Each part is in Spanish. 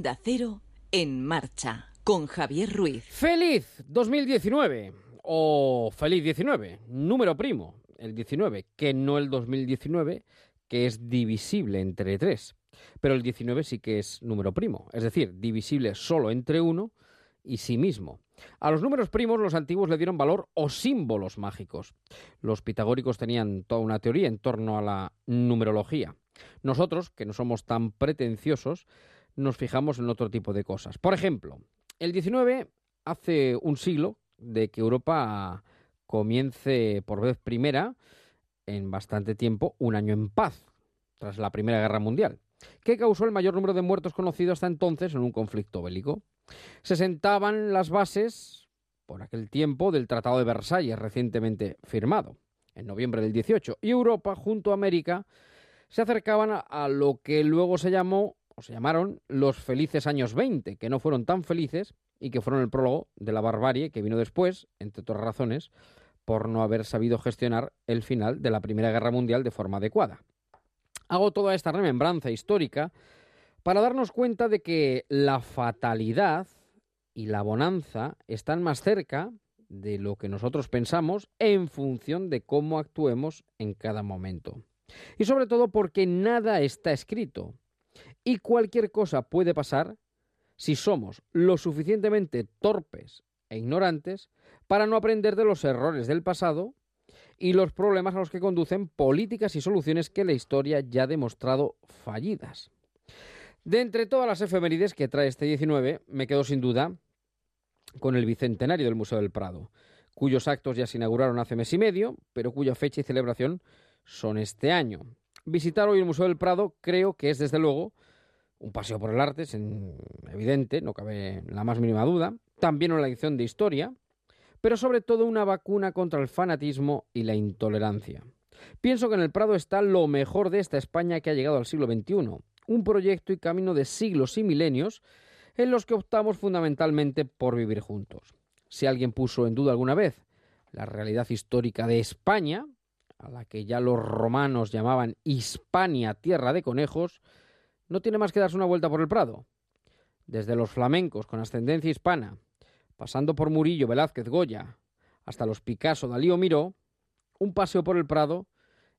Onda Cero en marcha con Javier Ruiz. Feliz 2019 o feliz 19, número primo, el 19, que no el 2019, que es divisible entre 3. Pero el 19 sí que es número primo, es decir, divisible solo entre 1 y sí mismo. A los números primos los antiguos le dieron valor o símbolos mágicos. Los pitagóricos tenían toda una teoría en torno a la numerología. Nosotros, que no somos tan pretenciosos, nos fijamos en otro tipo de cosas. Por ejemplo, el 19 hace un siglo de que Europa comience por vez primera en bastante tiempo un año en paz, tras la Primera Guerra Mundial, que causó el mayor número de muertos conocido hasta entonces en un conflicto bélico. Se sentaban las bases, por aquel tiempo, del Tratado de Versalles, recientemente firmado, en noviembre del 18, y Europa, junto a América, se acercaban a, lo que luego se llamó, se llamaron, los felices años 20, que no fueron tan felices y que fueron el prólogo de la barbarie que vino después, entre otras razones, por no haber sabido gestionar el final de la Primera Guerra Mundial de forma adecuada. Hago toda esta remembranza histórica para darnos cuenta de que la fatalidad y la bonanza están más cerca de lo que nosotros pensamos en función de cómo actuemos en cada momento. Y sobre todo porque nada está escrito y cualquier cosa puede pasar si somos lo suficientemente torpes e ignorantes para no aprender de los errores del pasado y los problemas a los que conducen políticas y soluciones que la historia ya ha demostrado fallidas. De entre todas las efemérides que trae este 19, me quedo sin duda con el bicentenario del Museo del Prado, cuyos actos ya se inauguraron hace mes y medio, pero cuya fecha y celebración son este año. Visitar hoy el Museo del Prado creo que es desde luego un paseo por el arte, es evidente, no cabe la más mínima duda, también una lección de historia, pero sobre todo una vacuna contra el fanatismo y la intolerancia. Pienso que en el Prado está lo mejor de esta España que ha llegado al siglo XXI, un proyecto y camino de siglos y milenios en los que optamos fundamentalmente por vivir juntos. Si alguien puso en duda alguna vez la realidad histórica de España, a la que ya los romanos llamaban Hispania, tierra de conejos, no tiene más que darse una vuelta por el Prado. Desde los flamencos con ascendencia hispana, pasando por Murillo, Velázquez, Goya, hasta los Picasso, Dalí o Miró, un paseo por el Prado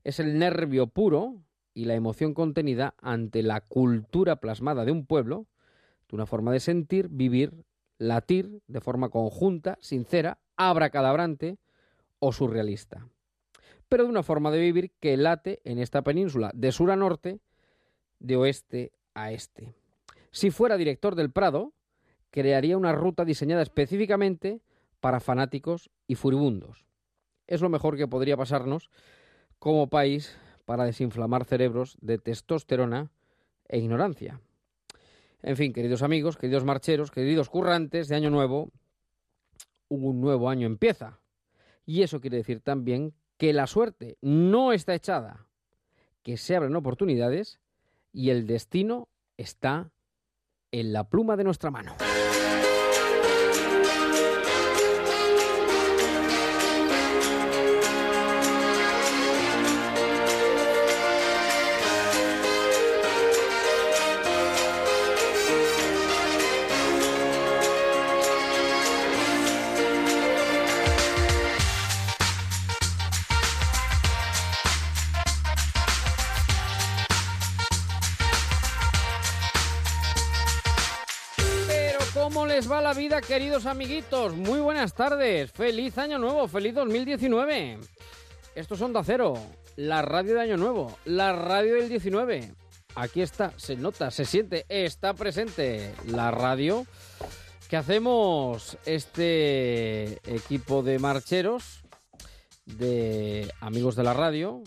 es el nervio puro y la emoción contenida ante la cultura plasmada de un pueblo, de una forma de sentir, vivir, latir de forma conjunta, sincera, abracadabrante o surrealista pero de una forma de vivir que late en esta península de sur a norte, de oeste a este. Si fuera director del Prado, crearía una ruta diseñada específicamente para fanáticos y furibundos. Es lo mejor que podría pasarnos como país para desinflamar cerebros de testosterona e ignorancia. En fin, queridos amigos, queridos marcheros, queridos currantes de Año Nuevo, un nuevo año empieza. Y eso quiere decir también que la suerte no está echada, que se abren oportunidades y el destino está en la pluma de nuestra mano. Va la vida, queridos amiguitos? Muy buenas tardes, feliz año nuevo, feliz 2019. Esto es Onda Cero, la radio de Año Nuevo, la radio del 19. Aquí está, se nota, se siente, está presente la radio que hacemos este equipo de marcheros, de amigos de la radio,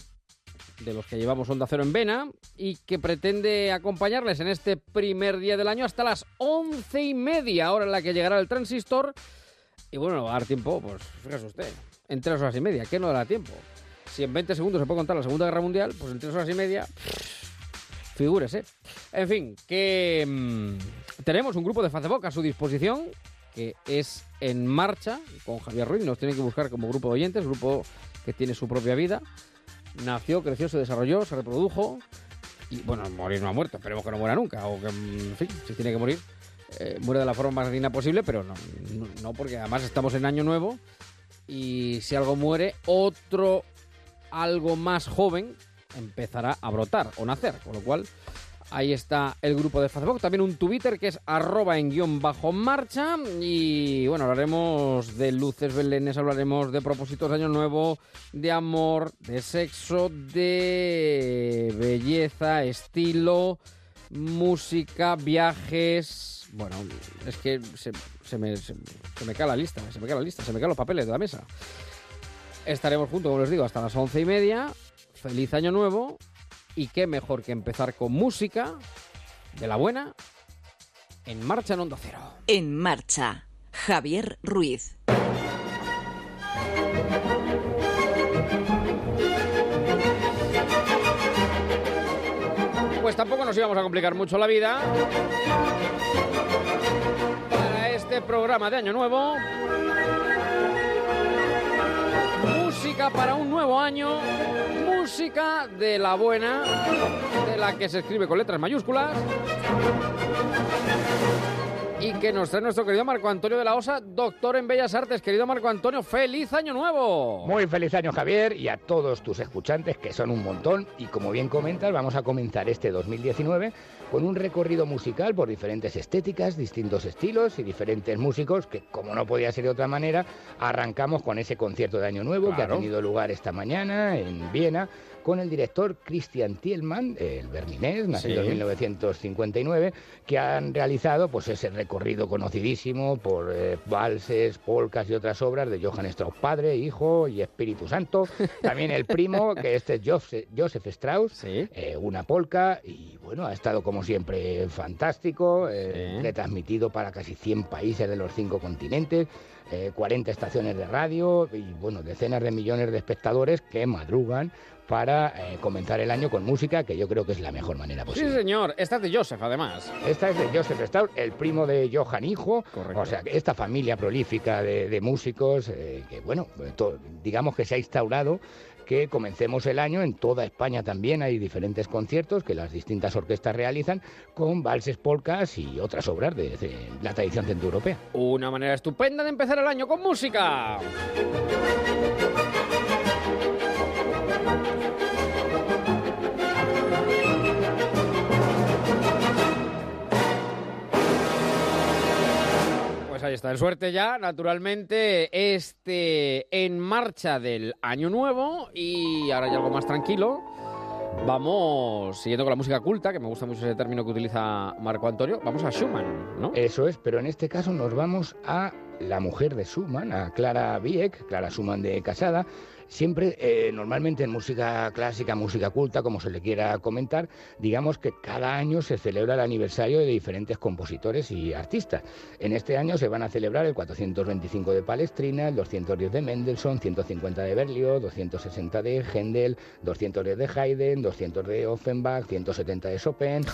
de los que llevamos Onda Cero en Vena y que pretende acompañarles en este primer día del año hasta las once y media, hora en la que llegará el transistor. Y bueno, va a dar tiempo, pues fíjese usted, en tres horas y media, ¿qué no dará tiempo? Si en 20 segundos se puede contar la Segunda Guerra Mundial, pues en tres horas y media, figúrese. En fin, que mm, tenemos un grupo de Facebook a su disposición que es en marcha con Javier Ruiz, nos tiene que buscar como grupo de oyentes, grupo que tiene su propia vida nació, creció, se desarrolló, se reprodujo y bueno, morir no ha muerto, esperemos que no muera nunca, o que, en fin, si tiene que morir, eh, muere de la forma más digna posible, pero no, no, porque además estamos en año nuevo y si algo muere, otro algo más joven empezará a brotar o nacer, con lo cual Ahí está el grupo de Facebook. También un Twitter que es arroba en guion bajo marcha. Y bueno, hablaremos de luces belenes, hablaremos de propósitos de año nuevo, de amor, de sexo, de belleza, estilo, música, viajes. Bueno, es que se, me, se, me cae la lista, se me cae la lista, se me caen los papeles de la mesa. Estaremos juntos, como les digo, hasta las once y media. Feliz año nuevo y qué mejor que empezar con música de la buena en marcha en Onda Cero. En marcha, Javier Ruiz. Pues tampoco nos íbamos a complicar mucho la vida. Para este programa de Año Nuevo. Para un nuevo año música de la buena, de la que se escribe con letras mayúsculas. Que nos trae nuestro querido Marco Antonio de la Osa, doctor en Bellas Artes. Querido Marco Antonio, feliz año nuevo. Muy feliz año Javier y a todos tus escuchantes, que son un montón. Y como bien comentas, vamos a comenzar este 2019 con un recorrido musical por diferentes estéticas, distintos estilos y diferentes músicos, que como no podía ser de otra manera, arrancamos con ese concierto de Año Nuevo que ha tenido lugar esta mañana en Viena con el director Christian Thielmann, el berlinés, nacido en 1959, que han realizado pues ese recorrido conocidísimo por eh, valses, polcas y otras obras de Johann Strauss padre, hijo y Espíritu Santo. También el primo, que este es Joseph, Strauss, eh, una polca y bueno, ha estado como siempre fantástico, eh, retransmitido para casi 100 países de los cinco continentes. 40 estaciones de radio y bueno, decenas de millones de espectadores que madrugan para eh, comenzar el año con música, que yo creo que es la mejor manera posible. Sí, señor. Esta es de Joseph, además. Esta es de Joseph Strauss, el primo de Johann Hijo. O sea, esta familia prolífica de, músicos, eh, que bueno, digamos que se ha instaurado que comencemos el año en toda España también hay diferentes conciertos que las distintas orquestas realizan con valses, polcas y otras obras de, de la tradición centroeuropea. Una manera estupenda de empezar el año con música. Ahí está. En suerte ya, naturalmente, este en marcha del año nuevo y ahora ya algo más tranquilo. Vamos siguiendo con la música culta, que me gusta mucho ese término que utiliza Marco Antonio. Vamos a Schumann, ¿no? Eso es, pero en este caso nos vamos a la mujer de Schumann, a Clara Wieck, Clara Schumann de Casada, Siempre, eh, normalmente en música clásica, música culta, como se le quiera comentar, digamos que cada año se celebra el aniversario de diferentes compositores y artistas. En este año se van a celebrar el 425 de Palestrina, el 210 de Mendelssohn, 150 de Berlioz, 260 de Händel, 210 de Haydn, 200 de Offenbach, 170 de Chopin,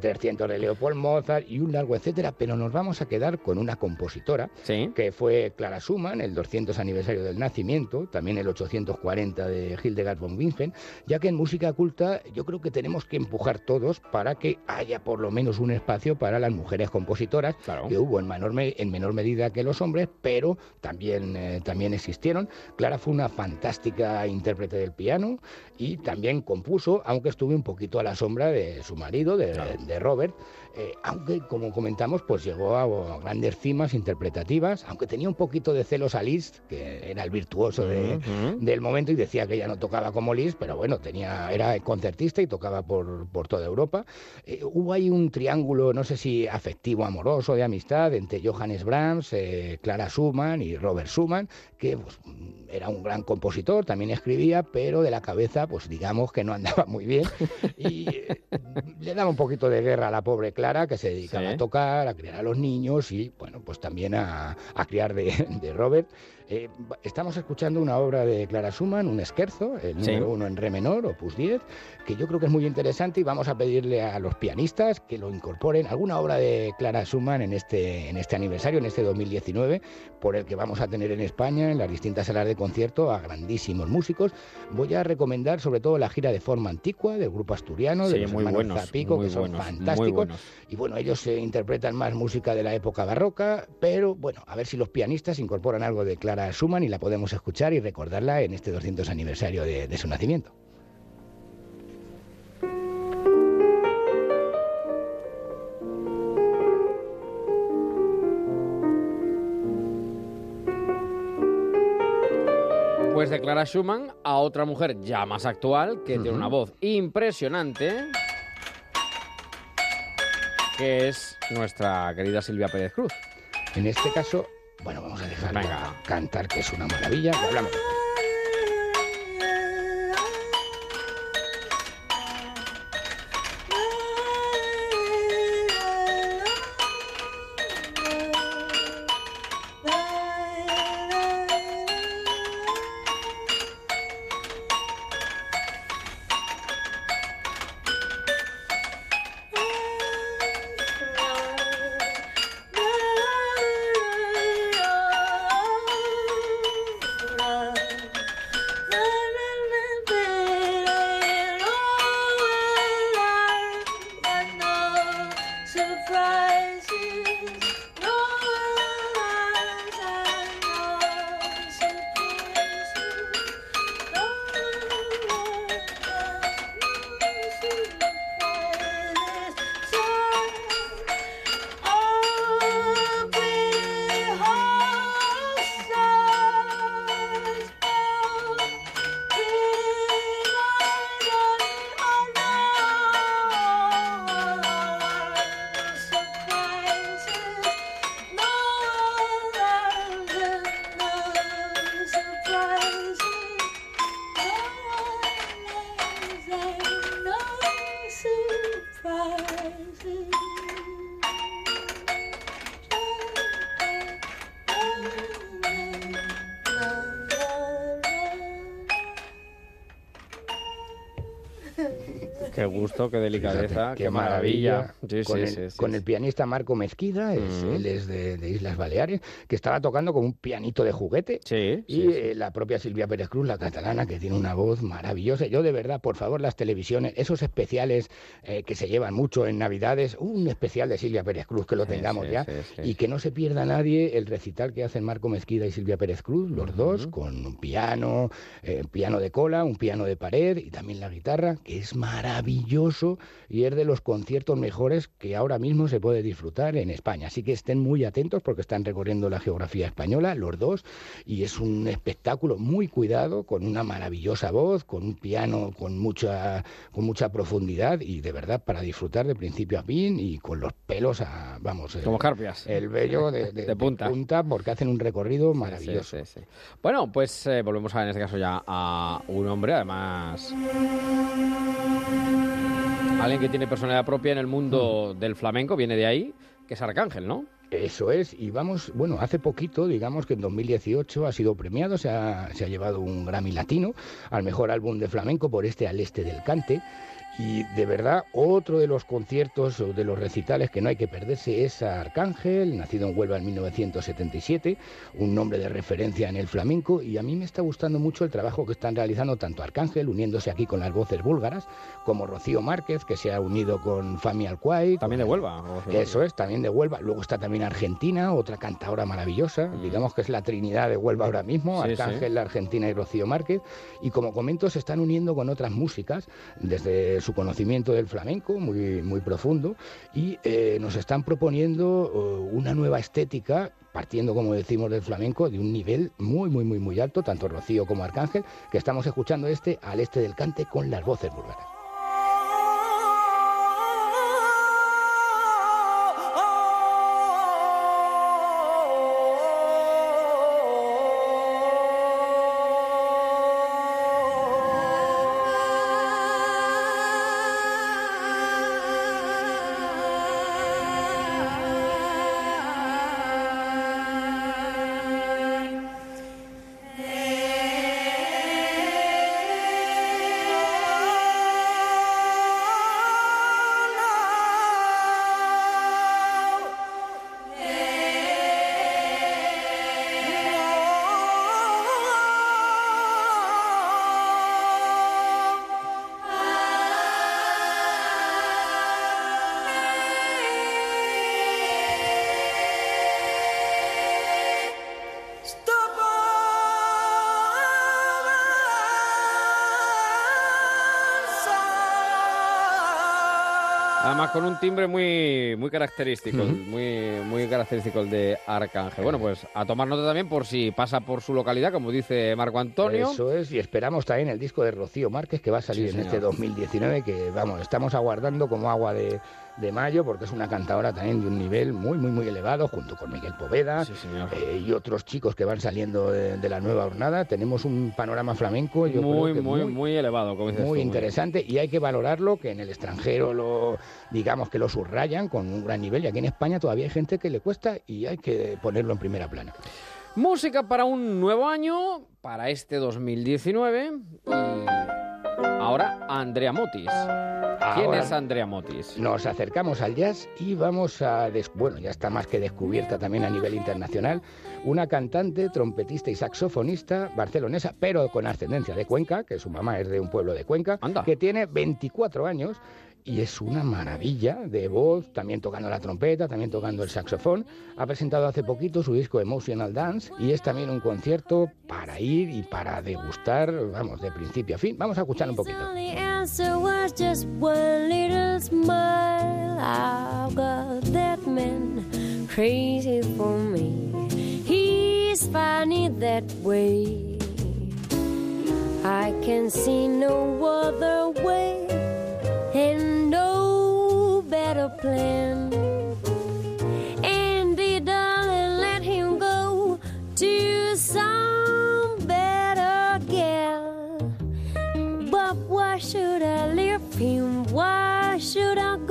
300 eh, de Leopold Mozart y un largo etcétera, pero nos vamos a quedar con una compositora que fue Clara Schumann, el 200 aniversario del nacimiento, también el 800 240 de Hildegard von Bingen, ya que en música culta yo creo que tenemos que empujar todos para que haya por lo menos un espacio para las mujeres compositoras, que hubo en menor, en menor medida que los hombres, pero también, eh, también existieron. Clara fue una fantástica intérprete del piano y también compuso, aunque estuve un poquito a la sombra de su marido, de Robert, eh, aunque como comentamos, pues llegó a, grandes cimas interpretativas, aunque tenía un poquito de celos a Liszt, que era el virtuoso del momento y decía que ella no tocaba como Liszt, pero bueno, tenía, era concertista y tocaba por, toda Europa. Eh, hubo ahí un triángulo, no sé si afectivo, amoroso, de amistad entre Johannes Brahms, eh, Clara Schumann y Robert Schumann, que pues, era un gran compositor, también escribía, pero de la cabeza, pues digamos que no andaba muy bien y le daba un poquito de guerra a la pobre Clara, que se dedicaba a tocar, a criar a los niños y, bueno, pues también a, a criar de, de Robert. Eh, estamos escuchando una obra de Clara Schumann, un esquerzo, el número uno en re menor, opus 10, que yo creo que es muy interesante y vamos a pedirle a los pianistas que lo incorporen, alguna obra de Clara Schumann en este, en este aniversario, en este 2019, por el que vamos a tener en España, en las distintas salas de concierto, a grandísimos músicos. Voy a recomendar sobre todo la gira de forma antigua del grupo asturiano, de los muy hermanos Zapico, que son fantásticos. Y bueno, ellos se interpretan más música de la época barroca, pero bueno, a ver si los pianistas incorporan algo de Clara Schumann y la podemos escuchar y recordarla en este 200 aniversario de, de su nacimiento. Pues de Clara Schumann a otra mujer ya más actual, que tiene una voz impresionante, que es nuestra querida Silvia Pérez Cruz. En este caso, bueno, vamos a dejarla cantar, que es una maravilla. Hablamos. Gusto, qué delicadeza, qué, maravilla. con, el, pianista Marco Mezquida, él es de, Islas Baleares, que estaba tocando con un pianito de juguete. y eh, la propia Silvia Pérez Cruz, la catalana, que tiene una voz maravillosa. Yo de verdad, por favor, las televisiones, esos especiales eh, que se llevan mucho en Navidades, un especial de Silvia Pérez Cruz, que lo tengamos ya, y que no se pierda nadie el recital que hacen Marco Mezquida y Silvia Pérez Cruz, los dos, con un piano, eh, piano de cola, un piano de pared y también la guitarra, que es maravilloso maravilloso y es de los conciertos mejores que ahora mismo se puede disfrutar en España. Así que estén muy atentos porque están recorriendo la geografía española, los dos, y es un espectáculo muy cuidado, con una maravillosa voz, con un piano con mucha, con mucha profundidad y de verdad para disfrutar de principio a fin y con los pelos a, vamos, como carpias. El vello de, punta. porque hacen un recorrido maravilloso. bueno, pues eh, volvemos a, en este caso ya a un hombre, además Alguien que tiene personalidad propia en el mundo del flamenco, viene de ahí, que es Arcángel, ¿no? Eso es, y vamos, bueno, hace poquito, digamos que en 2018 ha sido premiado, se ha, se ha llevado un Grammy Latino al mejor álbum de flamenco por este Al Este del Cante, y de verdad, otro de los conciertos o de los recitales que no hay que perderse es Arcángel, nacido en Huelva en 1977, un nombre de referencia en el flamenco. Y a mí me está gustando mucho el trabajo que están realizando tanto Arcángel, uniéndose aquí con las voces búlgaras, como Rocío Márquez, que se ha unido con Fami Alcuay. También de Huelva. Eso es, también de Huelva. Luego está también Argentina, otra cantadora maravillosa. Mm. Digamos que es la trinidad de Huelva ahora mismo: Arcángel, la Argentina y Rocío Márquez. Y como comento, se están uniendo con otras músicas desde su conocimiento del flamenco muy, muy profundo y eh, nos están proponiendo eh, una nueva estética partiendo, como decimos, del flamenco de un nivel muy, muy, muy, muy alto, tanto Rocío como Arcángel, que estamos escuchando este al este del cante con las voces búlgaras. Timbre muy, muy característico, muy, muy característico el de Arcángel. Bueno, pues a tomar nota también por si pasa por su localidad, como dice Marco Antonio. Eso es, y esperamos también el disco de Rocío Márquez que va a salir en este 2019, que vamos, estamos aguardando como agua de, de mayo, porque es una cantadora también de un nivel muy, muy, muy elevado, junto con Miguel Poveda eh, y otros chicos que van saliendo de, la nueva jornada. Tenemos un panorama flamenco, yo muy, muy, muy, elevado, como dices Muy interesante y hay que valorarlo, que en el extranjero lo, digamos que lo subrayan con un gran nivel y aquí en España todavía hay gente que le cuesta y hay que ponerlo en primera plana. Música para un nuevo año, para este 2019 y ahora Andrea Motis. ¿Quién es Andrea Motis? Nos acercamos al jazz y vamos a... Bueno, ya está más que descubierta también a nivel internacional. Una cantante, trompetista y saxofonista barcelonesa, pero con ascendencia de Cuenca, que su mamá es de un pueblo de Cuenca, que tiene 24 años y es una maravilla de voz, también tocando la trompeta, también tocando el saxofón. Ha presentado hace poquito su disco Emotional Dance y es también un concierto para ir y para degustar, vamos, de principio a fin. Vamos a escuchar un poquito. I can see no other way. And no better plan. Andy, darling, let him go to some better gal. But why should I leave him? Why should I go?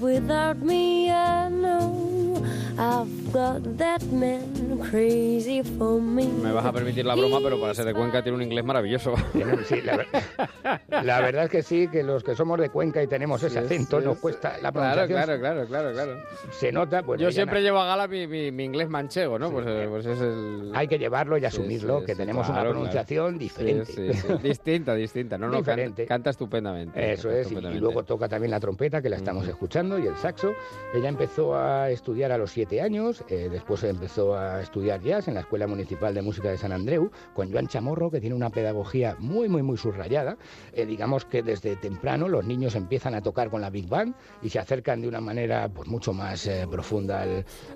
Without me, I know. I've got that man Me vas a permitir la broma, pero para ser de Cuenca tiene un inglés maravilloso. la, verdad es que sí, que los que somos de Cuenca y tenemos ese acento nos cuesta la pronunciación. Claro, claro, claro, claro, Se nota. Yo siempre llevo a gala mi, inglés manchego, ¿no? Pues, pues, es el... Hay que llevarlo y asumirlo, que tenemos una pronunciación diferente. distinta, distinta. No, no, diferente. Canta, estupendamente. Eso es, y luego toca también la trompeta, que la estamos escuchando, y el saxo. Ella empezó a estudiar a los siete años, eh, después empezó a estudiar jazz en la Escuela Municipal de Música de San Andreu, con Joan Chamorro, que tiene una pedagogía muy, muy, muy subrayada. Eh, digamos que desde temprano los niños empiezan a tocar con la Big Band y se acercan de una manera pues, mucho más eh, profunda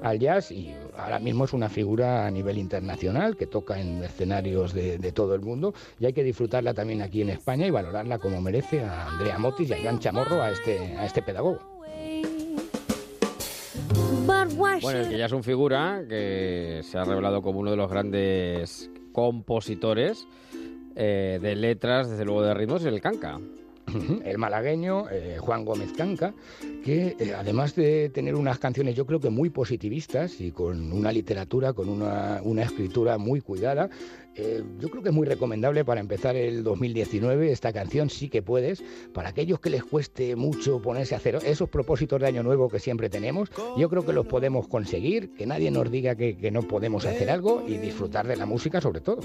al, jazz y ahora mismo es una figura a nivel internacional que toca en escenarios de, todo el mundo y hay que disfrutarla también aquí en España y valorarla como merece a Andrea Motis y a Joan Chamorro, a este, a este pedagogo. Bueno, el que ya es un figura, que se ha revelado como uno de los grandes compositores eh, de letras, desde luego de ritmos, el canca el malagueño eh, Juan Gómez Canca, que eh, además de tener unas canciones yo creo que muy positivistas y con una literatura, con una, escritura muy cuidada, eh, yo creo que es muy recomendable para empezar el 2019 esta canción Sí que puedes, para aquellos que les cueste mucho ponerse a hacer esos propósitos de año nuevo que siempre tenemos, yo creo que los podemos conseguir, que nadie nos diga que, que no podemos hacer algo y disfrutar de la música sobre todo.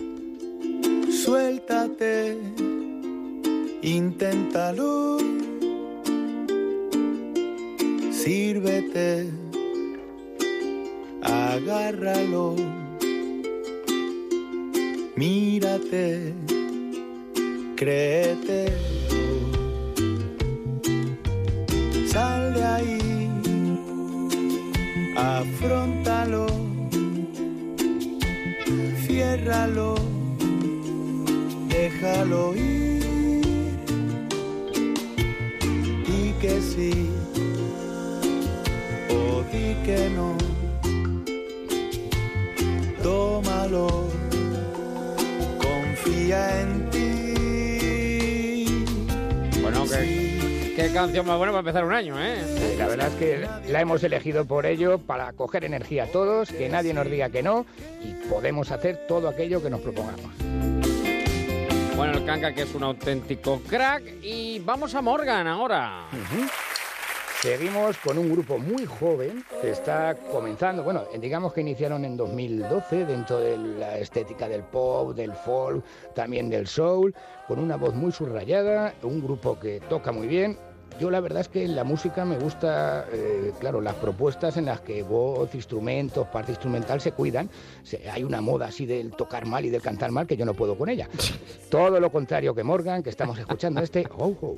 Suéltate inténtalo. Sírvete, agárralo. Mírate, créete. Sal de ahí, afrontalo, ciérralo, déjalo ir. Que sí o di que no. Tómalo, confía en ti. Bueno, que. Qué canción más buena para empezar un año, ¿eh? la verdad es que la hemos elegido por ello, para coger energía a todos, que nadie nos diga que no y podemos hacer todo aquello que nos propongamos. Bueno, el Kanka que es un auténtico crack. Y vamos a Morgan ahora. Seguimos con un grupo muy joven que está comenzando, bueno, digamos que iniciaron en 2012 dentro de la estética del pop, del folk, también del soul, con una voz muy subrayada, un grupo que toca muy bien, Yo la verdad es que en la música me gusta, eh, claro, las propuestas en las que voz, instrumentos, parte instrumental se cuidan. Se- hay una moda así del tocar mal y del cantar mal que yo no puedo con ella. Todo lo contrario que Morgan, que estamos escuchando este. Oh, oh.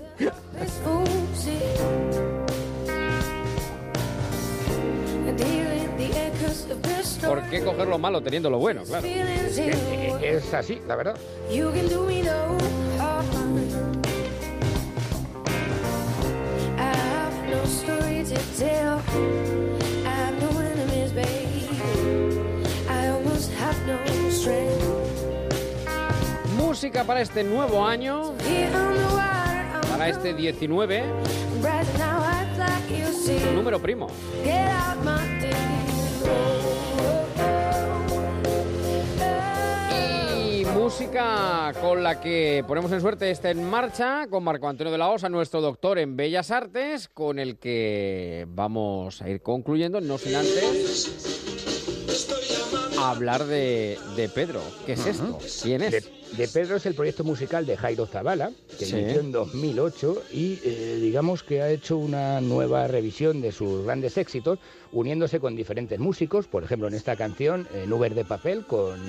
¿Por qué coger lo malo teniendo lo bueno? Claro. Es así, la verdad. Música para este nuevo año, para este 19, rising now. I fly, you see. número primo. Música con la que ponemos en suerte está en marcha con Marco Antonio de la Osa, nuestro doctor en Bellas Artes, con el que vamos a ir concluyendo, no sin antes hablar de, de Pedro. ¿Qué es esto? ¿Quién es? De, de Pedro es el proyecto musical de Jairo Zavala, que Sí. inició en 2008 y eh, digamos que ha hecho una nueva revisión de sus grandes éxitos, uniéndose con diferentes músicos, por ejemplo en esta canción, eh, Nubes de Papel, con,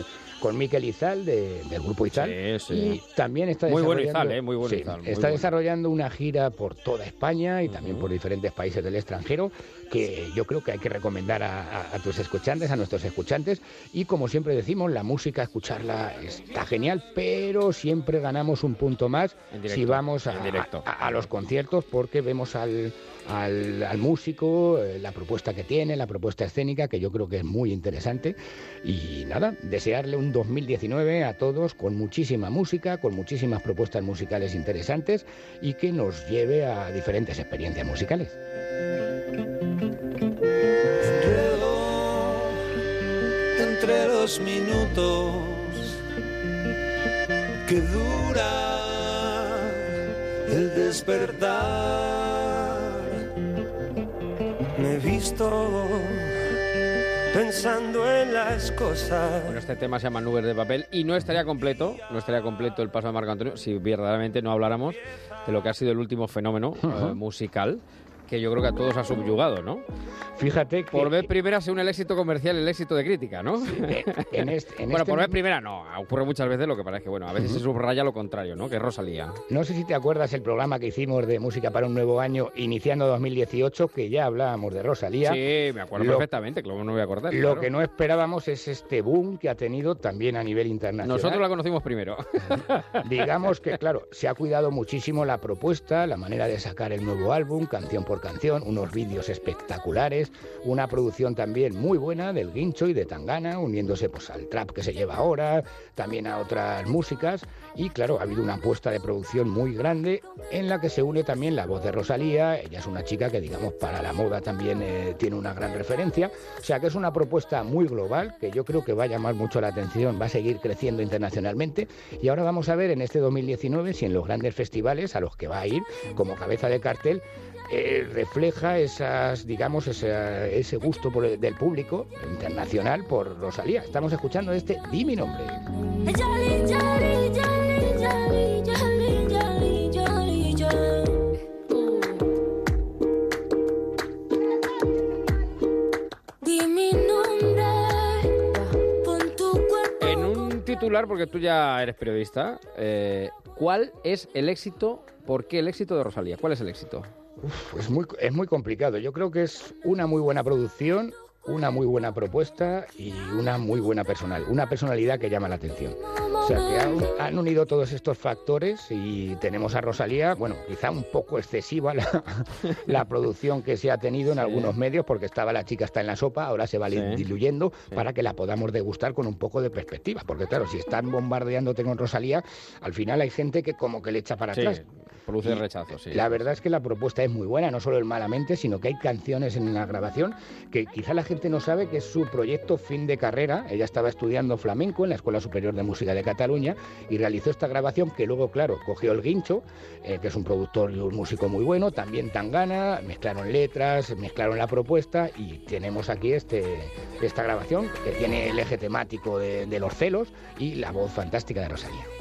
con Miquel Izal de- del grupo Izal. Sí, sí. Y también está Muy Izal, ¿eh? Muy buen sí, Izal, muy está bueno. desarrollando una gira por toda España y también por diferentes países del extranjero, que yo creo que hay que recomendar a, a- a tus escuchantes, a nuestros escuchantes. Y como siempre decimos, la música, escucharla está genial, pero siempre ganamos un punto más directo, si vamos a, en directo. a- a los conciertos, porque vemos al, al- al músico, eh, la propuesta que tiene, la propuesta escénica, que yo creo que es muy interesante. Y nada, desearle un 2019 a todos con muchísima música, con muchísimas propuestas musicales interesantes y que nos lleve a diferentes experiencias musicales. entre los minutos que dura el despertar. Me he visto pensando en las cosas. Bueno, este tema se llama Nubes de Papel y no estaría completo, no estaría completo el paso de Marco Antonio si verdaderamente no habláramos de lo que ha sido el último fenómeno eh, musical que yo creo que a todos ha subyugado, ¿no? Fíjate que Por vez primera según el éxito comercial el éxito de crítica, ¿no? eh, en este, en bueno, este por vez primera no, ocurre muchas veces lo que es que, bueno, a veces se subraya lo contrario, ¿no? Que Rosalía. No sé si te acuerdas el programa que hicimos de música para un nuevo año, iniciando 2018, que ya hablábamos de Rosalía. Sí, me acuerdo Lo- perfectamente, que no voy a acordar. Lo claro. que no esperábamos es este boom que ha tenido también a nivel internacional. Nosotros la conocimos primero. Digamos que, claro, se ha cuidado muchísimo la propuesta, la manera de sacar el nuevo álbum, canción por canción, unos vídeos espectaculares, una producción también muy buena del Guincho y de Tangana, uniéndose pues al trap que se lleva ahora, también a otras músicas, y claro, ha habido una apuesta de producción muy grande en la que se une también la voz de Rosalía, ella es una chica que digamos para la moda también eh, tiene una gran referencia, o sea que es una propuesta muy global que yo creo que va a llamar mucho la atención, va a seguir creciendo internacionalmente. Y ahora vamos a ver en este 2019 si en los grandes festivales a los que va a ir como cabeza de cartel eh, refleja esas, digamos, esa- ese gusto por el- del público internacional por Rosalía. Estamos escuchando este Di mi nombre. En un titular, porque tú ya eres periodista, eh, ¿cuál es el éxito? ¿Por qué el éxito de Rosalía? ¿Cuál es el éxito? Uf, es, muy, es muy complicado. Yo creo que es una muy buena producción, una muy buena propuesta y una muy buena personal. Una personalidad que llama la atención. O sea, que han, han unido todos estos factores y tenemos a Rosalía, bueno, quizá un poco excesiva la, la producción que se ha tenido en algunos medios, porque estaba la chica está en la sopa, ahora se va Sí. diluyendo Sí. para que la podamos degustar con un poco de perspectiva. Porque claro, si están bombardeándote con Rosalía, al final hay gente que como que le echa para atrás. Produce rechazo, sí. La verdad es que la propuesta es muy buena, no solo el malamente, sino que hay canciones en la grabación que quizá la gente no sabe que es su proyecto fin de carrera. Ella estaba estudiando flamenco en la Escuela Superior de Música de Cataluña y realizó esta grabación que luego, claro, cogió el Guincho, eh, que es un productor y un músico muy bueno, también Tangana, mezclaron letras, mezclaron la propuesta y tenemos aquí este, esta grabación que tiene el eje temático de, de los celos y la voz fantástica de Rosalía.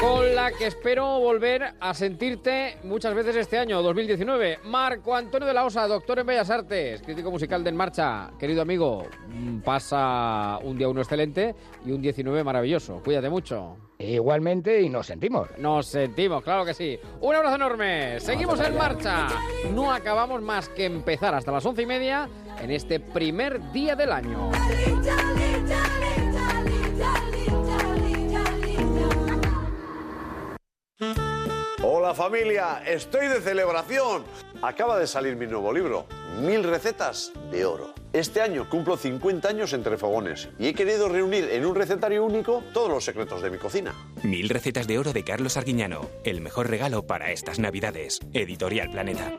Con la que espero volver a sentirte muchas veces este año, 2019. Marco Antonio de la Osa, doctor en Bellas Artes, crítico musical de En Marcha. Querido amigo, mm, pasa un día uno excelente y un 19 maravilloso. Cuídate mucho. Igualmente y nos sentimos. Nos sentimos, claro que sí. Un abrazo enorme. Seguimos en marcha. No acabamos más que empezar hasta las once y media en este primer día del año. Hola familia, estoy de celebración. Acaba de salir mi nuevo libro, Mil recetas de oro. Este año cumplo 50 años entre fogones y he querido reunir en un recetario único todos los secretos de mi cocina. Mil recetas de oro de Carlos Arguiñano. El mejor regalo para estas navidades. Editorial Planeta.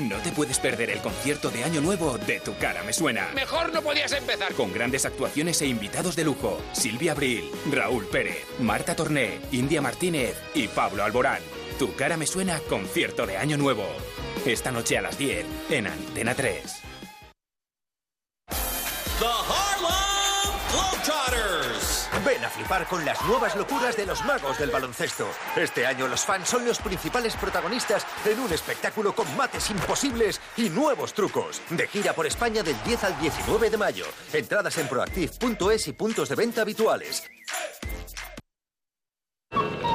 No te puedes perder el concierto de Año Nuevo de Tu Cara Me Suena. Mejor no podías empezar. Con grandes actuaciones e invitados de lujo. Silvia Abril, Raúl Pérez, Marta Torné, India Martínez y Pablo Alborán. Tu Cara Me Suena, concierto de Año Nuevo. Esta noche a las 10 en Antena 3. The Harlem. Ven a flipar con las nuevas locuras de los magos del baloncesto. Este año los fans son los principales protagonistas en un espectáculo con mates imposibles y nuevos trucos. De gira por España del 10 al 19 de mayo. Entradas en proactive.es y puntos de venta habituales.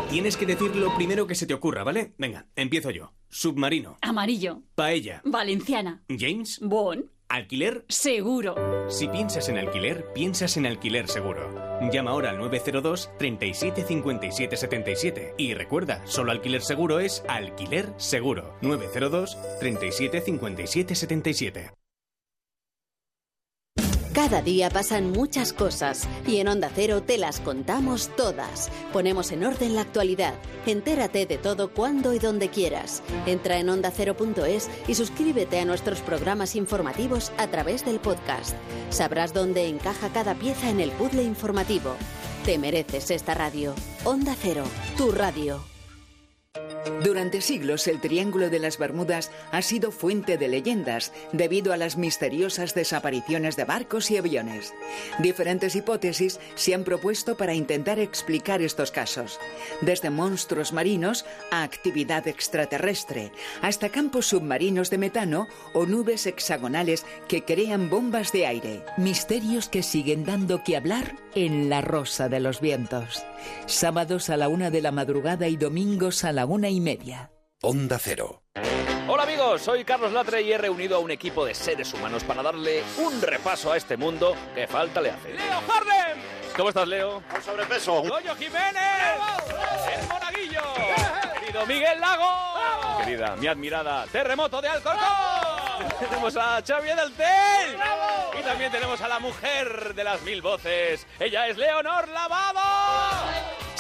Tienes que decir lo primero que se te ocurra, ¿vale? Venga, empiezo yo. Submarino. Amarillo. Paella. Valenciana. James. Bon. Alquiler. Seguro. Si piensas en alquiler, piensas en alquiler seguro. Llama ahora al 902 37 57 77 y recuerda, solo alquiler seguro es alquiler seguro. 902 37 57 77. Cada día pasan muchas cosas y en Onda Cero te las contamos todas. Ponemos en orden la actualidad. Entérate de todo cuando y donde quieras. Entra en ondacero.es y suscríbete a nuestros programas informativos a través del podcast. Sabrás dónde encaja cada pieza en el puzzle informativo. Te mereces esta radio. Onda Cero, tu radio. Durante siglos el Triángulo de las Bermudas ha sido fuente de leyendas debido a las misteriosas desapariciones de barcos y aviones. Diferentes hipótesis se han propuesto para intentar explicar estos casos, desde monstruos marinos a actividad extraterrestre, hasta campos submarinos de metano o nubes hexagonales que crean bombas de aire. Misterios que siguen dando que hablar en La Rosa de los Vientos. Sábados a la una de la madrugada y domingos a la una y media. Onda Cero. Hola amigos, soy Carlos Latre y he reunido a un equipo de seres humanos para darle un repaso a este mundo que falta le hace. ¡Leo Harlem! ¿Cómo estás, Leo? Con sobrepeso. ¡Goyo Jiménez! ¡El Monaguillo! ¡Querido Miguel Lago! Querida, mi admirada Terremoto de Alcorcón! Tenemos a Xavi del Tel. Y también tenemos a la mujer de las mil voces. Ella es Leonor Lavado.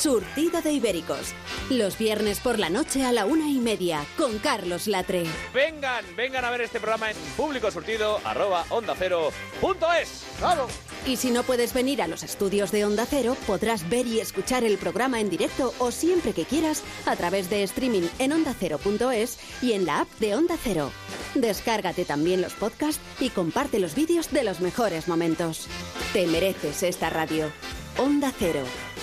Surtido de Ibéricos. Los viernes por la noche a la una y media con Carlos Latre. Vengan, vengan a ver este programa en público surtido arroba onda cero punto es. ¡Claro! Y si no puedes venir a los estudios de Onda Cero, podrás ver y escuchar el programa en directo o siempre que quieras a través de streaming en ondacero.es y en la app de Onda Cero. Descárgate también los podcasts y comparte los vídeos de los mejores momentos. Te mereces esta radio. Onda Cero,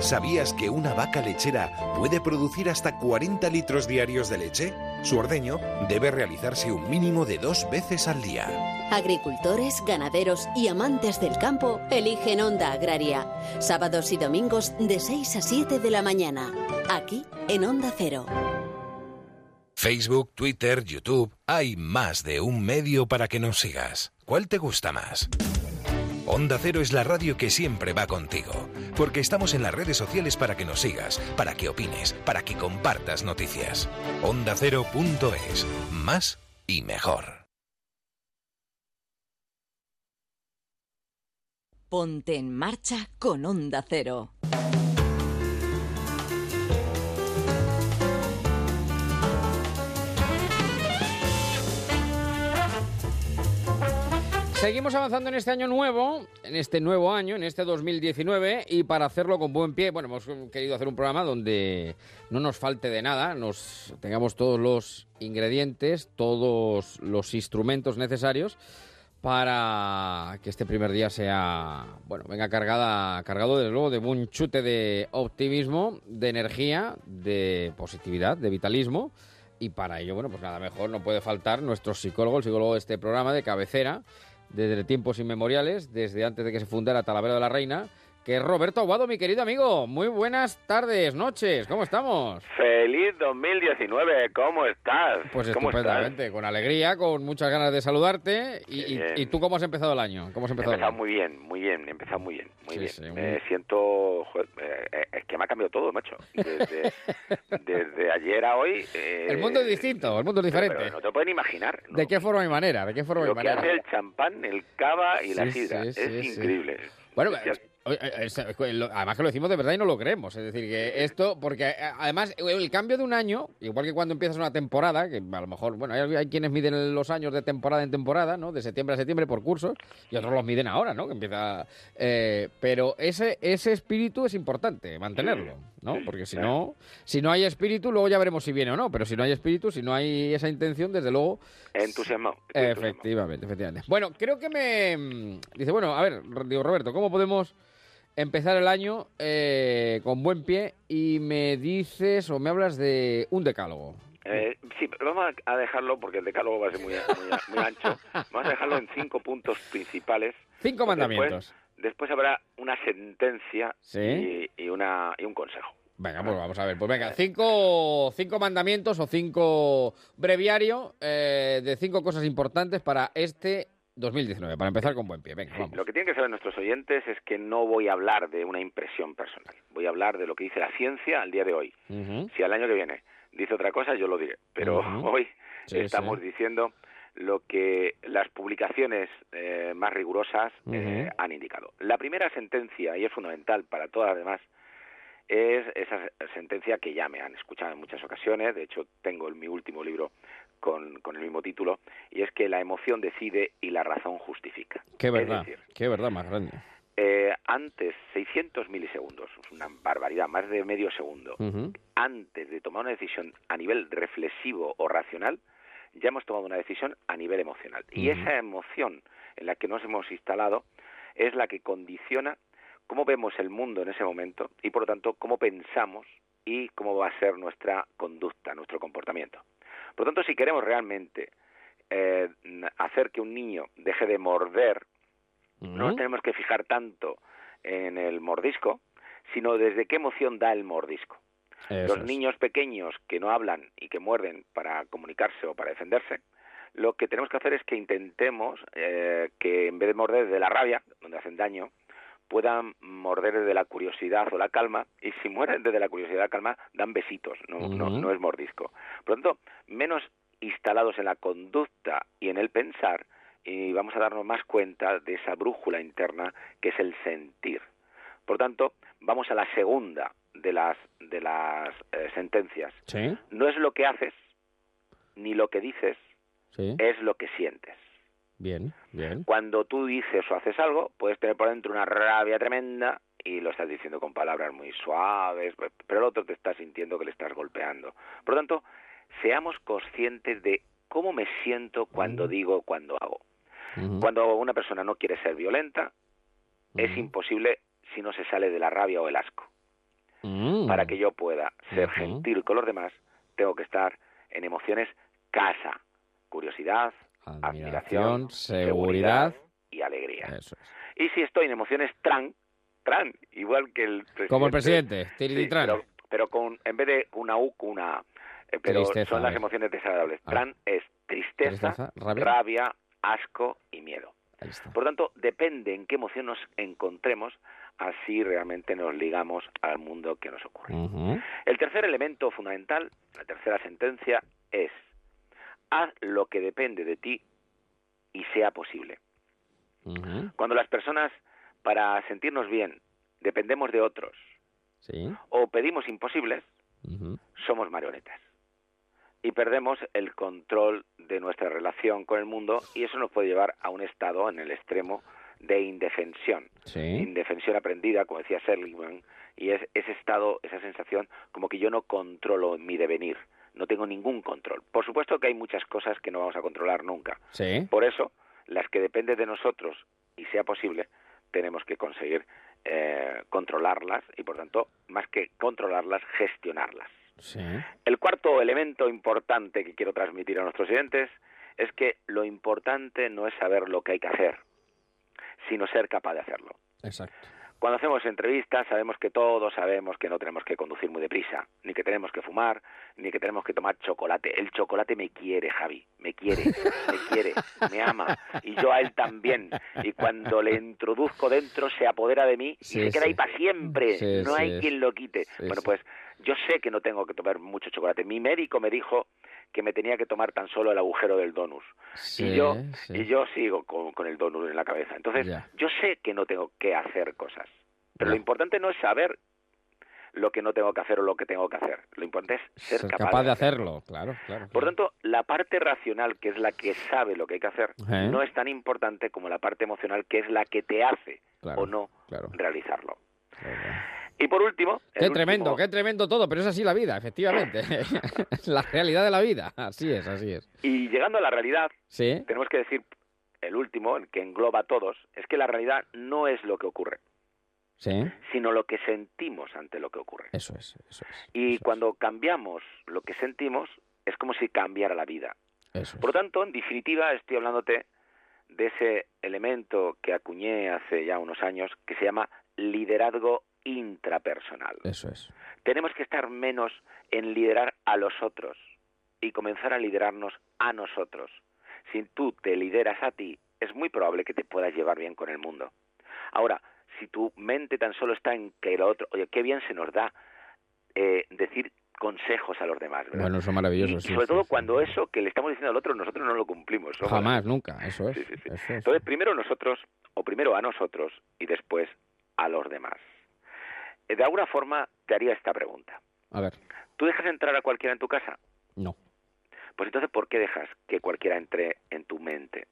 ¿Sabías que una vaca lechera puede producir hasta 40 litros diarios de leche? Su ordeño debe realizarse un mínimo de dos veces al día. Agricultores, ganaderos y amantes del campo eligen Onda Agraria. Sábados y domingos de 6 a 7 de la mañana. Aquí en Onda Cero. Facebook, Twitter, YouTube, hay más de un medio para que nos sigas. ¿Cuál te gusta más? Onda Cero es la radio que siempre va contigo, porque estamos en las redes sociales para que nos sigas, para que opines, para que compartas noticias. OndaCero.es, más y mejor. Ponte en marcha con Onda Cero. Seguimos avanzando en este año nuevo, en este nuevo año, en este 2019, y para hacerlo con buen pie, bueno, hemos querido hacer un programa donde no nos falte de nada, nos tengamos todos los ingredientes, todos los instrumentos necesarios para que este primer día sea, bueno, venga cargada, cargado desde luego de un chute de optimismo, de energía, de positividad, de vitalismo. Y para ello, bueno, pues nada mejor, no puede faltar nuestro psicólogo, el psicólogo de este programa de cabecera, desde tiempos inmemoriales, desde antes de que se fundara Talavera de la Reina, que es Roberto Aguado, mi querido amigo. Muy buenas tardes, noches, ¿cómo estamos? Feliz 2019, ¿cómo estás? Pues ¿Cómo estupendamente, con alegría, con muchas ganas de saludarte. Y, tú cómo has empezado el año? ¿Cómo has He empezado el empezado muy bien, muy bien, he empezado muy bien, muy Sí, bien. sí, muy me siento, joder, eh, es que me ha cambiado todo, macho. Desde, desde ayer a hoy. eh, El mundo es distinto, el mundo es pero diferente. no te pueden imaginar. ¿no? ¿De qué forma y manera? ¿De qué forma y Lo que manera? hace el champán, el cava y la Sí, sidra. sí, es sí, sí. increíble. Bueno, Eh, eh, además que lo decimos de verdad y no lo creemos. Es decir, que esto, porque eh, además el cambio de un año, igual que cuando empiezas una temporada, que a lo mejor, bueno, hay, hay quienes miden los años de temporada en temporada, ¿no? De septiembre a septiembre por cursos, y otros los miden ahora, ¿no? Que empieza. eh, pero ese, ese espíritu es importante, mantenerlo, ¿no? Porque si no, si no hay espíritu, luego ya veremos si viene o no. Pero si no hay espíritu, si no hay esa intención, desde luego. entusiasmado. Efectivamente, efectivamente. Bueno, creo que me. Dice, bueno, a ver, digo, Roberto, ¿cómo podemos empezar el año eh, con buen pie? Y me dices o me hablas de un decálogo. Eh, sí, pero vamos a dejarlo porque el decálogo va a ser muy, muy, muy ancho. Vamos a dejarlo en cinco puntos principales. Cinco mandamientos. Después, después habrá una sentencia Sí. y, y una, y un consejo. Venga, pues vamos a ver. Pues venga, cinco, cinco mandamientos o cinco breviario eh, de cinco cosas importantes para este 2019, para empezar con buen pie. Venga, vamos. Lo que tienen que saber nuestros oyentes es que no voy a hablar de una impresión personal. Voy a hablar de lo que dice la ciencia al día de hoy. Si al año que viene dice otra cosa, yo lo diré. Pero hoy Sí, estamos sí. diciendo lo que las publicaciones eh, más rigurosas eh, han indicado. La primera sentencia, y es fundamental para todas las demás, es esa sentencia que ya me han escuchado en muchas ocasiones, de hecho tengo en mi último libro con, con el mismo título, y es que la emoción decide y la razón justifica. Qué verdad, decir, qué verdad más grande. eh, antes 600 milisegundos, una barbaridad, más de medio segundo, antes de tomar una decisión a nivel reflexivo o racional, ya hemos tomado una decisión a nivel emocional. Y esa emoción en la que nos hemos instalado es la que condiciona cómo vemos el mundo en ese momento y, por lo tanto, cómo pensamos y cómo va a ser nuestra conducta, nuestro comportamiento. Por lo tanto, si queremos realmente eh, hacer que un niño deje de morder, no nos tenemos que fijar tanto en el mordisco, sino desde qué emoción da el mordisco. Eso Los es. niños pequeños que no hablan y que muerden para comunicarse o para defenderse, lo que tenemos que hacer es que intentemos eh, que en vez de morder de la rabia, donde hacen daño, puedan morder desde la curiosidad o la calma, y si mueren desde la curiosidad o la calma, dan besitos, no, no, no es mordisco. Por lo tanto, menos instalados en la conducta y en el pensar, y vamos a darnos más cuenta de esa brújula interna que es el sentir. Por tanto, vamos a la segunda de las, de las eh, sentencias. Sí, No es lo que haces, ni lo que dices, sí. es lo que sientes. Bien, bien. Cuando tú dices o haces algo, puedes tener por dentro una rabia tremenda y lo estás diciendo con palabras muy suaves, pero el otro te está sintiendo que le estás golpeando. Por lo tanto, seamos conscientes de cómo me siento cuando digo, cuando hago. Cuando una persona no quiere ser violenta, es imposible si no se sale de la rabia o el asco. Mm. Para que yo pueda ser gentil con los demás, tengo que estar en emociones casa, curiosidad, admiración, seguridad. y alegría. Eso es. Y si estoy en emociones tran, tran, igual que el presidente. Como el presidente, Sí, pero, pero con, en vez de una U, con una... eh, pero Tristeza, son las ver. emociones desagradables. Ah. Tran es tristeza, Tristeza, rabia. rabia, asco y miedo. Por tanto, depende en qué emoción nos encontremos, así realmente nos ligamos al mundo que nos ocurre. El tercer elemento fundamental, la tercera sentencia, es haz lo que depende de ti y sea posible. Cuando las personas, para sentirnos bien, dependemos de otros Sí. o pedimos imposibles, somos marionetas. Y perdemos el control de nuestra relación con el mundo y eso nos puede llevar a un estado en el extremo de indefensión. Sí. Indefensión aprendida, como decía Seligman, y es ese estado, esa sensación como que yo no controlo mi devenir, no tengo ningún control. Por supuesto que hay muchas cosas que no vamos a controlar nunca. Sí. Por eso, las que dependen de nosotros y sea posible, tenemos que conseguir eh, controlarlas y, por tanto, más que controlarlas, gestionarlas. Sí. El cuarto elemento importante que quiero transmitir a nuestros oyentes es que lo importante no es saber lo que hay que hacer, sino ser capaz de hacerlo. Exacto. Cuando hacemos entrevistas sabemos que todos sabemos que no tenemos que conducir muy deprisa, ni que tenemos que fumar, ni que tenemos que tomar chocolate. El chocolate me quiere, Javi, me quiere, me quiere, me ama, y yo a él también. Y cuando le introduzco dentro se apodera de mí Sí, y se queda sí. ahí para siempre. Sí, no hay quien lo quite. Bueno, pues yo sé que no tengo que tomar mucho chocolate. Mi médico me dijo que me tenía que tomar tan solo el agujero del donus. Sí, y yo sí. y yo sigo con, con el donus en la cabeza. Entonces, yo sé que no tengo que hacer cosas. Pero lo importante no es saber lo que no tengo que hacer o lo que tengo que hacer. Lo importante es ser, Ser capaz de hacerlo, claro, claro. Por tanto, la parte racional, que es la que sabe lo que hay que hacer, ¿Eh? no es tan importante como la parte emocional, que es la que te hace Claro, o no claro. realizarlo. Y por último... Qué tremendo, último- qué tremendo todo, pero es así la vida, efectivamente. la realidad de la vida. Así es, así es. Y llegando a la realidad, Sí. tenemos que decir, el último, el que engloba a todos, es que la realidad no es lo que ocurre, Sí. sino lo que sentimos ante lo que ocurre. Eso es, eso es. Y cuando cambiamos lo que sentimos, es como si cambiara la vida. Eso es. Por lo tanto, en definitiva, estoy hablándote de ese elemento que acuñé hace ya unos años, que se llama liderazgo intrapersonal. Eso es. Tenemos que estar menos en liderar a los otros y comenzar a liderarnos a nosotros. Si tú te lideras a ti, es muy probable que te puedas llevar bien con el mundo. Ahora, si tu mente tan solo está en que el otro, oye, qué bien se nos da eh, decir consejos a los demás, ¿verdad? Bueno, eso es maravilloso, Y sí, sobre sí, todo sí. cuando eso que le estamos diciendo al otro, nosotros no lo cumplimos. somos- Jamás, nunca. Eso es. Eso es. Entonces, primero nosotros, o primero a nosotros, y después a los demás. Eh, De alguna forma te haría esta pregunta. A ver, ¿Tú dejas entrar a cualquiera en tu casa? no. Pues entonces, ¿por qué dejas que cualquiera entre en tu mente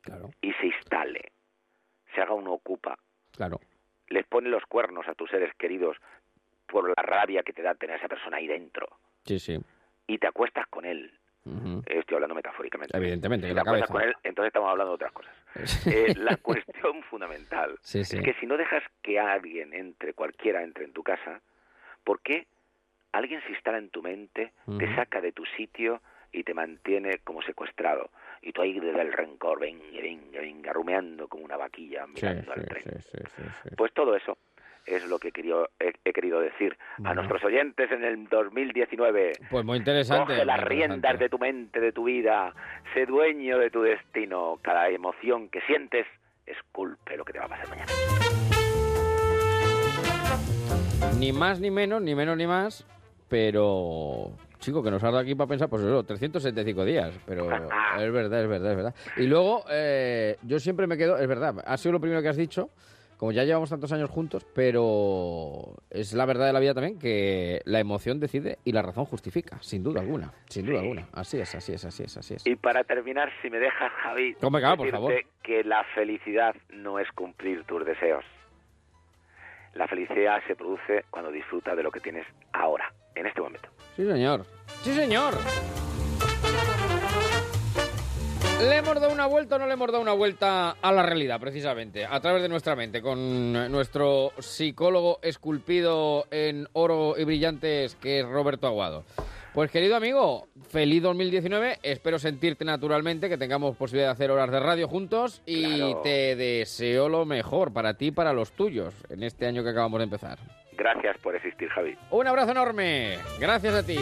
Claro, y se instale, se haga un ocupa, claro. les pone los cuernos a tus seres queridos por la rabia que te da tener a esa persona ahí dentro Sí, sí. y te acuestas con él? Estoy hablando metafóricamente. Evidentemente, Si en te la acuestas cabeza. con él, entonces estamos hablando de otras cosas. Eh, la cuestión fundamental Sí, sí. es que si no dejas que alguien entre, cualquiera entre en tu casa, ¿por qué alguien se instala en tu mente, te saca de tu sitio y te mantiene como secuestrado? Y tú ahí desde el rencor, venga, venga, venga, rumeando como una vaquilla Sí, mirando al tren. Pues todo eso es lo que he, he querido decir a nuestros oyentes en el 2019. Pues muy interesante. Coge las riendas de tu mente, de tu vida. Sé dueño de tu destino. Cada emoción que sientes esculpe lo que te va a pasar mañana. Ni más ni menos, ni menos ni más, pero... Chico, que nos ha dado aquí para pensar, pues eso, 375 días, pero es verdad, es verdad, es verdad. Y luego, eh, yo siempre me quedo, es verdad, ha sido lo primero que has dicho, como ya llevamos tantos años juntos, pero es la verdad de la vida también que la emoción decide y la razón justifica, sin duda alguna, sin duda alguna. Así es, así es, así es, así es. Y para terminar, si me dejas, Javi, por favor. que la felicidad no es cumplir tus deseos. La felicidad se produce cuando disfrutas de lo que tienes ahora, en este momento. Sí, señor. Sí, señor. ¿Le hemos dado una vuelta o no le hemos dado una vuelta a la realidad, precisamente? A través de nuestra mente, con nuestro psicólogo esculpido en oro y brillantes, que es Roberto Aguado. Pues querido amigo, feliz 2019. Espero sentirte naturalmente, que tengamos posibilidad de hacer horas de radio juntos y Claro. te deseo lo mejor para ti y para los tuyos en este año que acabamos de empezar. Gracias por existir, Javi. Un abrazo enorme. Gracias a ti.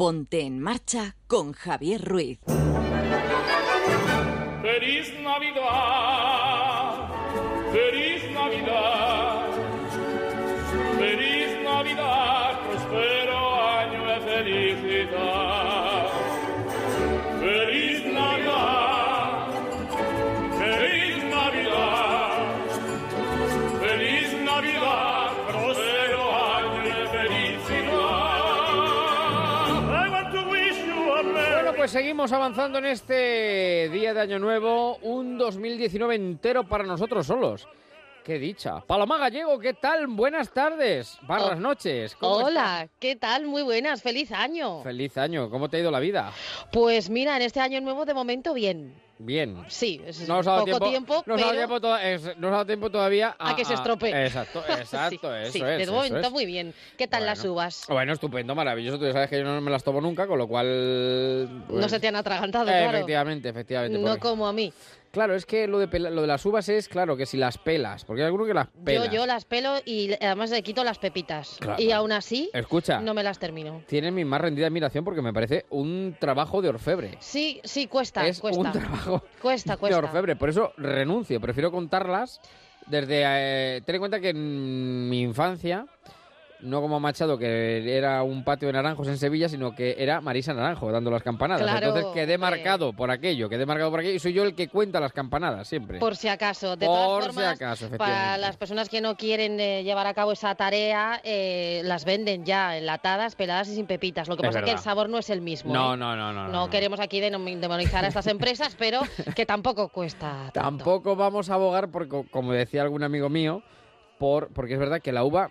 Ponte en marcha con Javier Ruiz. Pues seguimos avanzando en este día de Año Nuevo, un 2019 entero para nosotros solos. Qué dicha. Paloma Gallego, ¿qué tal? Buenas tardes, barras noches. ¿Cómo Hola, ¿qué tal? Muy buenas, feliz año. Feliz año, ¿cómo te ha ido la vida? Pues mira, en este año nuevo de momento bien. Bien. Sí, es No nos ha dado poco tiempo, tiempo, no nos ha dado pero tiempo, to- no dado tiempo todavía a, a que se estropee. Exacto, exacto, eso sí, es. de eso momento es. muy bien. ¿Qué tal las uvas? Bueno, estupendo, maravilloso. Tú ya sabes que yo no me las tomo nunca, con lo cual... no pues, se te han atragantado, eh, claro. Efectivamente, efectivamente. No porque- como a mí. Claro, es que lo de, pela- lo de las uvas es, claro, que si las pelas, porque hay alguno que las pela. Yo, yo las pelo y además le quito las pepitas. Claro. Y aún así, Escucha. no me las termino. Tiene mi más rendida admiración porque me parece un trabajo de orfebre. Sí, sí, cuesta, es cuesta. un trabajo Cuesta, de cuesta. orfebre. Por eso renuncio. Prefiero contarlas desde... eh, ten en cuenta que en mi infancia, no como Machado, que era un patio de naranjos en Sevilla, sino que era Marisa Naranjo dando las campanadas. Claro, Entonces quedé marcado por aquello, quedé marcado por aquello y soy yo el que cuenta las campanadas siempre. Por si acaso. De Por todas si formas, acaso, para las personas que no quieren eh, llevar a cabo esa tarea, eh, las venden ya enlatadas, peladas y sin pepitas. Lo que Es pasa es que el sabor no es el mismo. No, ¿eh? no, no, no, no, No queremos aquí demonizar a estas empresas, pero que tampoco cuesta. Tampoco vamos a abogar, porque, co- como decía algún amigo mío, por, porque es verdad que la uva,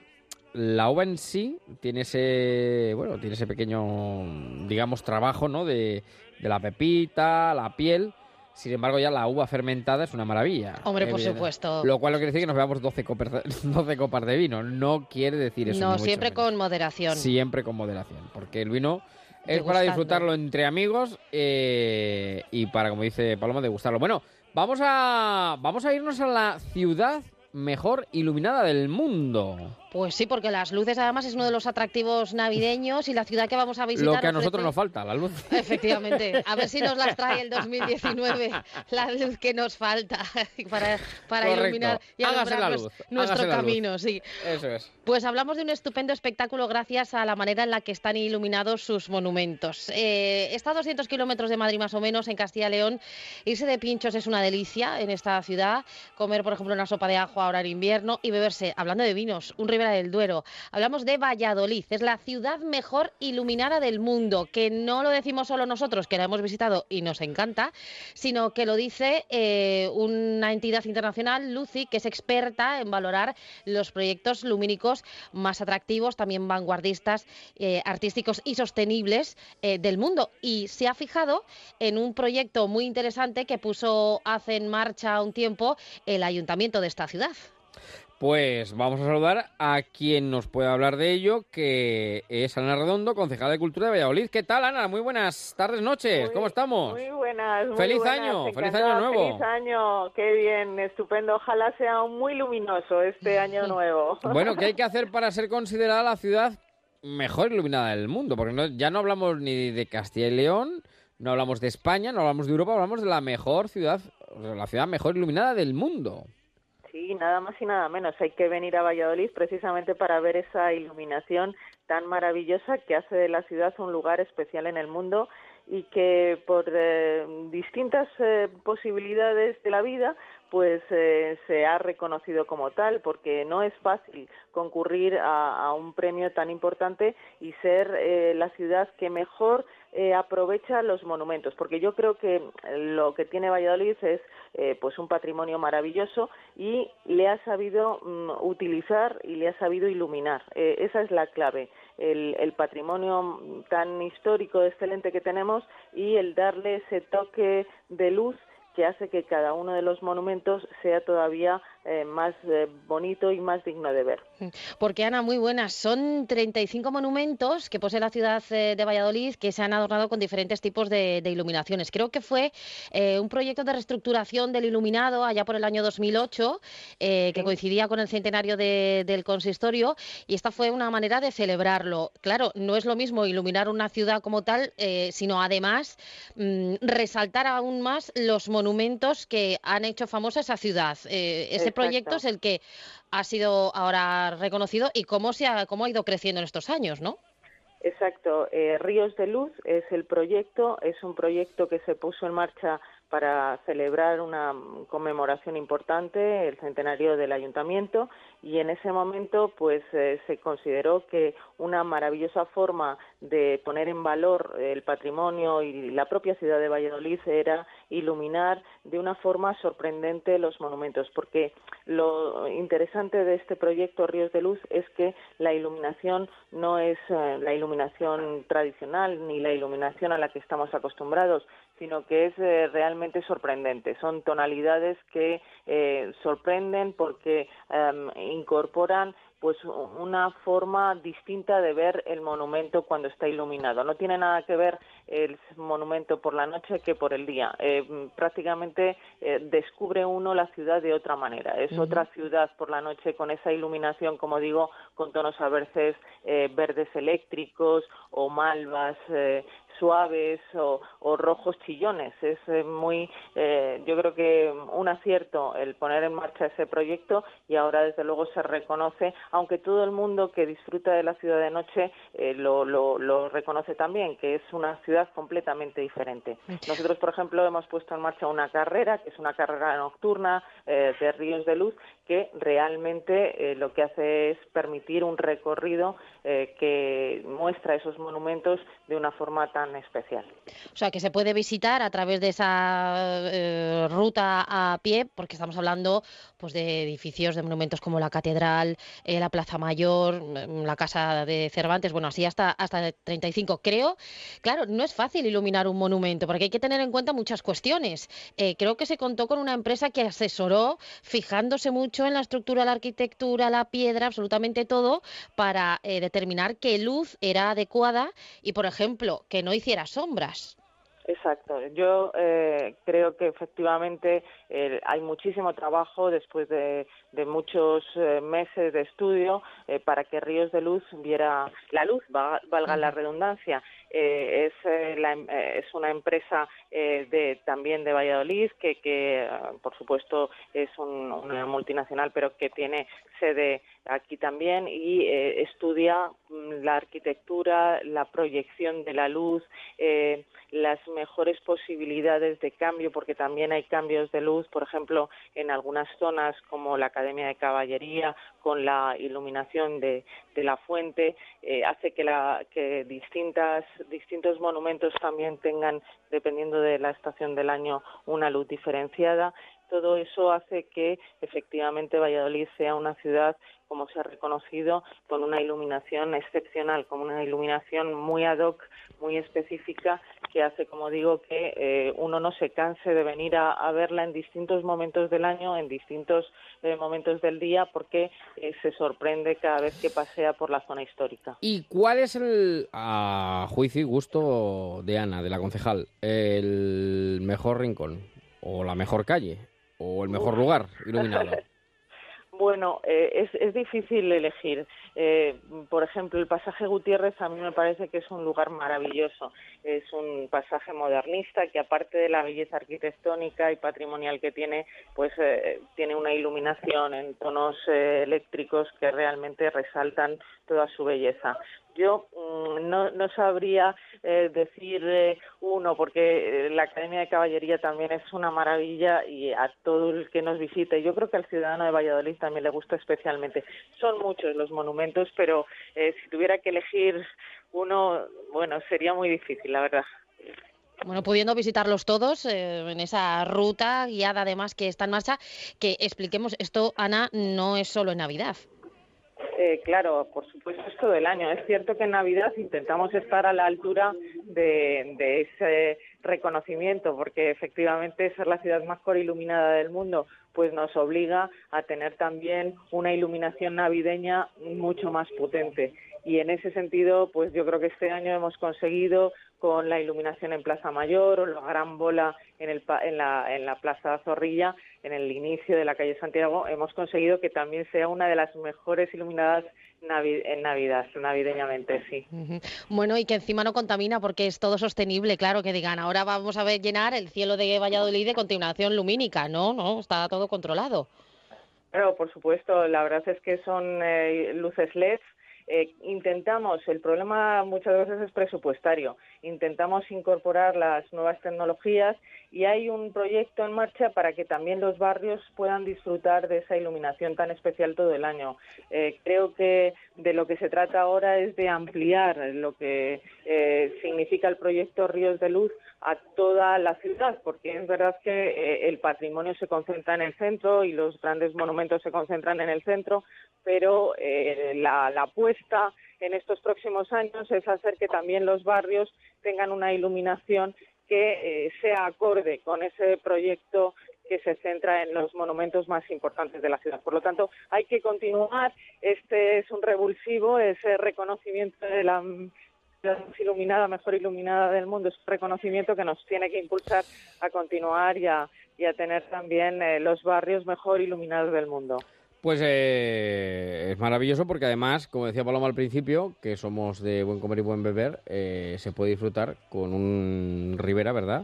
la uva en sí tiene ese, bueno, tiene ese pequeño, digamos, trabajo, ¿no? De, de la pepita, la piel. Sin embargo, ya la uva fermentada es una maravilla. Hombre, por Evidente. supuesto. Lo cual no quiere decir que nos veamos 12 copas de, 12 copas de vino. No quiere decir eso. no, siempre con moderación. Siempre con moderación. Porque el vino es para disfrutarlo entre amigos eh, y para, como dice Paloma, degustarlo. Bueno, vamos a, vamos a irnos a la ciudad mejor iluminada del mundo. Pues sí, porque las luces además es uno de los atractivos navideños y la ciudad que vamos a visitar. Lo que a ofrece- nosotros nos falta, la luz. Efectivamente, a ver si nos las trae el 2019, la luz que nos falta para, iluminar y alumbrar nuestro camino. Sí. Eso es. Pues hablamos de un estupendo espectáculo gracias a la manera en la que están iluminados sus monumentos. Eh, está a 200 kilómetros de Madrid más o menos, en Castilla y León. Irse de pinchos es una delicia en esta ciudad. Comer, por ejemplo, una sopa de ajo ahora en invierno y beberse, hablando de vinos, un Del Duero. Hablamos de Valladolid, es la ciudad mejor iluminada del mundo, que no lo decimos solo nosotros, que la hemos visitado y nos encanta, sino que lo dice eh, una entidad internacional, Lucy, que es experta en valorar los proyectos lumínicos más atractivos, también vanguardistas, eh, artísticos y sostenibles eh, del mundo. Y se ha fijado en un proyecto muy interesante que puso hace en marcha un tiempo el ayuntamiento de esta ciudad. Pues vamos a saludar a quien nos puede hablar de ello, que es Ana Redondo, concejala de Cultura de Valladolid. ¿Qué tal, Ana? Muy buenas tardes, noches. ¿Cómo estamos? Muy buenas. muy Feliz buenas, año, feliz año nuevo. Feliz año, qué bien, estupendo. Ojalá sea muy luminoso este año nuevo. Bueno, ¿qué hay que hacer para ser considerada la ciudad mejor iluminada del mundo? Porque no- ya no hablamos ni de Castilla y León, no hablamos de España, no hablamos de Europa, hablamos de la mejor ciudad, la ciudad mejor iluminada del mundo. Sí, nada más y nada menos. Hay que venir a Valladolid precisamente para ver esa iluminación tan maravillosa que hace de la ciudad un lugar especial en el mundo y que por eh, distintas eh, posibilidades de la vida pues eh, se ha reconocido como tal porque no es fácil concurrir a, a un premio tan importante y ser eh, la ciudad que mejor eh, aprovecha los monumentos porque yo creo que lo que tiene Valladolid es eh, pues un patrimonio maravilloso y le ha sabido mm, utilizar y le ha sabido iluminar. Eh, esa es la clave el, el patrimonio mm, tan histórico excelente que tenemos y el darle ese toque de luz que hace que cada uno de los monumentos sea todavía eh, más eh, bonito y más digno de ver. Porque, Ana, muy buenas. Son 35 monumentos que posee la ciudad eh, de Valladolid que se han adornado con diferentes tipos de, de iluminaciones. Creo que fue un proyecto de reestructuración del iluminado allá por el año 2008, eh, que coincidía con el centenario de- del consistorio, y esta fue una manera de celebrarlo. Claro, no es lo mismo iluminar una ciudad como tal, sino además mm, resaltar aún más los monumentos que han hecho famosa esa ciudad. Ese Exacto. proyecto es el que ha sido ahora reconocido y cómo se ha, cómo ha ido creciendo en estos años, ¿no? Exacto, eh, Ríos de Luz es el proyecto, es un proyecto que se puso en marcha para celebrar una conmemoración importante, el centenario del ayuntamiento, y en ese momento pues eh, se consideró que una maravillosa forma de poner en valor el patrimonio y la propia ciudad de Valladolid era iluminar de una forma sorprendente los monumentos, porque lo interesante de este proyecto Ríos de Luz es que la iluminación no es eh, la iluminación tradicional ni la iluminación a la que estamos acostumbrados, sino que es eh, realmente sorprendente. Son tonalidades que eh, sorprenden porque em, incorporan pues una forma distinta de ver el monumento cuando está iluminado. No tiene nada que ver el monumento por la noche que por el día. Eh, prácticamente eh, descubre uno la ciudad de otra manera. Es otra ciudad por la noche con esa iluminación, como digo, con tonos a veces eh, verdes eléctricos o malvas eh, suaves o, o rojos chillones. Es eh, muy, eh, yo creo que un acierto el poner en marcha ese proyecto y ahora desde luego se reconoce, aunque todo el mundo que disfruta de la ciudad de noche eh, lo, lo, lo reconoce también, que es una ciudad completamente diferente. Nosotros, por ejemplo, hemos puesto en marcha una carrera, que es una carrera nocturna eh, de Ríos de Luz, que realmente eh, lo que hace es permitir un recorrido eh, que muestra esos monumentos de una forma tan especial. O sea, que se puede visitar a través de esa eh, ruta a pie, porque estamos hablando pues de edificios, de monumentos como la Catedral, eh, la Plaza Mayor, mm, la Casa de Cervantes, bueno, así hasta, hasta 35. Creo, claro, no es fácil iluminar un monumento, porque hay que tener en cuenta muchas cuestiones. Eh, creo que se contó con una empresa que asesoró, fijándose mucho en la estructura, la arquitectura, la piedra, absolutamente todo, para eh, determinar qué luz era adecuada y, por ejemplo, que no hiciera sombras. Exacto. Yo eh, creo que efectivamente eh, hay muchísimo trabajo después de, de muchos eh, meses de estudio eh, para que Ríos de Luz viera la luz, va- valga la redundancia. Eh, es, eh, la em- eh, es una empresa eh, de, también de Valladolid que, que eh, por supuesto, es un- una multinacional, pero que tiene sede aquí también y eh, estudia mm, la arquitectura, la proyección de la luz, las mejores posibilidades de cambio, porque también hay cambios de luz, por ejemplo, en algunas zonas como la Academia de Caballería, con la iluminación de, de la fuente, hace que, la, que distintas, distintos monumentos también tengan, dependiendo de la estación del año, una luz diferenciada. Todo eso hace que efectivamente Valladolid sea una ciudad, como se ha reconocido, con una iluminación excepcional, con una iluminación muy ad hoc, muy específica, que hace, como digo, que eh, uno no se canse de venir a, verla en distintos momentos del año, en distintos eh, momentos del día, porque eh, se sorprende cada vez que pasea por la zona histórica. ¿Y cuál es el, a juicio y gusto de Ana, de la concejal, el mejor rincón? ¿O la mejor calle? ¿O el mejor lugar iluminado? Bueno, eh, es, es difícil elegir. Eh, por ejemplo, el pasaje Gutiérrez a mí me parece que es un lugar maravilloso. Es un pasaje modernista que aparte de la belleza arquitectónica y patrimonial que tiene, pues eh, tiene una iluminación en tonos eh, eléctricos que realmente resaltan toda su belleza. Yo mm, no, sabría eh, decir eh, uno, porque eh, la Academia de Caballería también es una maravilla y a todo el que nos visite, yo creo que al ciudadano de Valladolid también le gusta especialmente. Son muchos los monumentos, pero eh, si tuviera que elegir uno, bueno, sería muy difícil, la verdad. Bueno, pudiendo visitarlos todos eh, en esa ruta guiada además que está en marcha, que expliquemos, esto, Ana, no es solo en Navidad. Eh, claro, por supuesto es todo el año. Es cierto que en Navidad intentamos estar a la altura de, de ese reconocimiento, porque efectivamente ser la ciudad mejor iluminada del mundo, pues nos obliga a tener también una iluminación navideña mucho más potente. Y en ese sentido, pues yo creo que este año hemos conseguido con la iluminación en Plaza Mayor o la gran bola en, el, en, la, en la Plaza Zorrilla, en el inicio de la calle Santiago, hemos conseguido que también sea una de las mejores iluminadas navi- en Navidad, navideñamente, sí. Bueno, y que encima no contamina porque es todo sostenible, claro, que digan, ahora vamos a ver llenar el cielo de Valladolid de contaminación lumínica. No, no, está todo controlado. Claro, por supuesto, la verdad es que son eh, luces LED. Eh, intentamos, el problema muchas veces es presupuestario, intentamos incorporar las nuevas tecnologías y hay un proyecto en marcha para que también los barrios puedan disfrutar de esa iluminación tan especial todo el año. Eh, creo que de lo que se trata ahora es de ampliar lo que eh, significa el proyecto Ríos de Luz a toda la ciudad, porque es verdad que eh, el patrimonio se concentra en el centro y los grandes monumentos se concentran en el centro, pero eh, la, apuesta en estos próximos años es hacer que también los barrios tengan una iluminación que eh, sea acorde con ese proyecto que se centra en los monumentos más importantes de la ciudad. Por lo tanto, hay que continuar. Este es un revulsivo, ese reconocimiento de la la iluminada, mejor iluminada del mundo, es un reconocimiento que nos tiene que impulsar a continuar y a, tener también eh, los barrios mejor iluminados del mundo. Pues eh, es maravilloso porque además, como decía Paloma al principio, que somos de buen comer y buen beber, eh, se puede disfrutar con un Ribera, ¿verdad?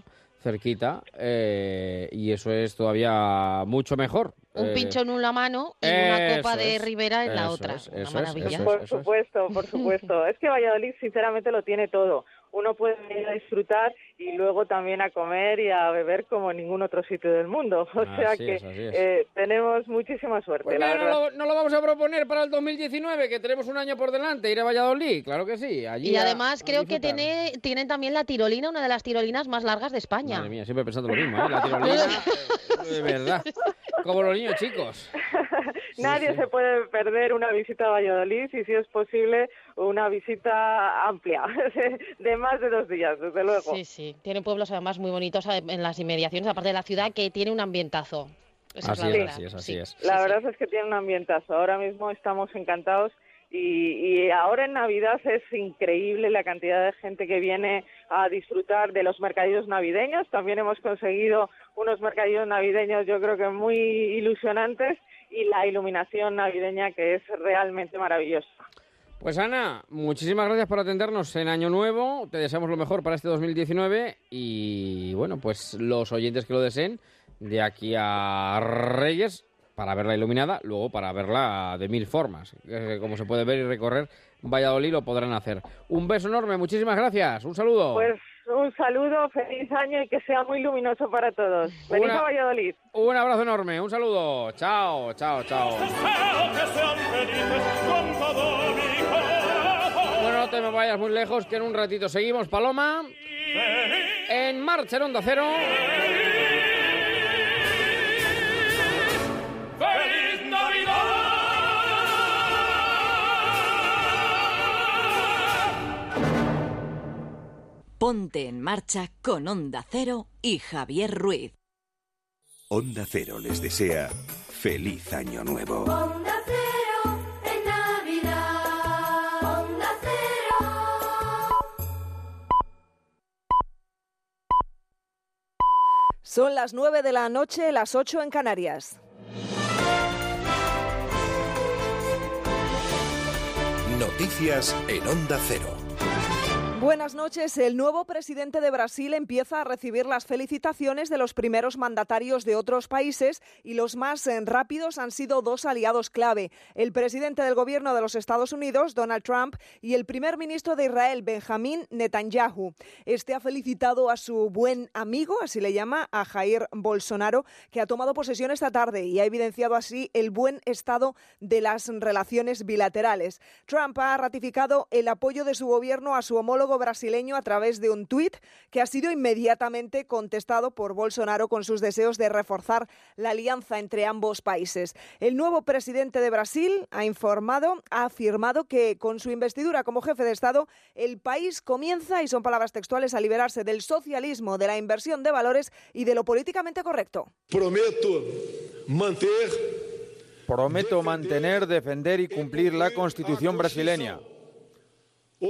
Cerquita, eh, y eso es todavía mucho mejor. Un Eh, pincho en una mano y una copa de es, Ribera en la eso otra. es, Una maravilla. eso es, Por eso es. supuesto, por supuesto. es que Valladolid sinceramente lo tiene todo. Uno puede ir a disfrutar y luego también a comer y a beber como en ningún otro sitio del mundo. O sea que es, así es. eh, tenemos muchísima suerte, Pues la mira, verdad. no, lo, no lo vamos a proponer para el 2019, que tenemos un año por delante, ir a Valladolid, claro que sí. Allí Y a- además a creo que tiene, tienen también la tirolina, una de las tirolinas más largas de España. Madre mía, siempre pensando lo mismo, ¿eh? La tirolina, eh, de verdad. Como los niños chicos. Nadie se puede perder una visita a Valladolid y si es posible una visita amplia, de más de dos días, desde luego. Sí, sí. Tiene pueblos además muy bonitos eh, en las inmediaciones, aparte de la ciudad, que tiene un ambientazo. Esa Así la es, verdad. así es, así Sí. es. La verdad es que tiene un ambientazo. Ahora mismo estamos encantados y, y ahora en Navidad es increíble la cantidad de gente que viene a disfrutar de los mercadillos navideños. También hemos conseguido unos mercadillos navideños yo creo que muy ilusionantes y la iluminación navideña que es realmente maravillosa. Pues Ana, muchísimas gracias por atendernos en Año Nuevo. Te deseamos lo mejor para este 2019 y bueno, pues los oyentes que lo deseen de aquí a Reyes para verla iluminada, luego para verla de mil formas. Como se puede ver y recorrer Valladolid lo podrán hacer. Un beso enorme, muchísimas gracias. Un saludo. Pues un saludo, feliz año y que sea muy luminoso para todos. Feliz a Valladolid. Un abrazo enorme, un saludo. Chao, chao, chao. Bueno, no te me vayas muy lejos, que en un ratito seguimos. Paloma, en marcha en Onda Cero. Ponte en marcha con Onda Cero y Javier Ruiz. Onda Cero les desea feliz año nuevo. Onda Cero en Navidad. Onda Cero. Son las 9 de la noche, las 8 en Canarias. Noticias en Onda Cero. Buenas noches. El nuevo presidente de Brasil empieza a recibir las felicitaciones de los primeros mandatarios de otros países y los más eh, rápidos han sido dos aliados clave. El presidente del gobierno de los Estados Unidos, Donald Trump, y el primer ministro de Israel, Benjamín Netanyahu. Este ha felicitado a su buen amigo, así le llama, a Jair Bolsonaro, que ha tomado posesión esta tarde y ha evidenciado así el buen estado de las relaciones bilaterales. Trump ha ratificado el apoyo de su gobierno a su homólogo brasileño a través de un tuit que ha sido inmediatamente contestado por Bolsonaro con sus deseos de reforzar la alianza entre ambos países. El nuevo presidente de Brasil ha informado, ha afirmado que con su investidura como jefe de Estado, el país comienza, y son palabras textuales, a liberarse del socialismo, de la inversión de valores y de lo políticamente correcto. Prometo manter Prometo mantener, defender y cumplir la Constitución brasileña.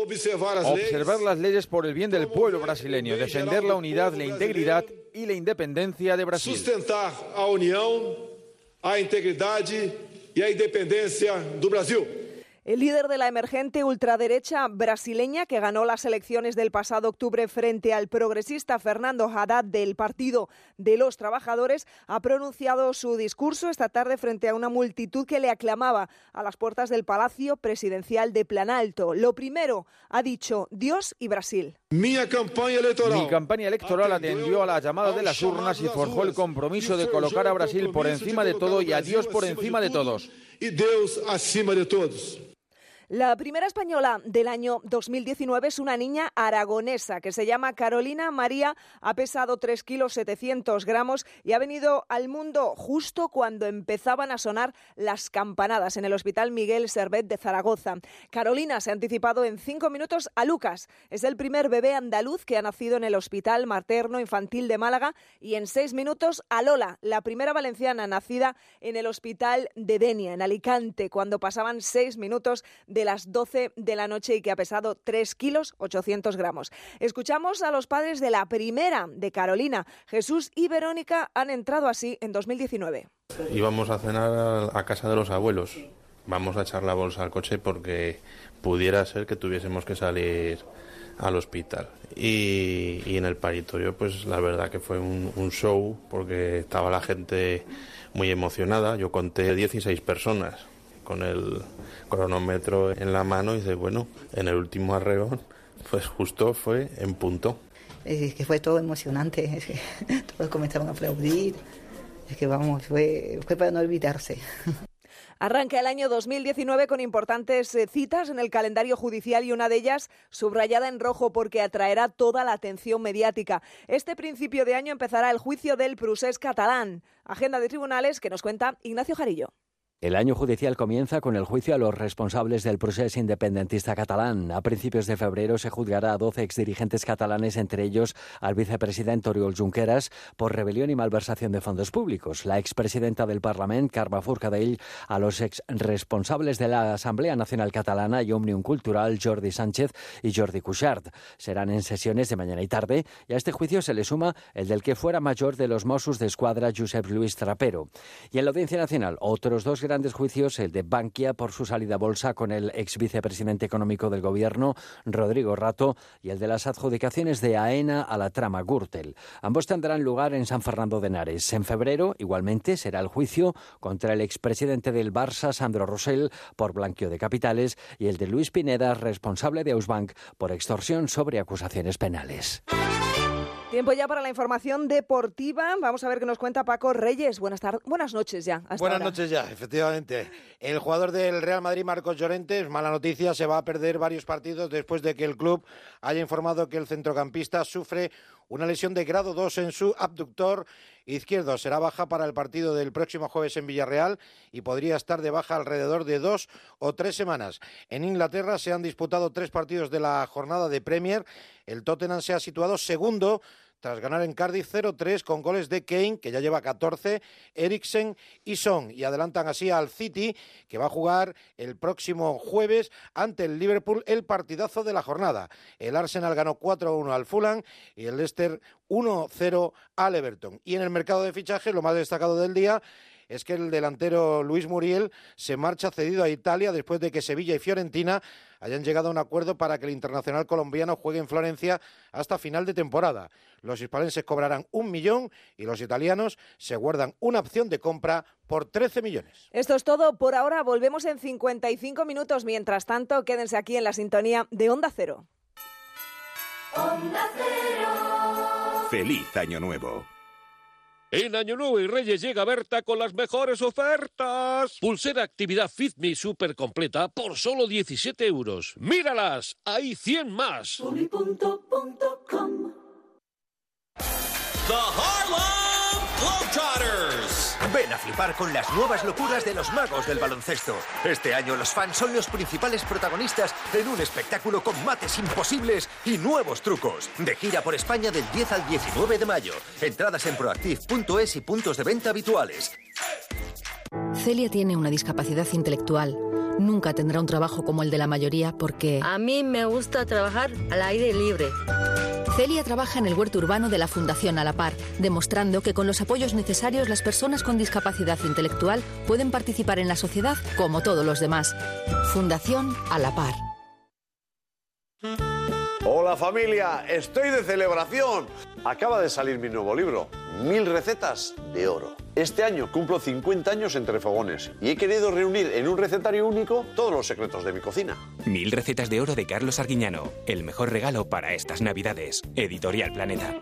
Observar as leis, Observar las leyes por el bien del pueblo brasileño, defender la unidad, la integridad y la independencia de Brasil. sustentar a união, a integridade e a independência do Brasil. El líder de la emergente ultraderecha brasileña, que ganó las elecciones del pasado octubre frente al progresista Fernando Haddad del Partido de los Trabajadores, ha pronunciado su discurso esta tarde frente a una multitud que le aclamaba a las puertas del Palacio Presidencial de Planalto. Lo primero, ha dicho Dios y Brasil. Minha campanha eleitoral Mi campaña electoral atendió a la llamada de las urnas y forjó el compromiso de colocar a Brasil por encima de todo y a Dios por encima de todos. Deus acima de todos. La primera española del año 2019 es una niña aragonesa que se llama Carolina María, ha pesado 3 kilos 700 gramos y ha venido al mundo justo cuando empezaban a sonar las campanadas en el Hospital Miguel Servet de Zaragoza. Carolina se ha anticipado en cinco minutos a Lucas. Es el primer bebé andaluz que ha nacido en el Hospital Materno Infantil de Málaga y en seis minutos a Lola, la primera valenciana nacida en el Hospital de Denia, en Alicante, cuando pasaban seis minutos de las 12 de la noche y que ha pesado 3 kilos 800 gramos. Escuchamos a los padres de la primera de Carolina. Jesús y Verónica han entrado así en 2019. Íbamos a cenar a- casa de los abuelos. Vamos a echar la bolsa al coche porque pudiera ser que tuviésemos que salir al hospital. Y, en el paritorio, pues la verdad que fue un, un show porque estaba la gente muy emocionada. Yo conté 16 personas con el cronómetro en la mano y dice, bueno, en el último arreón, pues justo fue en punto. Es que fue todo emocionante, es que todos comenzaron a aplaudir, es que vamos, fue, fue para no olvidarse. Arranca el año 2019 con importantes eh, citas en el calendario judicial y una de ellas subrayada en rojo porque atraerá toda la atención mediática. Este principio de año empezará el juicio del procés catalán. Agenda de tribunales que nos cuenta Ignacio Jarillo. El año judicial comienza con el juicio a los responsables del proceso independentista catalán. A principios de febrero se juzgará a 12 exdirigentes catalanes, entre ellos al vicepresidente Oriol Junqueras, por rebelión y malversación de fondos públicos. La expresidenta del Parlament, Carme Forcadell, a los ex responsables de la Asamblea Nacional Catalana y Omnium Cultural, Jordi Sánchez y Jordi Cuixart. Serán en sesiones de mañana y tarde y a este juicio se le suma el del que fuera mayor de los Mossos de Escuadra, Josep Luis Trapero. Y en la Audiencia Nacional, otros dos grandes juicios, el de Bankia por su salida a bolsa con el ex vicepresidente económico del gobierno, Rodrigo Rato, y el de las adjudicaciones de AENA a la trama Gürtel. Ambos tendrán lugar en San Fernando de Henares. En febrero, igualmente, será el juicio contra el expresidente del Barça, Sandro Rosell, por blanqueo de capitales, y el de Luis Pineda, responsable de Ausbank, por extorsión sobre acusaciones penales. Tiempo ya para la información deportiva. Vamos a ver qué nos cuenta Paco Reyes. Buenas tardes, buenas noches ya. hasta Buenas ahora. noches ya, efectivamente. El jugador del Real Madrid, Marcos Llorente, mala noticia, se va a perder varios partidos después de que el club haya informado que el centrocampista sufre una lesión de grado 2 en su abductor izquierdo. Será baja para el partido del próximo jueves en Villarreal y podría estar de baja alrededor de dos o tres semanas. En Inglaterra se han disputado tres partidos de la jornada de Premier. El Tottenham se ha situado segundo tras ganar en Cardiff 0-3 con goles de Kane, que ya lleva 14, Eriksen y Son. Y adelantan así al City, que va a jugar el próximo jueves ante el Liverpool el partidazo de la jornada. El Arsenal ganó 4-1 al Fulham y el Leicester 1-0 al Everton. Y en el mercado de fichajes, lo más destacado del día, es que el delantero Luis Muriel se marcha cedido a Italia después de que Sevilla y Fiorentina hayan llegado a un acuerdo para que el internacional colombiano juegue en Florencia hasta final de temporada. Los hispalenses cobrarán un millón y los italianos se guardan una opción de compra por 13 millones. Esto es todo por ahora. Volvemos en 55 minutos. Mientras tanto, quédense aquí en la sintonía de Onda Cero. Feliz Año Nuevo. En Año Nuevo y Reyes llega Berta con las mejores ofertas. Pulsera Actividad Fit Me Super completa por solo 17 euros. ¡Míralas! ¡Hay 100 más! The Harlem Globetrotters. Ven a flipar con las nuevas locuras de los magos del baloncesto. Este año los fans son los principales protagonistas en un espectáculo con mates imposibles y nuevos trucos. De gira por España del 10 al 19 de mayo. Entradas en proactiv.es y puntos de venta habituales. Celia tiene una discapacidad intelectual. Nunca tendrá un trabajo como el de la mayoría porque... A mí me gusta trabajar al aire libre. Celia trabaja en el huerto urbano de la Fundación A la Par, demostrando que con los apoyos necesarios las personas con discapacidad intelectual pueden participar en la sociedad como todos los demás. Fundación A la Par. Hola familia, estoy de celebración. Acaba de salir mi nuevo libro, Mil recetas de oro. Este año cumplo 50 años entre fogones y he querido reunir en un recetario único todos los secretos de mi cocina. Mil recetas de oro de Carlos Arguiñano. El mejor regalo para estas navidades. Editorial Planeta.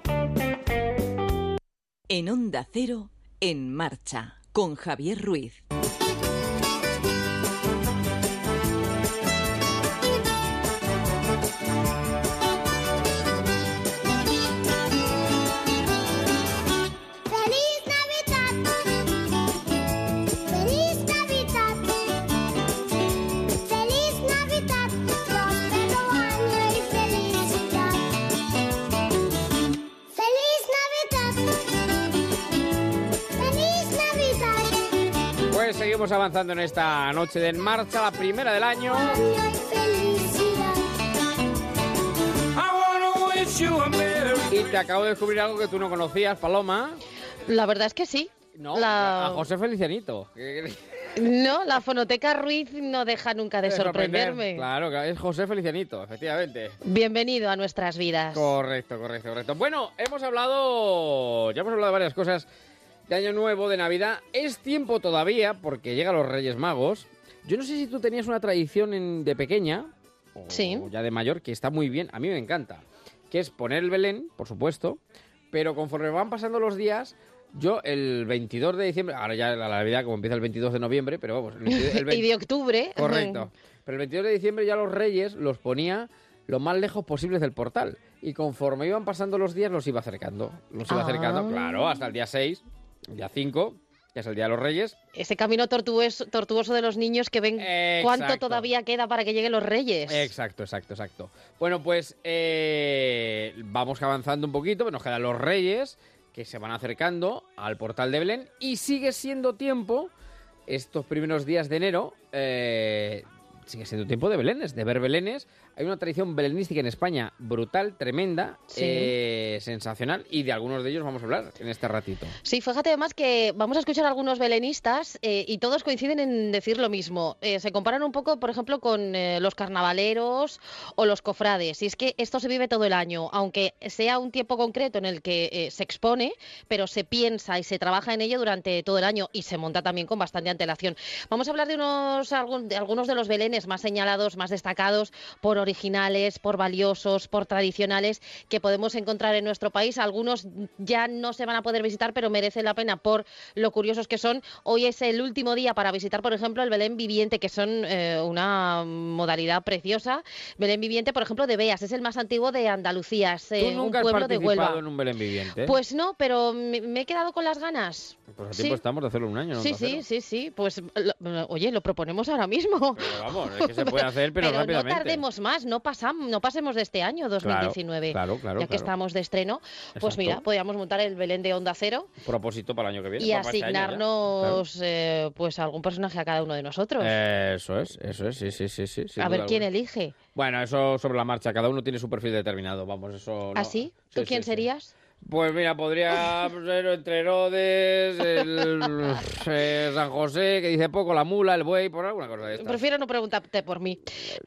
En Onda Cero, en marcha, con Javier Ruiz. Seguimos avanzando en esta noche de En Marcha, la primera del año. Y te acabo de descubrir algo que tú no conocías, Paloma. La verdad es que sí. No, La- a José Felicianito. No, la fonoteca Ruiz no deja nunca de sorprenderme. Claro, es José Felicianito, efectivamente. Bienvenido a nuestras vidas. Correcto, correcto, correcto. Bueno, hemos hablado, ya hemos hablado de varias cosas de Año Nuevo, de Navidad. Es tiempo todavía, porque llegan los Reyes Magos. Yo no sé si tú tenías una tradición en- de pequeña, o Sí. ya de mayor, que está muy bien, a mí me encanta, que es poner el Belén, por supuesto, pero conforme van pasando los días... Yo el 22 de diciembre, ahora ya la Navidad como empieza el 22 de noviembre, pero vamos, el 22 el y de octubre. Correcto. Pero el 22 de diciembre ya los reyes los ponía lo más lejos posibles del portal. Y conforme iban pasando los días, los iba acercando. Los iba Ah. acercando, claro, hasta el día 6, el día 5, que es el día de los reyes. Ese camino tortuoso, tortuoso de los niños que ven cuánto todavía queda para que lleguen los reyes. Exacto, exacto, exacto. Bueno, pues eh, vamos avanzando un poquito, nos quedan los reyes que se van acercando al portal de Belén y sigue siendo tiempo, estos primeros días de enero, eh, sigue siendo tiempo de belenes, de ver belenes. Hay una tradición belenística en España brutal, tremenda, Sí. eh, sensacional y de algunos de ellos vamos a hablar en este ratito. Sí, fíjate además que vamos a escuchar a algunos belenistas eh, y todos coinciden en decir lo mismo. Eh, se comparan un poco, por ejemplo, con los carnavaleros o los cofrades. Y es que esto se vive todo el año, aunque sea un tiempo concreto en el que se expone, pero se piensa y se trabaja en ello durante todo el año y se monta también con bastante antelación. Vamos a hablar de, unos, de algunos de los belenes más señalados, más destacados por originales, por valiosos, por tradicionales que podemos encontrar en nuestro país. Algunos ya no se van a poder visitar, pero merecen la pena por lo curiosos que son. Hoy es el último día para visitar, por ejemplo, el Belén Viviente, que son eh, una modalidad preciosa. Belén Viviente, por ejemplo, de Beas, es el más antiguo de Andalucía, es eh, ¿Tú nunca un has pueblo de participado Huelva. en un Belén viviente? Pues no, pero me, me he quedado con las ganas. Pues a sí. tiempo estamos de hacerlo un año, ¿no? Sí, De sí, sí, sí. Pues, lo- oye, lo proponemos ahora mismo. Pero vamos, es que se puede hacer, pero, no rápidamente. tardemos más, no pasamos, no pasemos de este año 2019. claro, claro, ya que estamos de estreno, pues Exacto. mira, podríamos montar el Belén de Onda Cero Propósito para el año que viene. y este asignarnos eh, pues algún personaje a cada uno de nosotros. Eso es, eso es, sí, sí, sí, sí. a ver quién elige. Bueno, eso sobre la marcha, cada uno tiene su perfil determinado, vamos, eso... no- ¿Así? ¿Tú Sí, quién sí, sí. serías? Pues mira, podría ser entre Herodes, el, eh, San José, que dice poco, la mula, el buey, por alguna cosa de estas. Prefiero no preguntarte por mí.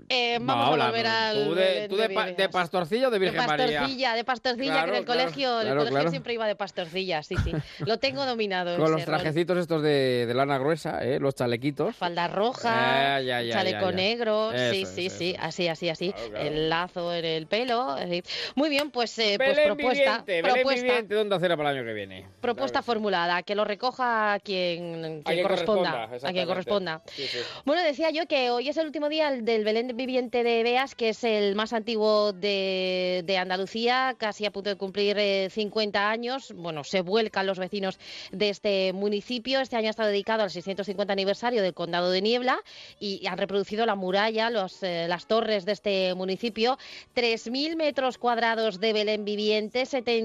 Eh, No, vamos a volver al. ¿Tú de, tú de, pa- de pastorcilla o de De Virgen María? pastorcilla, de pastorcilla, que en Claro, el claro, colegio, en el claro, colegio claro. siempre iba de pastorcilla, sí, sí. Lo tengo dominado. Con los rol. trajecitos estos de, de lana gruesa, ¿eh? los chalequitos. Falda roja, ya, ya, chaleco ya, negro, sí, Eso, sí, eso, sí, así, así, así. El lazo en el pelo. así. Muy bien, pues, eh, pues propuesta, Belén propuesta, ¿dónde hacer para el año que viene? propuesta formulada, que lo recoja quien, quien quien corresponda, corresponda, a quien corresponda. Sí, sí. Bueno, decía yo que hoy es el último día del Belén viviente de Beas, que es el más antiguo de, de Andalucía, casi a punto de cumplir eh, 50 años. Bueno, se vuelcan los vecinos de este municipio. Este año ha estado dedicado al 650 aniversario del Condado de Niebla y han reproducido la muralla, los, eh, las torres de este municipio. 3.000 metros cuadrados de Belén viviente, 75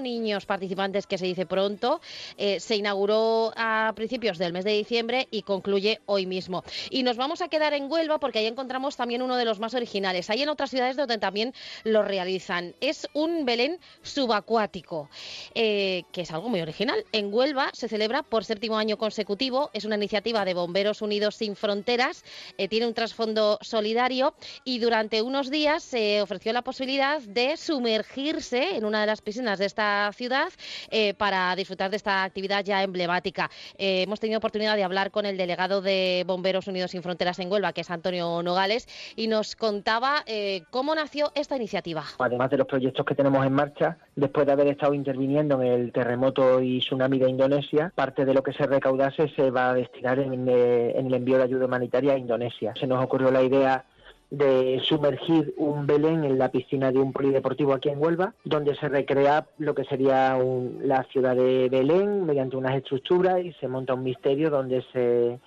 niños participantes, que se dice pronto. Eh, se inauguró a principios del mes de diciembre y concluye hoy mismo. Y nos vamos a quedar en Huelva porque ahí encontramos también uno de los más originales. Hay en otras ciudades donde también lo realizan. Es un Belén subacuático, eh, que es algo muy original. En Huelva se celebra por séptimo año consecutivo. Es una iniciativa de Bomberos Unidos Sin Fronteras. eh, tiene un trasfondo solidario y durante unos días se ofreció la posibilidad de sumergirse en una de las piscinas de esta ciudad eh, para disfrutar de esta actividad ya emblemática. Eh, hemos tenido oportunidad de hablar con el delegado de Bomberos Unidos Sin Fronteras en Huelva, que es Antonio Nogales, y nos contaba eh, cómo nació esta iniciativa. Además de los proyectos que tenemos en marcha, después de haber estado interviniendo en el terremoto y tsunami de Indonesia, parte de lo que se recaudase se va a destinar en, eh, en el envío de ayuda humanitaria a Indonesia. Se nos ocurrió la idea de sumergir un Belén en la piscina de un polideportivo aquí en Huelva, donde se recrea lo que sería un- la ciudad de Belén mediante unas estructuras y se monta un misterio donde se,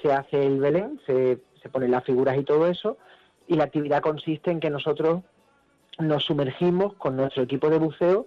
se hace el Belén, se, se ponen las figuras y todo eso, y la actividad consiste en que nosotros nos sumergimos con nuestro equipo de buceo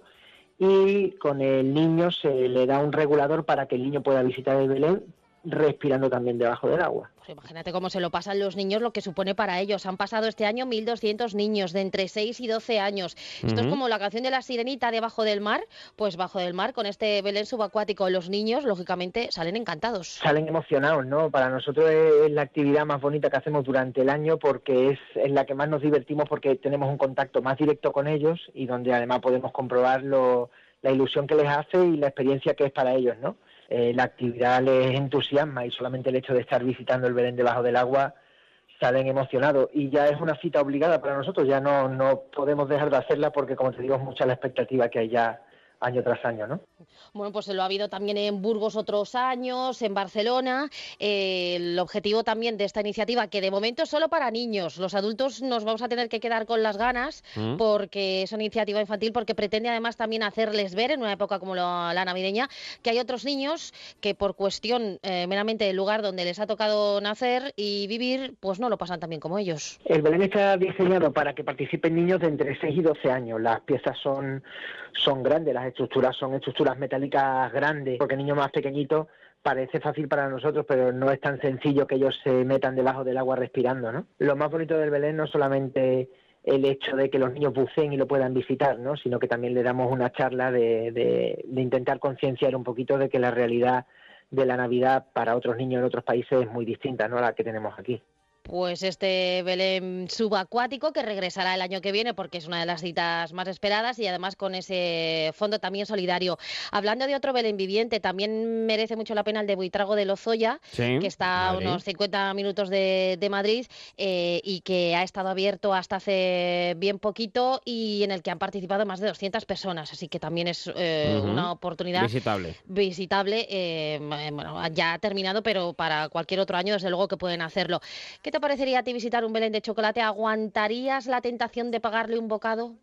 y con el niño se le da un regulador para que el niño pueda visitar el Belén respirando también debajo del agua. Pues imagínate cómo se lo pasan los niños, lo que supone para ellos. Han pasado este año 1.200 niños de entre 6 y 12 años. Esto es como la canción de la sirenita debajo del mar, pues bajo del mar con este Belén subacuático. Los niños, lógicamente, salen encantados. Salen emocionados, ¿no? Para nosotros es la actividad más bonita que hacemos durante el año porque es en la que más nos divertimos porque tenemos un contacto más directo con ellos y donde además podemos comprobar lo- la ilusión que les hace y la experiencia que es para ellos, ¿no? Eh, la actividad les entusiasma y solamente el hecho de estar visitando el Belén debajo del agua salen emocionados. Y ya es una cita obligada para nosotros, ya no, no podemos dejar de hacerla porque como te digo es mucha la expectativa que hay ya año tras año, ¿no? Bueno, pues lo ha habido también en Burgos otros años, en Barcelona. Eh, el objetivo también de esta iniciativa, que de momento es solo para niños. Los adultos nos vamos a tener que quedar con las ganas Mm. porque es una iniciativa infantil, porque pretende además también hacerles ver en una época como la, la navideña que hay otros niños que por cuestión eh, meramente del lugar donde les ha tocado nacer y vivir, pues no lo pasan tan bien como ellos. El Belén está diseñado para que participen niños de entre 6 y 12 años. Las piezas son, son grandes, las estructuras son estructuras metálicas grandes, porque niños más pequeñitos parece fácil para nosotros, pero no es tan sencillo que ellos se metan debajo del agua respirando, ¿no? Lo más bonito del Belén no solamente el hecho de que los niños buceen y lo puedan visitar, ¿no? sino que también le damos una charla de, de- de intentar concienciar un poquito de que la realidad de la Navidad para otros niños en otros países es muy distinta ¿no? a la que tenemos aquí. Pues este Belén subacuático que regresará el año que viene porque es una de las citas más esperadas y además con ese fondo también solidario. Hablando de otro Belén viviente, también merece mucho la pena el de Buitrago de Lozoya, Sí, que está a unos 50 minutos de, de Madrid eh, y que ha estado abierto hasta hace bien poquito y en el que han participado más de 200 personas. Así que también es eh, una oportunidad Visitable. visitable. eh, bueno, ya ha terminado, pero para cualquier otro año, desde luego que pueden hacerlo. ¿Qué te parecería a ti visitar un Belén de chocolate? ¿Aguantarías la tentación de pagarle un bocado?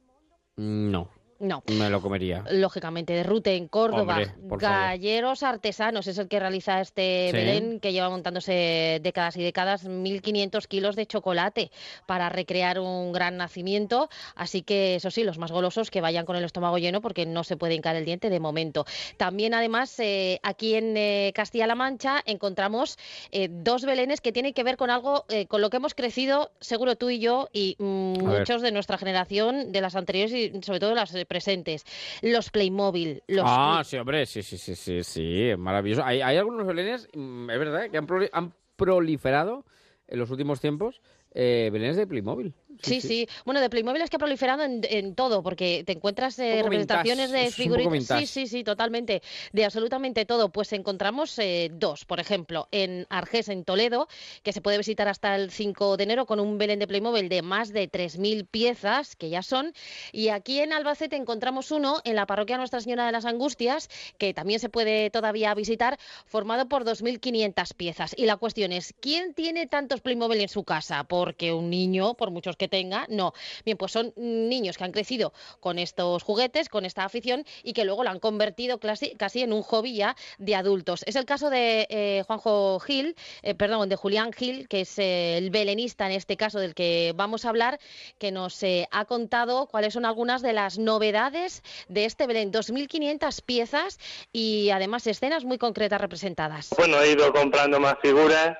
No. No. Me lo comería. Lógicamente, de Rute en Córdoba, Hombre, por favor. Galleros Artesanos es el que realiza este Sí. Belén que lleva montándose décadas y décadas, 1.500 kilos de chocolate para recrear un gran nacimiento. Así que, eso sí, los más golosos que vayan con el estómago lleno porque no se puede hincar el diente de momento. También, además, eh, aquí en eh, Castilla-La Mancha encontramos eh, dos Belenes que tienen que ver con algo eh, con lo que hemos crecido, seguro tú y yo, y mm, ver. muchos de nuestra generación, de las anteriores y sobre todo las presentes. Los Playmobil, los... Ah, sí, hombre, sí, sí, sí, sí, sí, maravilloso. Hay, hay algunos belenes, mm, es verdad, que han, proli- han proliferado en los últimos tiempos eh, belenes de Playmobil. Sí, sí, Bueno, de Playmobil es que ha proliferado en, en todo, porque te encuentras eh, representaciones vintage, de figuritas. Sí, sí, sí, totalmente. De absolutamente todo. Pues encontramos eh, dos, por ejemplo, en Argés, en Toledo, que se puede visitar hasta el 5 de enero con un Belén de Playmobil de más de 3.000 piezas, que ya son. Y aquí en Albacete encontramos uno en la parroquia Nuestra Señora de las Angustias, que también se puede todavía visitar, formado por 2.500 piezas. Y la cuestión es, ¿quién tiene tantos Playmobil en su casa? Porque un niño, por muchos que tenga, no. Bien, pues son niños que han crecido con estos juguetes, con esta afición y que luego lo han convertido casi, en un hobby de adultos. Es el caso de eh, Juanjo Gil, eh, perdón, de Julián Gil, que es el belenista en este caso del que vamos a hablar, que nos eh, ha contado cuáles son algunas de las novedades de este Belén. 2.500 piezas y además escenas muy concretas representadas. Bueno, he ido comprando más figuras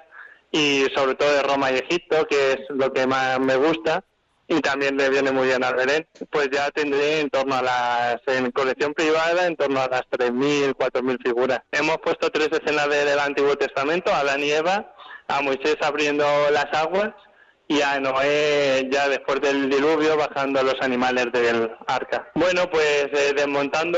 y sobre todo de Roma y Egipto, que es lo que más me gusta y también le viene muy bien al Belén. Pues ya tendré en torno a las, en colección privada, en torno a las 3.000, 4.000 figuras. Hemos puesto tres escenas de- del Antiguo Testamento, a Adán y Eva, a Moisés abriendo las aguas y a Noé ya después del diluvio bajando los animales del arca. Bueno, pues eh, desmontando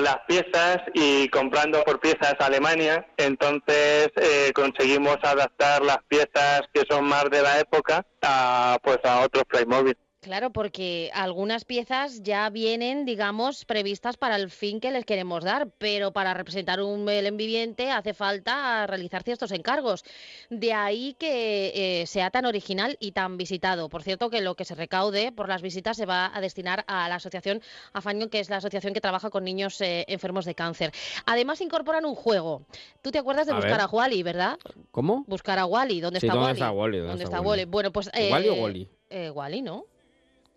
las piezas y comprando por piezas Alemania, entonces eh, conseguimos adaptar las piezas que son más de la época a pues a otros Playmobil. Claro, porque algunas piezas ya vienen, digamos, previstas para el fin que les queremos dar, pero para representar un Belén viviente hace falta realizar ciertos encargos. De ahí que eh, sea tan original y tan visitado. Por cierto, que lo que se recaude por las visitas se va a destinar a la asociación Afaño, que es la asociación que trabaja con niños eh, enfermos de cáncer. Además, incorporan un juego. Tú te acuerdas de A buscar ver. a Wally, ¿verdad? ¿Cómo? Buscar a Wally. ¿Dónde Sí, está ¿dónde Wally? está Wally? ¿Dónde está está Wally? Wally? Bueno, pues. ¿Wally o eh, Wally? eh, Wally, ¿no?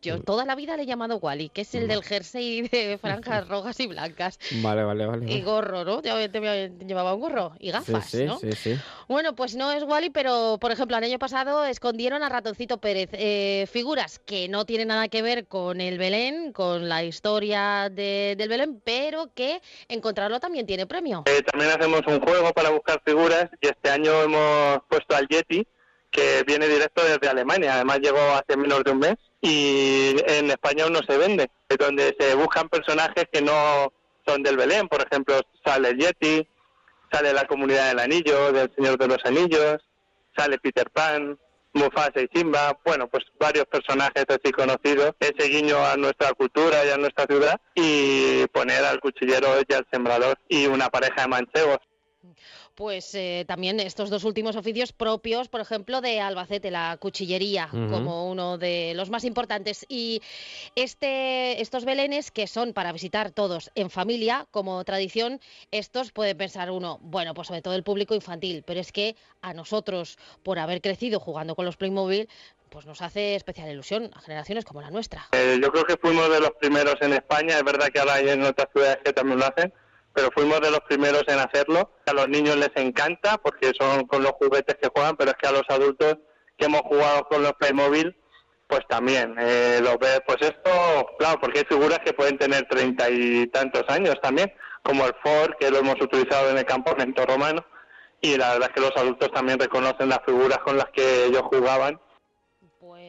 Yo toda la vida le he llamado Wally, que es el del jersey de franjas rojas y blancas. Vale, vale, vale. Y gorro, ¿no? Ya te- te- Llevaba un gorro y gafas, sí, sí, ¿no? sí, sí. Bueno, pues no es Wally, pero por ejemplo, el año pasado escondieron a Ratoncito Pérez. Eh, figuras que no tienen nada que ver con el Belén, con la historia de- del Belén, pero que encontrarlo también tiene premio. Eh, también hacemos un juego para buscar figuras y este año hemos puesto al Yeti, que viene directo desde Alemania. Además llegó hace menos de un mes y en España aún no se vende. Es donde se buscan personajes que no son del Belén. Por ejemplo, sale Yeti, sale la Comunidad del Anillo, del Señor de los Anillos, sale Peter Pan, Mufasa y Simba, bueno, pues varios personajes así conocidos, ese guiño a nuestra cultura y a nuestra ciudad, y poner al cuchillero y al sembrador y una pareja de manchegos. Pues eh, también estos dos últimos oficios propios, por ejemplo, de Albacete, la cuchillería, como uno de los más importantes. Y este, estos belenes, que son para visitar todos en familia, como tradición, estos puede pensar uno, bueno, pues sobre todo el público infantil, pero es que a nosotros, por haber crecido jugando con los Playmobil, pues nos hace especial ilusión a generaciones como la nuestra. Eh, yo creo que fuimos de los primeros en España, es verdad que ahora hay en otras ciudades que también lo hacen, pero fuimos de los primeros en hacerlo. A los niños les encanta porque son con los juguetes que juegan, pero es que a los adultos que hemos jugado con los Playmobil, pues también eh, los ves, pues esto, claro, porque hay figuras que pueden tener treinta y tantos años también, como el Ford, que lo hemos utilizado en el campamento romano, y la verdad es que los adultos también reconocen las figuras con las que ellos jugaban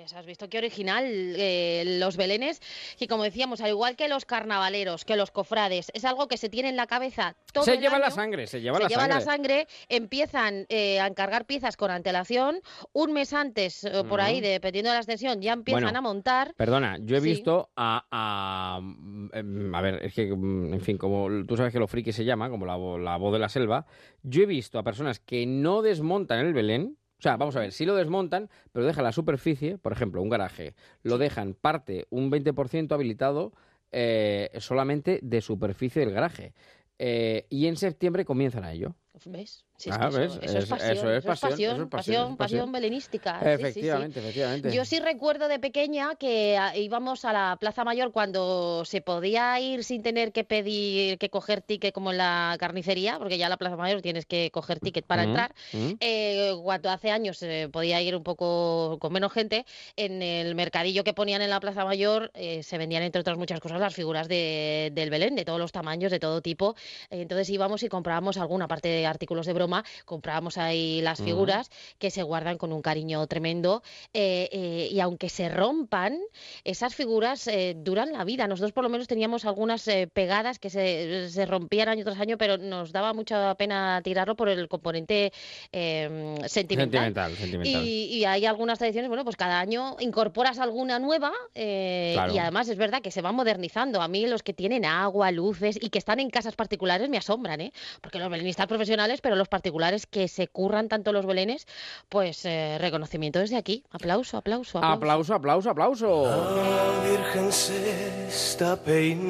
Pues has visto qué original eh, los belenes, y como decíamos, al igual que los carnavaleros, que los cofrades, es algo que se tiene en la cabeza todo Se el lleva la sangre, se lleva se la lleva sangre. la sangre, empiezan eh, a encargar piezas con antelación, un mes antes, eh, por ahí, dependiendo de la extensión, ya empiezan Bueno, a montar. Perdona, yo he Sí. visto a, a, mm, a ver, es que, mm, en fin, como tú sabes que lo friki se llama, como la, vo- la voz de la selva, yo he visto a personas que no desmontan el Belén, sea, vamos a ver, sí lo desmontan, pero dejan la superficie, por ejemplo, un garaje, lo dejan parte, un 20% habilitado eh, solamente de superficie del garaje. Eh, y en septiembre comienzan a ello. ¿Ves? Sí, Ah, eso, es pasión, eso es pasión, eso es pasión, pasión, pasión, es pasión. pasión belenística. sí, sí, sí. Efectivamente, efectivamente. Yo sí recuerdo de pequeña que ah, íbamos a la Plaza Mayor cuando se podía ir sin tener que pedir, que coger ticket como en la carnicería, porque ya a la Plaza Mayor tienes que coger ticket para Mm, entrar. mm. Eh, cuando hace años se podía ir un poco con menos gente, en el mercadillo que ponían en la Plaza Mayor eh, se vendían, entre otras muchas cosas, las figuras de- del Belén, de todos los tamaños, de todo tipo. Eh, Entonces íbamos y comprábamos alguna parte de artículos de broma, comprábamos ahí las Mm. figuras que se guardan con un cariño tremendo. eh, eh, y aunque se rompan, esas figuras eh, duran la vida. Nosotros por lo menos teníamos algunas pegadas que se, se rompían año tras año, pero nos daba mucha pena tirarlo por el componente eh, sentimental. Sentimental, sentimental. Y, y hay algunas tradiciones, bueno, pues cada año incorporas alguna nueva Claro. y además es verdad que se van modernizando. A mí los que tienen agua, luces y que están en casas particulares me asombran, ¿eh? Porque los belenistas profesionales, pero los particulares que se curran tanto los belenes, pues eh, reconocimiento desde aquí. Aplauso, aplauso, aplauso. Aplauso, aplauso, aplauso. La Virgen se está peinando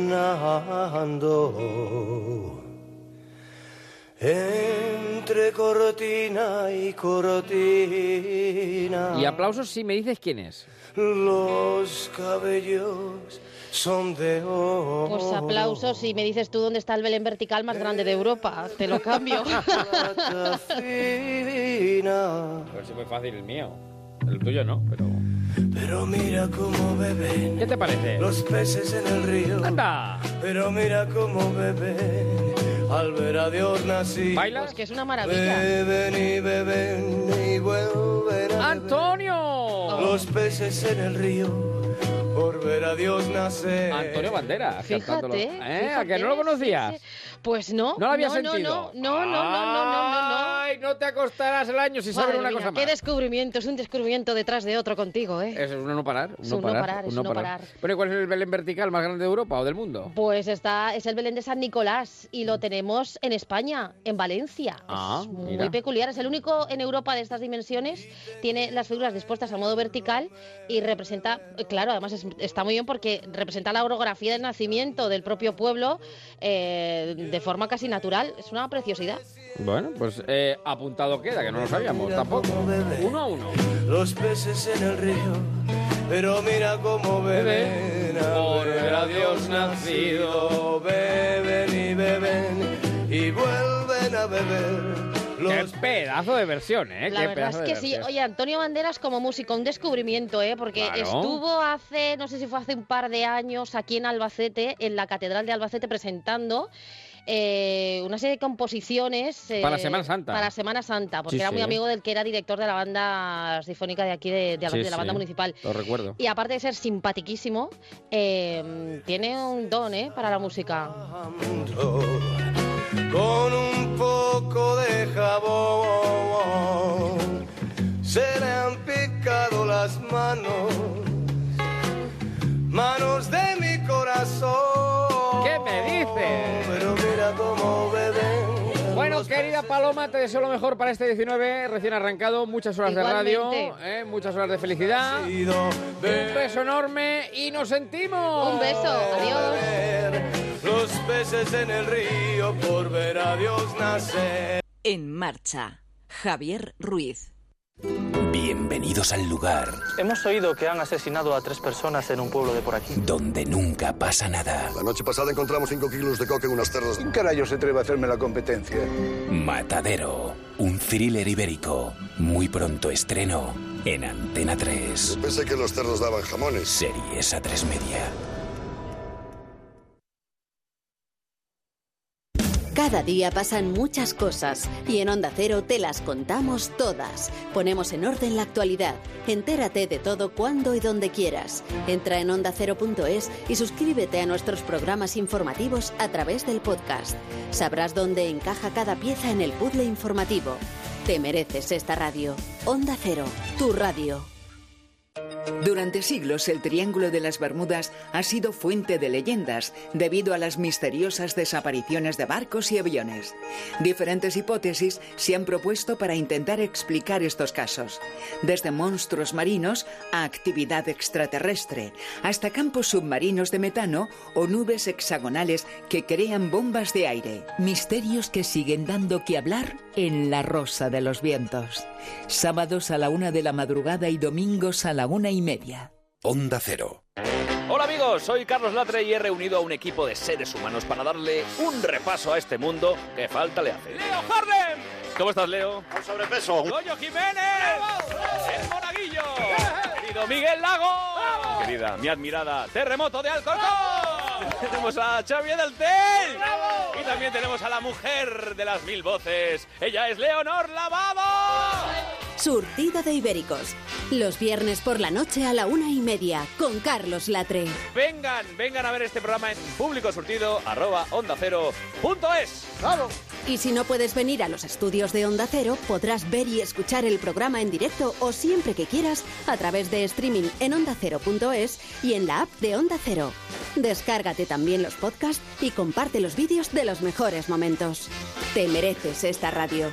entre cortina y cortina. Y aplausos si me dices quién es. Los cabellos son de oro. Pues aplausos si me dices tú dónde está el Belén vertical más grande de Europa. Te lo cambio. Pues es muy fácil el mío. El tuyo no, pero... Pero mira cómo beben ¿Qué te parece? los peces en el río. ¡Anda! Pero mira cómo beben al ver a Dios nacido. ¿Bailas? Pues que es una maravilla. Beben y beben y vuelven a ¡Antonio! los peces en el río por ver a Dios nacer. Antonio Banderas. cantándolo. Fíjate, ¿Eh? ¿A que no lo sí, conocías? sí. Pues no. ¿No lo habías no, no, sentido? No, no, no, no, no, no, no, no. Ay, no te acostarás el año saber Madre una mía, cosa Qué más. descubrimiento, es un descubrimiento detrás de otro contigo, ¿eh? Es un no parar. Un Es no un no parar, parar, es un no parar. Pero ¿y ¿cuál es el Belén vertical más grande de Europa o del mundo? Pues está, es el Belén de San Nicolás y lo tenemos en España, en Valencia. Ah, es muy mira. peculiar, es el único en Europa de estas dimensiones. Tiene las figuras dispuestas a modo vertical y representa, claro, además es- está muy bien porque representa la orografía del nacimiento del propio pueblo eh, de forma casi natural. Es una preciosidad. Bueno, pues eh, apuntado queda, que no lo sabíamos tampoco. Uno a uno. Los peces en el río, pero mira cómo beben Por ver a Dios nacido. Beben y beben y vuelven a beber. Qué pedazo de versión, ¿eh? La Qué verdad pedazo es de que sí. Oye, Antonio Banderas como músico, un descubrimiento, ¿eh? Porque Claro. estuvo hace, no sé si fue hace un par de años, aquí en Albacete, en la Catedral de Albacete, presentando eh, una serie de composiciones. eh, Para Semana Santa. Para Semana Santa, porque Sí, era muy sí. amigo del que era director de la banda sinfónica de aquí, de, de Albacete, Sí, de la banda sí, municipal. Lo recuerdo. Y aparte de ser simpatiquísimo, eh, tiene un don, ¿eh? Para la música. con un poco de jabón. Se le han picado las manos, manos de mi corazón. ¿Qué me dices? Mira cómo beben. Bueno, querida Paloma, te deseo lo mejor para este 19 recién arrancado. Muchas horas de radio. ¿eh? muchas horas de felicidad. Un beso enorme y nos sentimos. Un beso, adiós. Los peces en el río por ver a Dios nacer. En marcha, Javier Ruiz. Bienvenidos al lugar Hemos oído que han asesinado a tres personas en un pueblo de por aquí. donde nunca pasa nada. La noche pasada encontramos 5 kilos de coca en unas cerdas. ¿Quién carajo se atreve a hacerme la competencia? Matadero, un thriller ibérico. Muy pronto estreno en Antena 3. Pensé que los cerdos daban jamones. Series a 3 media. Cada día pasan muchas cosas y en Onda Cero te las contamos todas. Ponemos en orden la actualidad. Entérate de todo cuando y donde quieras. Entra en ondacero.es y suscríbete a nuestros programas informativos a través del podcast. Sabrás dónde encaja cada pieza en el puzzle informativo. Te mereces esta radio. Onda Cero, tu radio. Durante siglos el Triángulo de las Bermudas ha sido fuente de leyendas debido a las misteriosas desapariciones de barcos y aviones. Diferentes hipótesis se han propuesto para intentar explicar estos casos, desde monstruos marinos a actividad extraterrestre, hasta campos submarinos de metano o nubes hexagonales que crean bombas de aire. Misterios que siguen dando que hablar en La Rosa de los Vientos. Sábados a la una de la madrugada y domingos a la una y media. Onda Cero. Hola amigos, soy Carlos Latre y he reunido a un equipo de seres humanos para darle un repaso a este mundo que falta le hace. ¡Leo Harlem! ¿Cómo estás, Leo? Con sobrepeso. ¡Goyo Jiménez! ¡El Monaguillo! ¡Querido Miguel Lago! Querida, mi admirada Terremoto de Alcorcón. tenemos a Xavi del Tel. Y también tenemos a la mujer de las mil voces. Ella es Leonor Lavado. Surtida de Ibéricos. Los viernes por la noche a la una y media con Carlos Latre. Vengan, vengan a ver este programa en público surtido arroba onda cero punto es. ¡Vamos! Y si no puedes venir a los estudios de Onda Cero, podrás ver y escuchar el programa en directo o siempre que quieras a través de streaming en ondacero.es y en la app de Onda Cero. Descárgate también los podcasts y comparte los vídeos de los mejores momentos. Te mereces esta radio.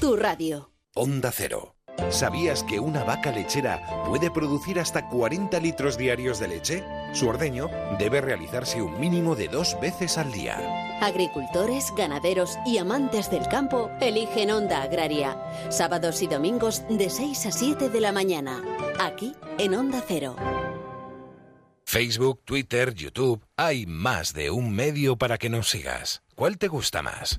tu radio. Onda Cero. ¿Sabías que una vaca lechera puede producir hasta 40 litros diarios de leche? Su ordeño debe realizarse un mínimo de dos veces al día. Agricultores, ganaderos y amantes del campo eligen Onda Agraria. Sábados y domingos de 6 a 7 de la mañana. Aquí en Onda Cero. Facebook, Twitter, YouTube. Hay más de un medio para que nos sigas. ¿Cuál te gusta más?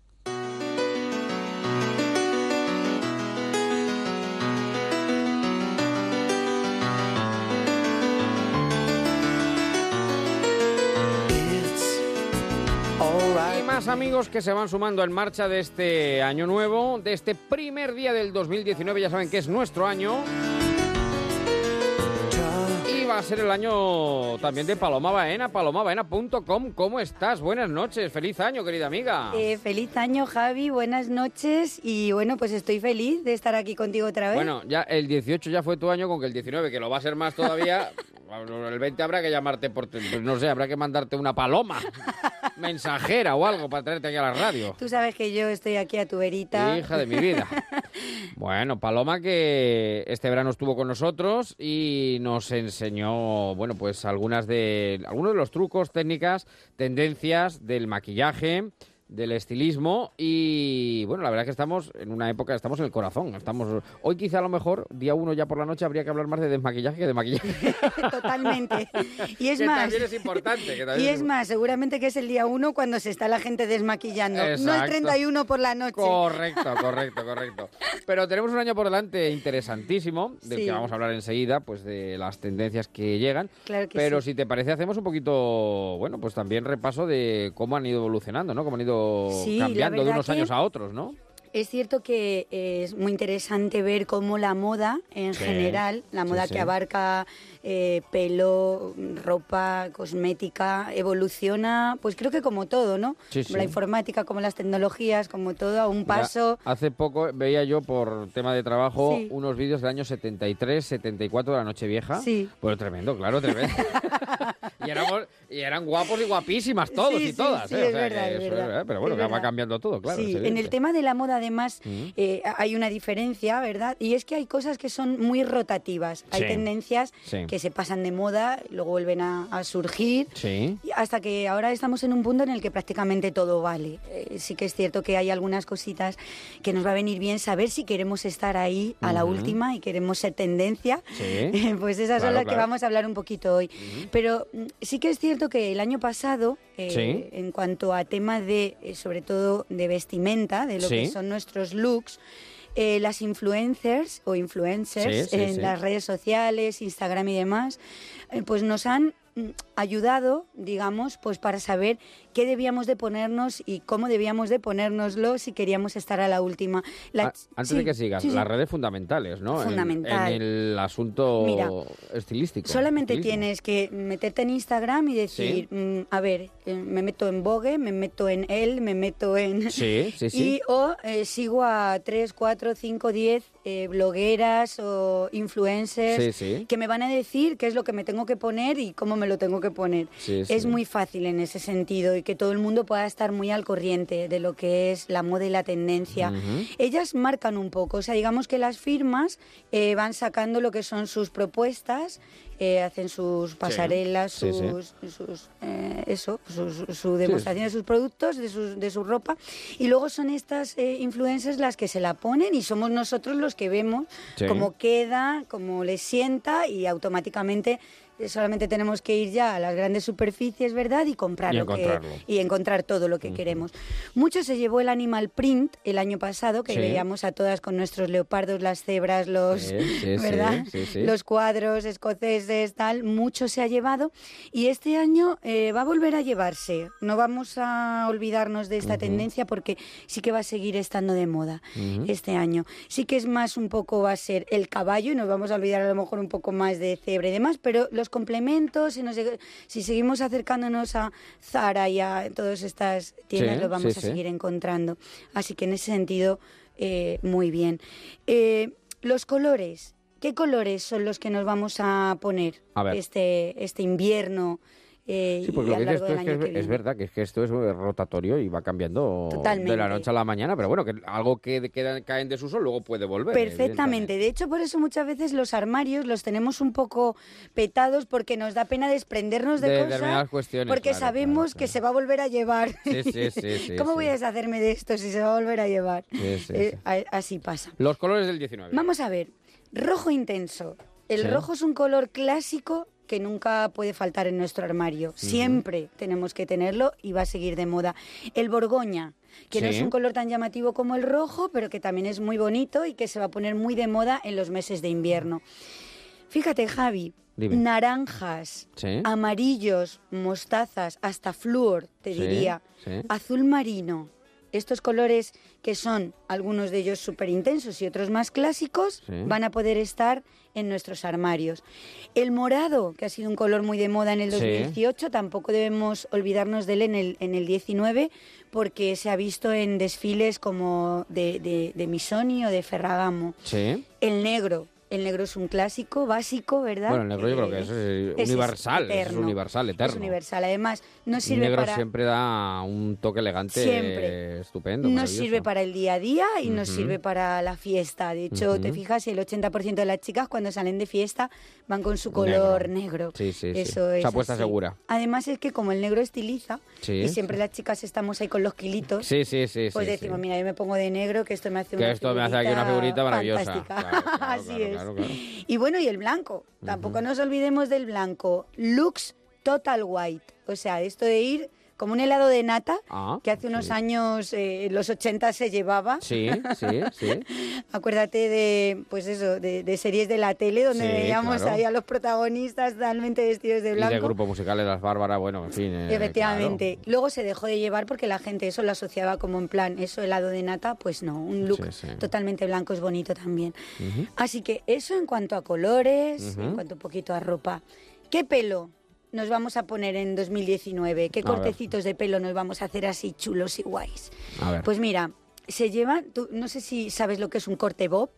Y más amigos que se van sumando en marcha de este año nuevo, de este primer día del 2019, ya saben que es nuestro año. Y va a ser el año también de Paloma Baena, palomabaena.com. ¿Cómo estás? Buenas noches, feliz año, querida amiga. Eh, feliz año, Javi, buenas noches y bueno, pues estoy feliz de estar aquí contigo otra vez. Bueno, ya el 18 ya fue tu año con que el 19, que lo va a ser más todavía, el 20 habrá que llamarte por, pues no sé, habrá que mandarte una paloma mensajera o algo para traerte aquí a la radio. Tú sabes que yo estoy aquí a tu verita. Hija de mi vida. Bueno, Paloma que este verano estuvo con nosotros y nos enseñó, bueno, pues algunas de algunos de los trucos, técnicas, tendencias del maquillaje, del estilismo y bueno, la verdad es que estamos en una época, estamos en el corazón, estamos hoy quizá a lo mejor día uno ya por la noche habría que hablar más de desmaquillaje que de maquillaje. Totalmente. Y es que más, también es importante. que también y es es más, seguramente que es el día uno cuando se está la gente desmaquillando, no el Exacto. 31 por la noche. Correcto, correcto, correcto. Pero tenemos un año por delante interesantísimo, del Sí. que vamos a hablar enseguida, pues de las tendencias que llegan. Claro que Pero sí. si te parece, hacemos un poquito, bueno, pues también repaso de cómo han ido evolucionando, ¿no? Cómo han ido Sí, cambiando de unos años a otros, ¿no? Es cierto que es muy interesante ver cómo la moda en Sí, general, la moda sí. que abarca eh, pelo, ropa, cosmética, evoluciona, pues creo que como todo, ¿no? Como la informática, como las tecnologías, como todo, a un paso. hace poco veía yo por tema de trabajo unos vídeos del año 73, 74 de la Nochevieja. Sí. Pues tremendo, claro, tremendo. y, éramos- y eran guapos y guapísimas todos Sí, y todas. sí, ¿eh? O es sea, verdad, es verdad, Pero bueno, va cambiando todo, claro. sí, en el tema de la moda además eh, hay una diferencia, ¿verdad? Y es que hay cosas que son muy rotativas. Hay tendencias que se pasan de moda, luego vuelven a, a surgir. Sí. Hasta que ahora estamos en un punto en el que prácticamente todo vale. Eh, sí que es cierto que hay algunas cositas que nos va a venir bien saber si queremos estar ahí a la última y queremos ser tendencia. Sí. Pues esas Claro, son las que vamos a hablar un poquito hoy. Pero sí que es cierto que el año pasado, eh, Sí. en cuanto a tema de, eh, sobre todo de vestimenta, de lo que son nuestros looks, eh, las influencers o influencers Sí, en las redes sociales, Instagram y demás, pues nos han mm, ayudado, digamos, pues para saber qué debíamos de ponernos y cómo debíamos de ponérnoslo si queríamos estar a la última. La Ah, Antes sí, de que sigas, sí, sí. las redes fundamentales, ¿no? En- Fundamental. En, el asunto Mira, estilístico. Solamente estilismo. tienes que meterte en Instagram y decir, mm, a ver, eh, me meto en Vogue, me meto en él, me meto en... Sí, sí, sí. Y o eh, sigo a 3, 4, 5, 10 eh, blogueras o influencers Sí, sí. que me van a decir qué es lo que me tengo que poner y cómo me lo tengo que poner. Sí, es muy fácil en ese sentido y que todo el mundo pueda estar muy al corriente de lo que es la moda y la tendencia. Ellas marcan un poco, o sea, digamos que las firmas eh, van sacando lo que son sus propuestas, eh, hacen sus pasarelas, sí, sí. sus, sus, eh, eso, sus- su, demostración de sus productos, de, sus- de su ropa, y luego son estas eh, influencers las que se la ponen y somos nosotros los que vemos cómo queda, cómo les sienta y automáticamente solamente tenemos que ir ya a las grandes superficies, ¿verdad? Y comprar Y lo que- y encontrar todo lo que queremos. Mucho se llevó el animal print el año pasado, que Sí. veíamos a todas con nuestros leopardos, las cebras, los, Sí, sí, sí, ¿verdad? Los cuadros escoceses, tal, mucho se ha llevado y este año eh, va a volver a llevarse. No vamos a olvidarnos de esta tendencia porque sí que va a seguir estando de moda este año. Sí que es más un poco va a ser el caballo y nos vamos a olvidar a lo mejor un poco más de cebra y demás, pero los complementos, si, nos- si seguimos acercándonos a Zara y a todas estas tiendas, Sí, lo vamos sí, a sí. seguir encontrando. Así que en ese sentido, eh, muy bien. Eh, los colores. ¿Qué colores son los que nos vamos a poner A ver. este este invierno eh, Sí, porque lo que dices tú es que que es verdad, que es que esto es rotatorio y va cambiando de la noche a la mañana, pero bueno, que algo que queda- cae en desuso luego puede volver. Perfectamente. De hecho, por eso muchas veces los armarios los tenemos un poco petados porque nos da pena desprendernos de, De cosas. cuestiones, Porque claro, sabemos que se va a volver a llevar. Sí, sí, sí, sí, ¿Cómo sí. voy a deshacerme de esto si se va a volver a llevar? Eh, así pasa. Los colores del 19. Vamos a ver. Rojo intenso. El rojo es un color clásico que nunca puede faltar en nuestro armario. Siempre tenemos que tenerlo y va a seguir de moda. El borgoña, que no es un color tan llamativo como el rojo, pero que también es muy bonito y que se va a poner muy de moda en los meses de invierno. Fíjate, Javi, Dime. naranjas, Sí. amarillos, mostazas, hasta flúor, te Sí, diría, azul marino. Estos colores que son algunos de ellos súper intensos y otros más clásicos Sí. van a poder estar en nuestros armarios. El morado, que ha sido un color muy de moda en el Sí. 2018, tampoco debemos olvidarnos de él en el, en el 19 porque se ha visto en desfiles como de, de, de Missoni o de Ferragamo. Sí. El negro. El negro es un clásico básico, ¿verdad? Bueno, el negro yo creo que Eh, es, eh, es universal, es eterno. universal, eterno. Es universal. Además, no El sirve negro para... siempre da un toque elegante Siempre. estupendo. No sirve para el día a día y no Ujú. sirve para la fiesta. De hecho, te fijas, el 80% de las chicas cuando salen de fiesta van con su color negro. Sí, sí, sí. Eso es Esa apuesta así. segura. Además es que como el negro estiliza Sí. y siempre las chicas estamos ahí con los kilitos, Sí, sí, sí. pues sí, decimos, sí. mira, yo me pongo de negro que esto me hace Que una esto me hace aquí una figurita maravillosa. fantástica. Claro, claro, Así claro, es. Claro, claro. Y bueno, y el blanco. Tampoco nos olvidemos del blanco. Lux Total White. O sea, esto de ir como un helado de nata, Ah, que hace unos años, eh, en los 80 se llevaba. Sí, sí, sí. Acuérdate de, pues eso, de, de series de la tele donde Sí, veíamos claro. ahí a los protagonistas totalmente vestidos de Y blanco. de grupo musical de las Bárbaras, bueno, en fin. eh, Efectivamente. Luego se dejó de llevar porque la gente eso lo asociaba como en plan, eso helado de nata, pues no, un look Sí, totalmente blanco es bonito también. Así que eso en cuanto a colores, en cuanto un poquito a ropa. ¿Qué pelo nos vamos a poner en 2019? ¿Qué A ver. cortecitos de pelo nos vamos a hacer así chulos y guays? A ver. Pues mira, se lleva, tú, no sé si sabes lo que es un corte bob.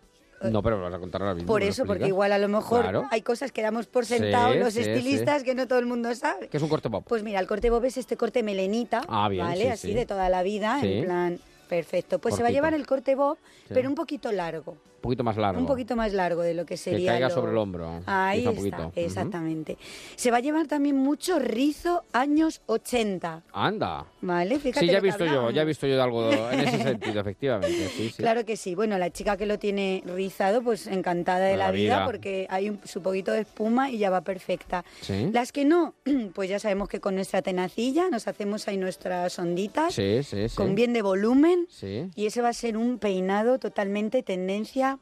no, pero lo vas a contar ahora mismo. Por ¿me lo eso, porque igual a lo mejor Claro. hay cosas que damos por sentado Sí, los sí, estilistas que no todo el mundo sabe. ¿Qué es un corte pop? Pues mira, el corte bob es este corte melenita, Ah, bien, ¿vale? sí, Así sí. de toda la vida, en plan, perfecto. Pues se va a llevar el corte bob, pero un poquito largo. Un poquito más largo. Un poquito más largo de lo que sería. caiga lo- sobre el hombro, Ahí está, exactamente. Se va a llevar también mucho rizo años 80. Anda. ¿Vale? Fíjate Sí, ya he que visto yo, ya he visto yo de algo en ese sentido, efectivamente. Sí, sí. Claro que sí. Bueno, la chica que lo tiene rizado, pues encantada de De la, la vida, vida. porque hay un, su poquito de espuma y ya va perfecta. Sí. Las que no, pues ya sabemos que con nuestra tenacilla nos hacemos ahí nuestras onditas Sí, sí, sí. con bien de volumen Sí. y ese va a ser un peinado totalmente tendencia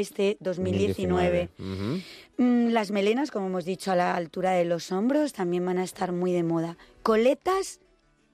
este 2019. Ujú. Mm, Las melenas, como hemos dicho, a la altura de los hombros también van a estar muy de moda. Coletas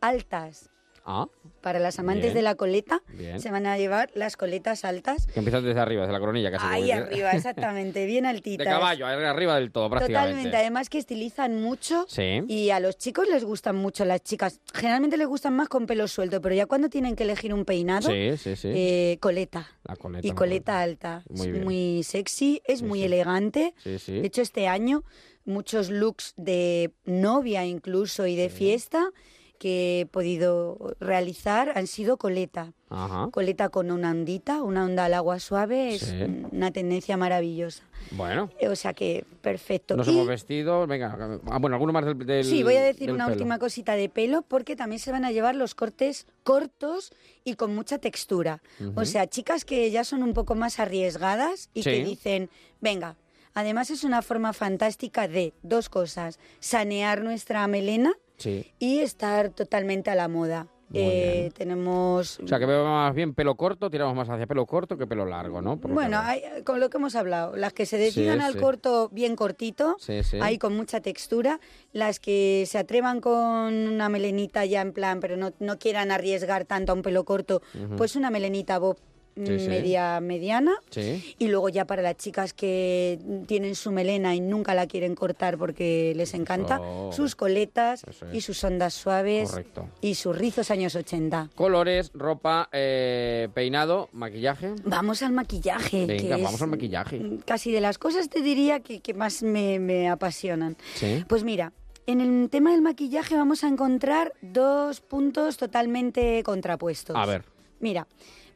altas. Ah, Para las amantes Bien. de la coleta Bien. se van a llevar las coletas altas. que empiezas desde arriba, desde la coronilla casi. Ahí arriba, exactamente, bien De altitas. caballo, ahí arriba del todo, prácticamente. Totalmente, además que estilizan mucho Sí. y a los chicos les gustan mucho las chicas. Generalmente les gustan más con pelo suelto, pero ya cuando tienen que elegir un peinado, Sí, sí, sí. eh, coleta. La coleta. Y coleta alta. Muy es muy sexy, es muy elegante. Sí, sí. De hecho, este año muchos looks de novia incluso y de fiesta que he podido realizar han sido coleta. Ajá. Coleta con una ondita, una onda al agua suave, es Sí. una tendencia maravillosa. Bueno, O sea que perfecto. nos Y- hemos vestido. Venga, ah, bueno, alguno más del. del- Sí, voy a decir una pelo. última cosita de pelo porque también se van a llevar los cortes cortos y con mucha textura. O sea, chicas que ya son un poco más arriesgadas y Sí. que dicen, venga, además es una forma fantástica de dos cosas, sanear nuestra melena Sí. y estar totalmente a la moda. Eh, tenemos... O sea, que veo más bien pelo corto, tiramos más hacia pelo corto que pelo largo, ¿no? Por Bueno, hay- con lo que hemos hablado, las que se decidan Sí, al sí. corto bien cortito, Sí, ahí con mucha textura, las que se atrevan con una melenita ya en plan, pero no, no quieran arriesgar tanto a un pelo corto, pues una melenita bob Sí, sí. media mediana. Sí. Y luego ya para las chicas que tienen su melena y nunca la quieren cortar porque les encanta, Eso- sus coletas es. y sus ondas suaves Correcto. y sus rizos años 80. Colores, ropa, eh, peinado, maquillaje. Vamos al maquillaje. Venga, vamos al maquillaje. Casi de las cosas te diría que, que más me, me apasionan. Sí. Pues mira, en el tema del maquillaje vamos a encontrar dos puntos totalmente contrapuestos. A ver. Mira,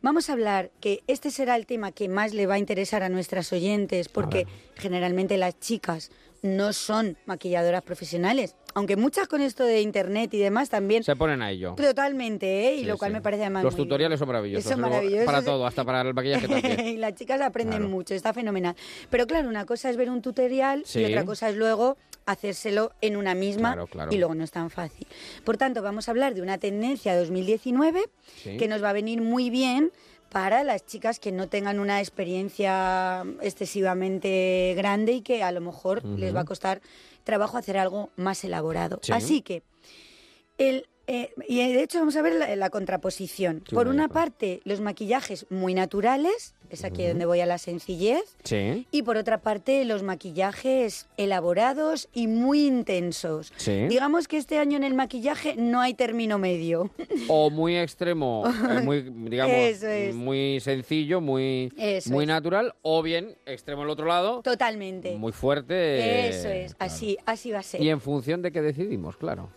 vamos a hablar que este será el tema que más le va a interesar a nuestras oyentes, porque generalmente las chicas no son maquilladoras profesionales, aunque muchas con esto de internet y demás también. Se ponen a ello. Totalmente, ¿eh? y Sí, lo cual sí. me parece además Los muy tutoriales son maravillosos. Son maravillosos. Para todo, hasta para el maquillaje también. y las chicas aprenden Claro. mucho, está fenomenal. Pero claro, una cosa es ver un tutorial Sí. y otra cosa es luego hacérselo en una misma Claro, claro. y luego no es tan fácil. Por tanto, vamos a hablar de una tendencia 2019 Sí. que nos va a venir muy bien para las chicas que no tengan una experiencia excesivamente grande y que a lo mejor les va a costar trabajo hacer algo más elaborado. Sí. Así que el, eh, y de hecho vamos a ver la, la contraposición. Sí, Por una parte, los maquillajes muy naturales, es aquí donde voy a la sencillez, Sí. y por otra parte, los maquillajes elaborados y muy intensos. Sí. Digamos que este año en el maquillaje no hay término medio. O muy extremo, eh, muy, digamos, es. muy sencillo, muy, Eso muy es. natural, o bien extremo al otro lado, Totalmente. muy fuerte. Eso es, así, así va a ser. Y en función de qué decidimos, claro.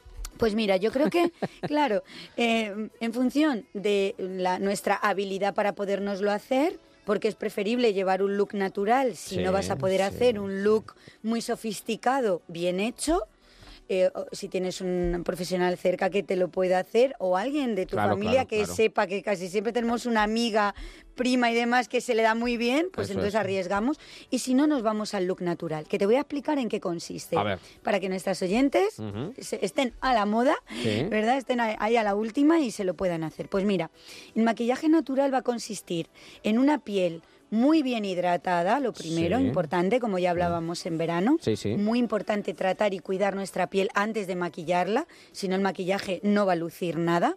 Pues mira, yo creo que, claro, eh, en función de la, nuestra habilidad para podérnoslo hacer, porque es preferible llevar un look natural si Sí, no vas a poder sí. hacer un look muy sofisticado, bien hecho. Eh, si tienes un profesional cerca que te lo pueda hacer o alguien de tu Claro, familia claro, que claro. sepa que casi siempre tenemos una amiga, prima y demás que se le da muy bien, pues Eso entonces es. arriesgamos. Y si no, nos vamos al look natural, que te voy a explicar en qué consiste. A ver. Para que nuestras oyentes estén a la moda, Sí. ¿verdad? Estén ahí a la última y se lo puedan hacer. Pues mira, el maquillaje natural va a consistir en una piel muy bien hidratada, lo primero, Sí. importante, como ya hablábamos en verano. Sí, sí. Muy importante tratar y cuidar nuestra piel antes de maquillarla, si no el maquillaje no va a lucir nada.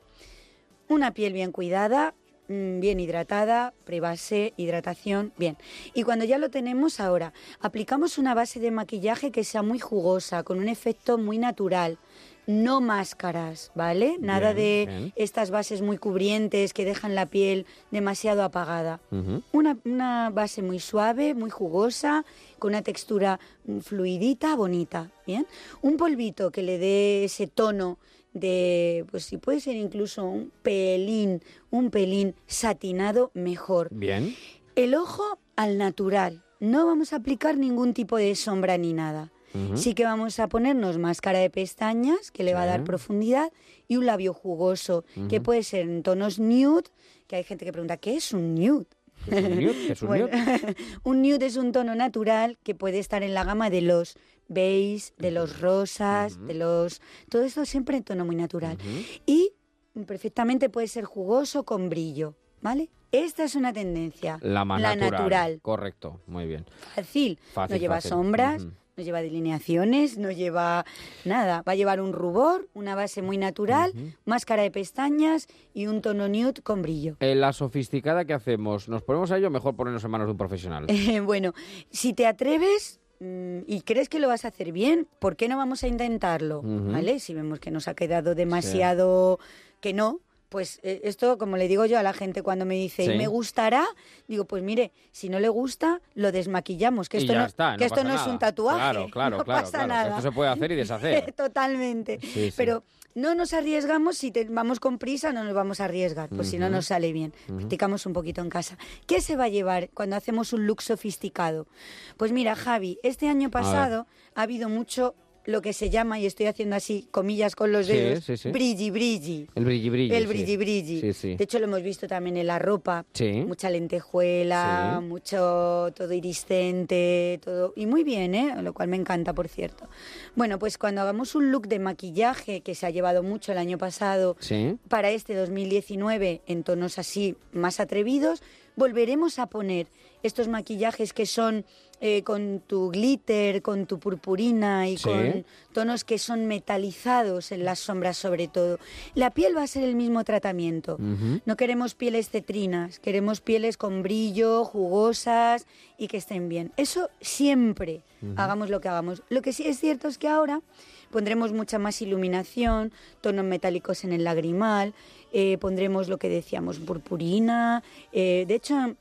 Una piel bien cuidada, mm, bien hidratada, prebase, hidratación, bien. Y cuando ya lo tenemos ahora, aplicamos una base de maquillaje que sea muy jugosa, con un efecto muy natural. No máscaras, ¿vale? Nada Bien, de bien. estas bases muy cubrientes que dejan la piel demasiado apagada. Una, una base muy suave, muy jugosa, con una textura mm, fluidita, bonita, ¿bien? Un polvito que le dé ese tono de, pues si puede ser incluso un pelín, un pelín satinado, mejor. Bien. El ojo al natural. No vamos a aplicar ningún tipo de sombra ni nada. Sí que vamos a ponernos máscara de pestañas, que le va a dar profundidad, y un labio jugoso, que puede ser en tonos nude, que hay gente que pregunta, ¿qué es un nude? ¿Qué es un nude? ¿Qué es un Bueno, nude? un nude es un tono natural que puede estar en la gama de los beige, de los rosas, de los... Todo esto siempre en tono muy natural. Y perfectamente puede ser jugoso con brillo. ¿vale? Esta es una tendencia. La más la natural. natural. Correcto, muy bien. Fácil. Fácil, no lleva fácil. sombras. No lleva delineaciones, no lleva nada. Va a llevar un rubor, una base muy natural, máscara de pestañas y un tono nude con brillo. En la sofisticada que hacemos, ¿nos ponemos a ello? Mejor ponernos en manos de un profesional. Eh, bueno, si te atreves mm, y crees que lo vas a hacer bien, ¿por qué no vamos a intentarlo? ¿Vale? Si vemos que nos ha quedado demasiado que no, pues eh, esto, como le digo yo a la gente cuando me dice, Sí. ¿y me gustará? Digo, pues mire, si no le gusta, lo desmaquillamos, que Y esto no, está, no que esto pasa no es un tatuaje. Claro, claro, no claro, pasa claro, nada. esto se puede hacer y deshacer. Totalmente. Sí, sí. Pero no nos arriesgamos si te- vamos con prisa, no nos vamos a arriesgar, pues si no nos sale bien. Practicamos un poquito en casa. ¿Qué se va a llevar cuando hacemos un look sofisticado? Pues mira, Javi, este año pasado ha habido mucho lo que se llama, y estoy haciendo así comillas con los dedos, sí, sí. brilli brilli. El brilli brilli. El brilli brilli. De hecho, lo hemos visto también en la ropa. Mucha lentejuela, mucho todo iriscente, todo. Y muy bien, ¿eh? Lo cual me encanta, por cierto. Bueno, pues cuando hagamos un look de maquillaje que se ha llevado mucho el año pasado, para este 2019 en tonos así más atrevidos, volveremos a poner estos maquillajes que son eh, con tu glitter, con tu purpurina y Sí. con tonos que son metalizados en las sombras sobre todo. La piel va a ser el mismo tratamiento. No queremos pieles cetrinas, queremos pieles con brillo, jugosas y que estén bien. Eso siempre, hagamos lo que hagamos. Lo que sí es cierto es que ahora pondremos mucha más iluminación, tonos metálicos en el lagrimal, eh, pondremos lo que decíamos, purpurina. eh, de hecho,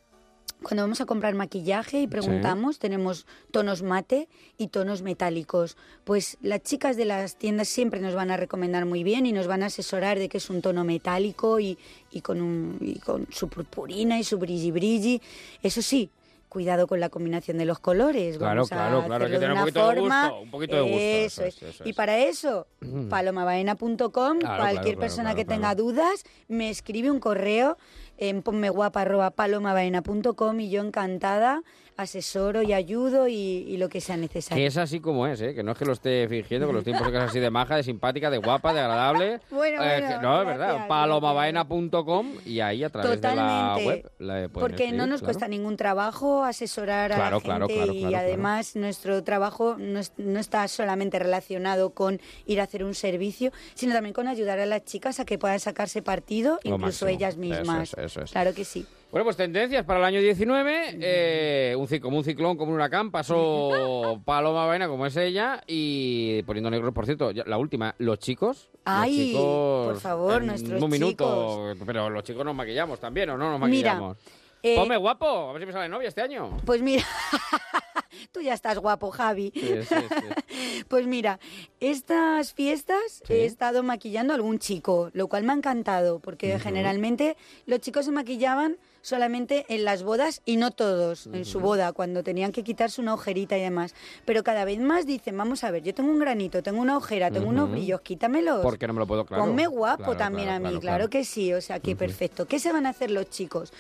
cuando vamos a comprar maquillaje y preguntamos, tenemos tonos mate y tonos metálicos. Pues las chicas de las tiendas siempre nos van a recomendar muy bien y nos van a asesorar de que es un tono metálico y, y con, un, y con su purpurina y su brilli brilli. Eso sí. Cuidado con la combinación de los colores. Claro, Vamos a claro, claro, hay que de tener un poquito de forma- gusto, un poquito de gusto, Eso eso es. es, eso Y para eso, Mm. palomabaena.com, Claro, cualquier claro, claro, persona claro, que claro. tenga dudas, me escribe un correo en ponmeguapa.palomabaena.com y yo encantada asesoro y ayudo y, y lo que sea Que necesario. es así como es, ¿eh? Que no es que lo esté fingiendo, que lo estoy diciendo que es así de maja, de simpática, de guapa, de agradable. Bueno, Eh, bueno, que- no, es verdad. Palomabaena.com y ahí a través de la web la Porque no nos claro. cuesta ningún trabajo asesorar a Claro, la claro, gente claro, y además nuestro trabajo no, es- no está solamente relacionado con ir a hacer un servicio, sino también con ayudar a las chicas a que puedan sacarse partido, incluso máximo. ellas Eso mismas. es, eso es. Claro que sí. Bueno, pues tendencias para el año 19. eh, un, como un ciclón, como un huracán, pasó Paloma Baena, como es ella, y poniendo negros, por cierto, ya- la última, los chicos. los Ay, chicos, por favor, en nuestros Un minuto, pero los chicos nos maquillamos también, ¿o no nos Mira, maquillamos? eh, Ponme guapo, a ver si me sale novia este año. Pues mira, tú ya estás guapo, Javi. Sí, sí, sí. Pues mira, estas fiestas Sí. he estado maquillando a algún chico, lo cual me ha encantado, porque generalmente los chicos se maquillaban solamente en las bodas y no todos en su boda, cuando tenían que quitarse una ojerita y demás. Pero cada vez más dicen, vamos a ver, yo tengo un granito, tengo una ojera, tengo unos brillos, quítamelos. Porque no me lo puedo, claro. Ponme guapo Claro, también claro, a mí, claro. que sí, o sea que perfecto. ¿Qué se van a hacer los chicos?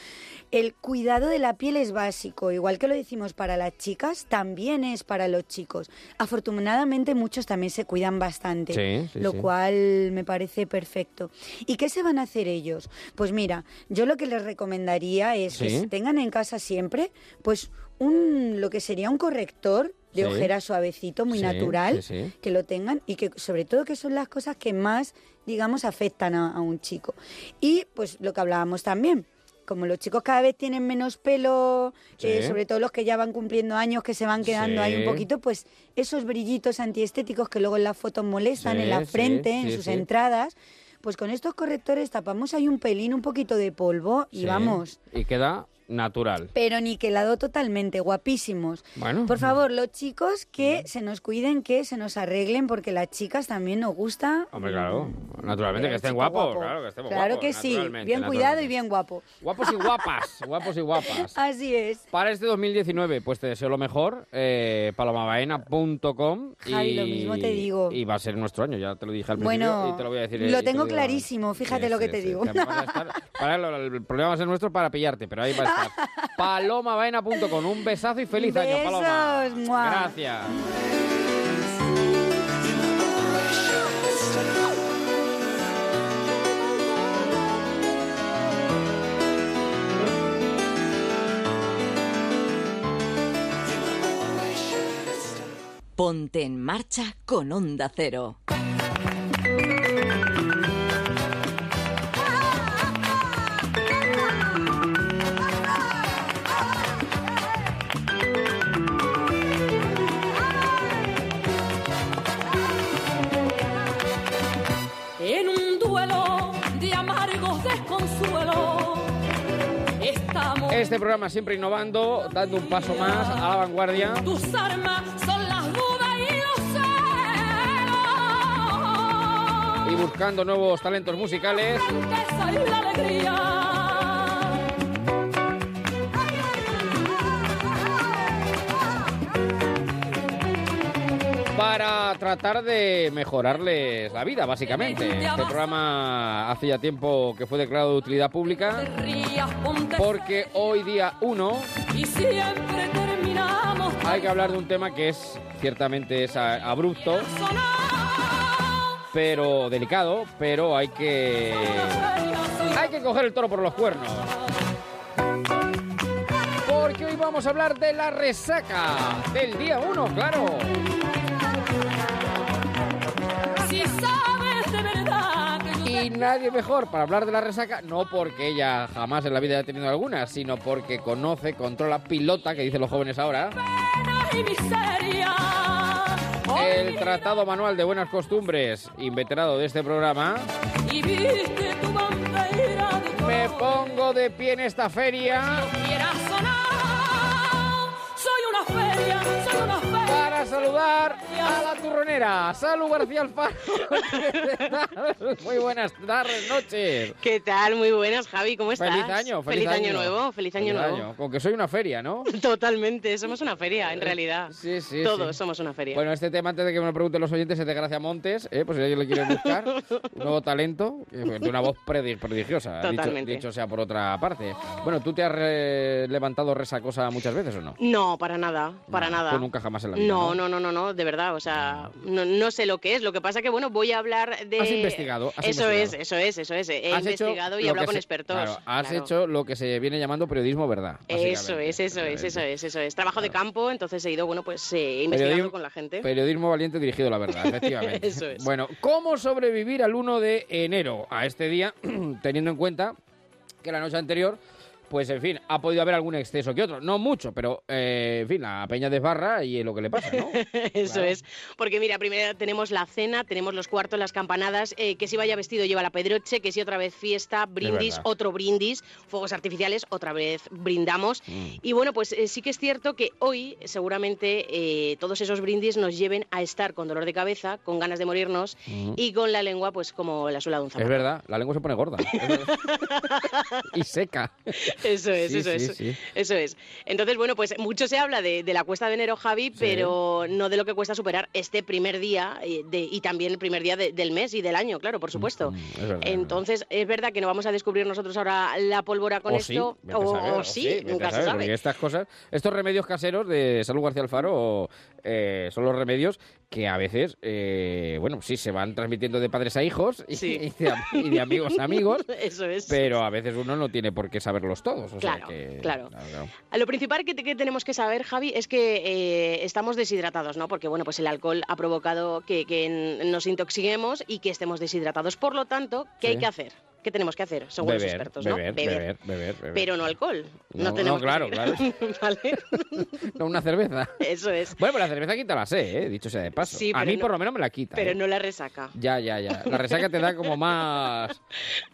El cuidado de la piel es básico, igual que lo decimos para las chicas, también es para los chicos. Afortunadamente muchos también se cuidan bastante, Sí, sí, lo sí. cual me parece perfecto. ¿Y qué se van a hacer ellos? Pues mira, yo lo que les recomendaría es que tengan en casa siempre, pues un lo que sería un corrector de ojera suavecito, muy natural, que lo tengan y que sobre todo que son las cosas que más, digamos, afectan a, a un chico. Y pues lo que hablábamos también. Como los chicos cada vez tienen menos pelo, eh, Sí. sobre todo los que ya van cumpliendo años, que se van quedando ahí un Sí. poquito, pues esos brillitos antiestéticos que luego en las fotos molestan, en Sí, la sí, frente, en sí, sus sí. entradas, pues con estos correctores tapamos ahí un pelín, un poquito de polvo y Sí. vamos. Y queda natural. Pero niquelado totalmente, guapísimos. Bueno. Por favor, los chicos que se nos cuiden, que se nos arreglen, porque las chicas también nos gusta. Hombre, claro. Naturalmente, que estén guapos. guapo. Claro, que estemos Claro guapos, que sí, bien cuidado y bien guapo. Guapos y guapas. guapos y guapas. Así es. Para este 2019, pues te deseo lo mejor. Eh, palomabaena.com. Javi, y, lo mismo te digo. Y va a ser nuestro año, ya te lo dije al principio Bueno, y te lo voy a decir. lo te tengo digo- clarísimo, fíjate Sí, lo que sí, te sí, digo. para el problema va a ser nuestro para pillarte, pero ahí va a estar. está. Palomabaena.com. Un besazo y feliz año, Paloma. Gracias. Ponte en marcha con Onda Cero. Este programa siempre innovando, dando un paso más a la vanguardia. Tus armas son las dudas y los celos. y buscando nuevos talentos musicales la alegría. Para tratar de mejorarles la vida, básicamente. Este programa hace ya tiempo que fue declarado de utilidad pública porque hoy día 1 y siempre terminamos. hay que hablar de un tema que es ciertamente es abrupto, pero delicado, pero hay que hay que coger el toro por los cuernos. Porque hoy vamos a hablar de la resaca del día 1, claro. Sabes de verdad que yo Y nadie mejor para hablar de la resaca, no porque ella jamás en la vida haya tenido alguna, sino porque conoce, controla, pilota, que dicen los jóvenes ahora, pena y miseria. el Tratado Manual de Buenas Costumbres, inveterado de este programa. Y viste tu bandera de Me pongo de pie en esta feria quiera sonar. Soy una feria, soy una feria. Para saludar a la turronera. Salud García Alfaro. ¿Qué tal? Muy buenas tardes, noches. ¿Qué tal? Muy buenas, Javi, ¿cómo estás? Feliz año, feliz, año. nuevo, feliz año nuevo. Con que soy una feria, ¿no? Totalmente, somos una feria, en realidad. Sí, sí. Todos sí. somos una feria. Bueno, este tema, antes de que me lo pregunten los oyentes, es de Gracia Montes, ¿eh? pues si alguien le quiere buscar, un nuevo talento, eh, de una voz prodigiosa, dicho, Totalmente. dicho sea por otra parte. Bueno, ¿tú te has re- levantado resacosa muchas veces o no? No, para nada, para No, nada. tú nunca jamás en la vida, No, ¿no? no, no, no, de verdad, o sea, no, no sé lo que es. Lo que pasa que, bueno, voy a hablar de... Has investigado, has eso investigado. es, eso es, eso es. He Has investigado y he hablado con se- expertos. claro, has claro. hecho lo que se viene llamando periodismo verdad. Eso es, eso es, eso es, eso es. Trabajo de campo, entonces he ido, bueno, pues eh, investigando Periodismo- con la gente. Periodismo valiente dirigido a la verdad, efectivamente. Eso es. Bueno, ¿cómo sobrevivir al 1 de enero a este día, teniendo en cuenta que la noche anterior, pues en fin, ha podido haber algún exceso que otro? No mucho, pero eh, en fin, la peña desbarra y es lo que le pasa, ¿no? Eso Claro. es. Porque mira, primero tenemos la cena, tenemos los cuartos, las campanadas, eh, que si vaya vestido lleva la pedroche, que si otra vez fiesta, brindis, otro brindis, fuegos artificiales, otra vez brindamos. Mm. Y bueno, pues eh, sí que es cierto que hoy seguramente eh, todos esos brindis nos lleven a estar con dolor de cabeza, con ganas de morirnos Mm. y con la lengua pues como la suela de un Es verdad, la lengua se pone gorda. y seca. Eso es, Sí, eso sí, es. sí. Eso es. Entonces, bueno, pues mucho se habla de, de la cuesta de enero, Javi, pero no de lo que cuesta superar este primer día eh, de- y también el primer día de- del mes y del año, claro, por supuesto. Mm, Es verdad. Entonces, es verdad que no vamos a descubrir nosotros ahora la pólvora con o esto. sí, o, o sí, vete a nunca se sabe. porque estas cosas, estos remedios caseros de Salud García Alfaro eh, son los remedios que a veces, eh, bueno, sí, se van transmitiendo de padres a hijos y, Sí. y de, am- y de amigos a amigos, Eso es. pero a veces uno no tiene por qué saberlos todos. o sea Claro, que- claro. claro. Lo principal que, que tenemos que saber, Javi, es que eh, estamos deshidratados, ¿no? Porque, bueno, pues el alcohol ha provocado que, nos intoxiquemos y que estemos deshidratados. Por lo tanto, ¿qué Sí. hay que hacer? ¿Qué tenemos que hacer, según los beber, expertos, no? beber, beber, beber, beber. Pero no alcohol. No, No, no, tenemos que claro. ¿Vale? No una cerveza. Eso es. Bueno, pero la cerveza quita la sed, ¿eh? dicho sea de paso. Sí, a mí no- por lo menos me la quita. Pero ¿eh? no la resaca. Ya, ya, ya. La resaca te da como más...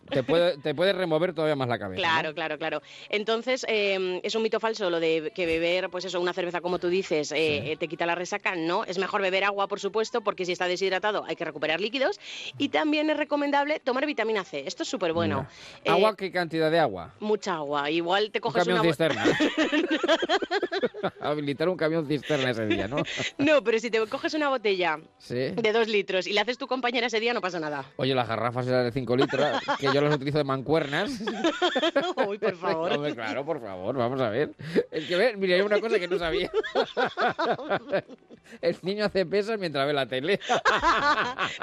Te puede, te puede remover todavía más la cabeza. ¿no? Claro, claro, claro. Entonces, eh, es un mito falso lo de que beber, pues eso, una cerveza, como tú dices, eh, te quita la resaca. No, es mejor beber agua, por supuesto, porque si está deshidratado hay que recuperar líquidos. Y también es recomendable tomar vitamina C. Esto es súper bueno. Eh, ¿Agua? ¿Qué cantidad de agua? Mucha agua. Igual te Un coges camión una... cisterna. Habilitar un camión cisterna ese día, ¿no? No, pero si te coges una botella Sí. de dos litros y la haces tu compañera ese día, no pasa nada. Oye, las garrafas esas de 5 litros, que yo las utilizo de mancuernas. Uy, por favor. Hombre, claro, por favor, vamos a ver. Es que, ver, mira, hay una cosa que no sabía. El niño hace pesas mientras ve la tele.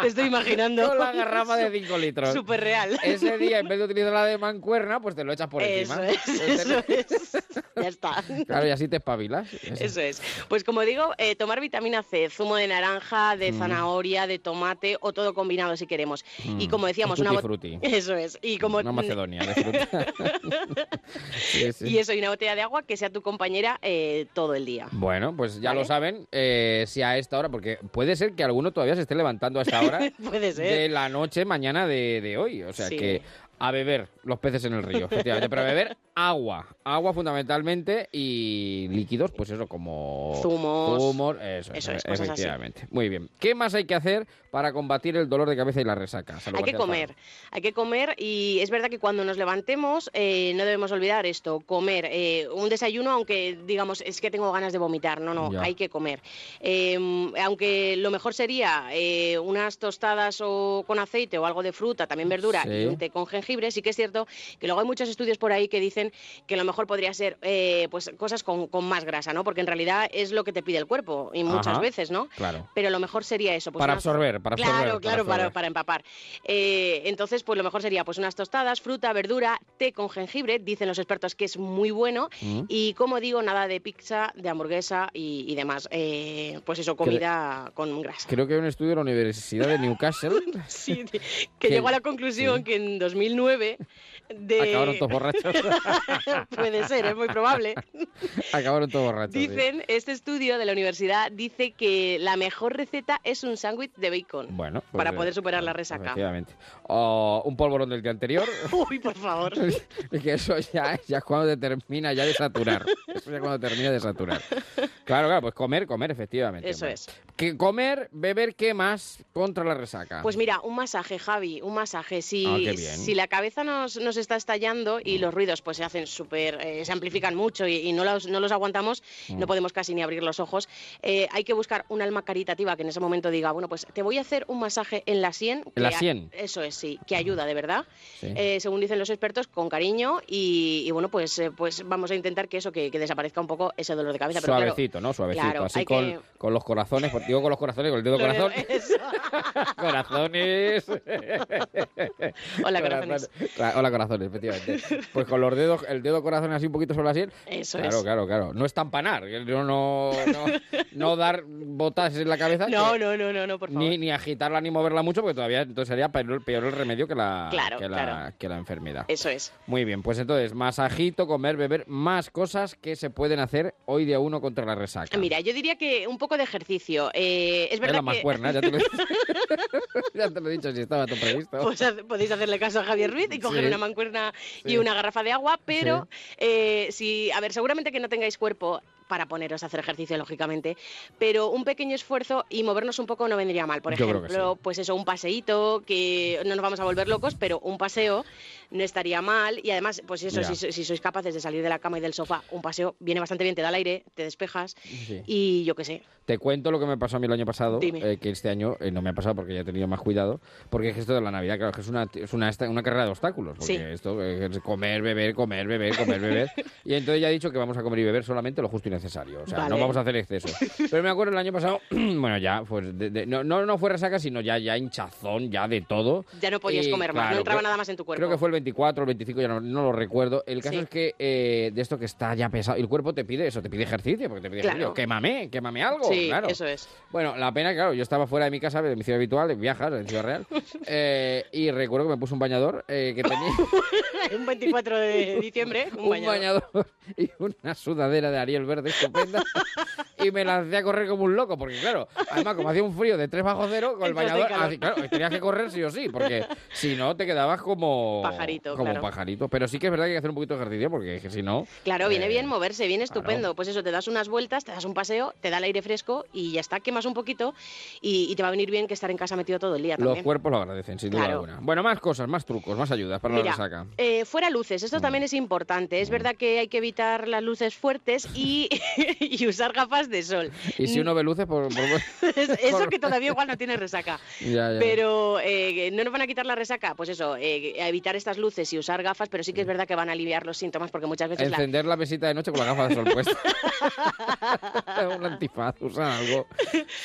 Te estoy imaginando. Con la garrafa de 5 litros. Súper real. Ese día, en vez de utilizar la de mancuerna, pues te lo echas por Eso encima. es, eso es. ya está. Claro, y así te espabilas. Eso es. Pues como digo, eh, tomar vitamina C, zumo de naranja, de Mm. zanahoria, de tomate o todo combinado si queremos. Y Mm, como decíamos, un una frutti. Eso es. Y como Una Macedonia de fruta. Sí, sí. y eso y una botella de agua que sea tu compañera eh, todo el día. Bueno, pues ya ¿Vale? lo saben, eh, si a esta hora, porque puede ser que alguno todavía se esté levantando a esta hora Puede ser. de la noche mañana de, de hoy. O sea Sí. que a beber los peces en el río, efectivamente, pero a beber agua, agua fundamentalmente y líquidos, pues eso, como Zumos. zumos, eso, Eso es, así. efectivamente. Muy bien. ¿Qué más hay que hacer para combatir el dolor de cabeza y la resaca? Hay que comer, hay que comer y es verdad que cuando nos levantemos eh, no debemos olvidar esto, comer eh, un desayuno aunque digamos es que tengo ganas de vomitar, no, no, Ya. hay que comer. Eh, aunque lo mejor sería unas tostadas o con aceite o algo de fruta, también verdura Sí. y un té con jengibre, sí que es cierto que luego hay muchos estudios por ahí que dicen que lo mejor podría ser eh, pues cosas con, con más grasa, ¿no? Porque en realidad es lo que te pide el cuerpo y muchas Ajá, veces, ¿no? Claro. Pero lo mejor sería eso. Pues Para unas- absorber, para absorber, Claro, claro, para, absorber. para empapar. Eh, entonces, pues lo mejor sería pues unas tostadas, fruta, verdura, té con jengibre, dicen los expertos que es muy bueno. Mm. Y como digo, nada de pizza, de hamburguesa y, y demás. Eh, pues eso, comida con grasa. Creo que hay un estudio de la Universidad de Newcastle. Sí, que Que- llegó a la conclusión que en 2009 de... Acabaron todos borrachos. Puede ser, es muy probable. Acabaron todos borrachos. sí. Dicen, este estudio de la universidad dice que la mejor receta es un sándwich de bacon. Bueno, pues, para eh, poder superar la resaca. Efectivamente. O un polvorón del día anterior. Uy, por favor. Es que eso ya, ya es cuando te termina ya de saturar. Eso ya cuando termina de saturar. Claro, claro, pues comer, comer, efectivamente. Eso es. Que comer, beber, ¿qué más contra la resaca? Pues mira, un masaje, Javi, un masaje. Si, Ah, si la cabeza nos, nos está estallando y los ruidos pues hacen súper, eh, se amplifican mucho y, y no, los, no los aguantamos, Mm. no podemos casi ni abrir los ojos, eh, hay que buscar un alma caritativa que en ese momento diga, bueno, pues te voy a hacer un masaje en la sien. ¿En la a- sien? Eso es, sí, que ayuda de verdad, Sí. eh, según dicen los expertos, con cariño y, y bueno, pues, pues vamos a intentar que eso, que, que desaparezca un poco ese dolor de cabeza. Pero claro, Suavecito, ¿no? Suavecito. claro, Así con, que- con los corazones, pues digo con los corazones, con el dedo corazón. corazones. Hola, corazones. Hola, corazones, efectivamente. Pues con los dedos, el dedo corazón así un poquito sobre la sien. Eso claro, es. claro, claro. No estampanar, no, no, no, no dar botas en la cabeza. No, no, no, no, no, por favor. Ni, ni agitarla ni moverla mucho, porque todavía entonces sería peor, peor el remedio que la, Claro, que, la, claro. que la enfermedad. Eso es. Muy bien, pues entonces, masajito, comer, beber, más cosas que se pueden hacer hoy día uno contra la resaca. Mira, yo diría que un poco de ejercicio. Eh, es Es verdad la que mancuerna, ya te lo, ya te lo he dicho si estaba todo previsto. pues, podéis hacerle caso a Javier Ruiz y coger Sí. una mancuerna y una garrafa de agua, pero eh, si, a ver, seguramente que no tengáis cuerpo para poneros a hacer ejercicio, lógicamente, pero un pequeño esfuerzo y movernos un poco no vendría mal. Por Yo ejemplo, pues eso, un paseíto, que no nos vamos a volver locos, pero un paseo no estaría mal. Y además, pues eso, si, si sois capaces de salir de la cama y del sofá, un paseo viene bastante bien, te da el aire, te despejas Sí. y yo qué sé. Te cuento lo que me pasó a mí el año pasado, eh, que este año eh, no me ha pasado porque ya he tenido más cuidado, porque es que esto de la Navidad, claro, que es una, es una, una carrera de obstáculos, porque Sí. esto eh, es comer, beber, comer, beber, comer, beber, y entonces ya he dicho que vamos a comer y beber solamente lo justo y necesario, o sea, no vamos a hacer exceso. Pero me acuerdo el año pasado, bueno, ya, pues, de- de- no, no, fue resaca, sino ya, ya hinchazón, ya de todo. Ya no podías Y, comer más, claro, no entraba creo- nada más en tu cuerpo. Creo que fue el 24 o el 25, ya no, no lo recuerdo. El caso Sí. es que eh, de esto que está ya pesado, y el cuerpo te pide eso, te pide ejercicio, porque te pide Claro. ejercicio. Quémame, quémame algo, Sí, claro. eso es. Bueno, la pena, claro, yo estaba fuera de mi casa, de mi ciudad habitual, de viajar, en Ciudad Real, eh, y recuerdo que me puse un bañador eh, que tenía un 24 de diciembre, un, un bañador. bañador y una sudadera de Ariel Verde estupenda, y me lancé a correr como un loco, porque claro, además como hacía un frío de 3 bajo cero, con el bañador, así, claro, tenías que correr sí o sí, porque si no te quedabas como Pajarito, como claro. pajarito. Pero sí que es verdad que hay que hacer un poquito de ejercicio, porque es que si no... Claro, viene eh, bien moverse, viene claro. estupendo. Pues eso, te das unas vueltas, te das un paseo, te da el aire fresco y ya está, quemas un poquito y, y te va a venir bien que estar en casa metido todo el día Los cuerpos lo agradecen, sin duda Claro. alguna. Bueno, más cosas, más trucos, más ayudas para Mira, la resaca. eh, fuera luces, esto también es importante. Es verdad que hay que evitar las luces fuertes y, y usar gafas de sol. Y si uno ve luces, por... por- Es- Eso que todavía igual no tiene resaca. Ya, ya. Pero eh, no nos van a quitar la resaca, pues eso, eh, evitar estas luces y usar gafas, pero sí que es verdad que van a aliviar los síntomas porque muchas veces la, Encender la mesita de noche con la gafa de sol puesta. un antifaz, usar algo.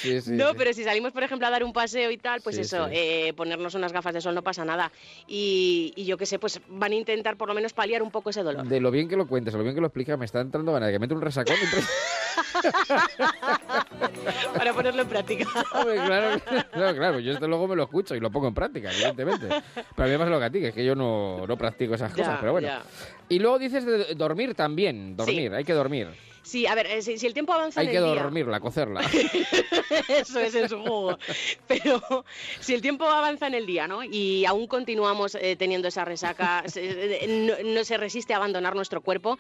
Sí, sí, no, sí. pero si salimos, por ejemplo, a dar un paseo y tal, pues eso, eh, ponernos unas gafas de sol no pasa nada. Y, y yo qué sé, pues van a intentar por lo menos paliar un poco ese dolor. De lo bien que lo cuentes, lo bien que lo explicas, me está entrando ganas de que mete un resacón. Para ponerlo en práctica. Hombre, claro, claro, claro. Yo esto luego me lo escucho y lo pongo en práctica, evidentemente. Pero a mí me pasa lo que a ti, que es que yo no, no practico esas Ya, cosas, pero bueno. ya. Y luego dices de dormir también, dormir, hay que dormir. Sí, a ver, eh, si, si el tiempo avanza Hay en que el día... dormirla, cocerla. Eso es en su jugo. Pero si el tiempo avanza en el día, ¿no? Y aún continuamos eh, teniendo esa resaca, se- eh, no, no se resiste a abandonar nuestro cuerpo,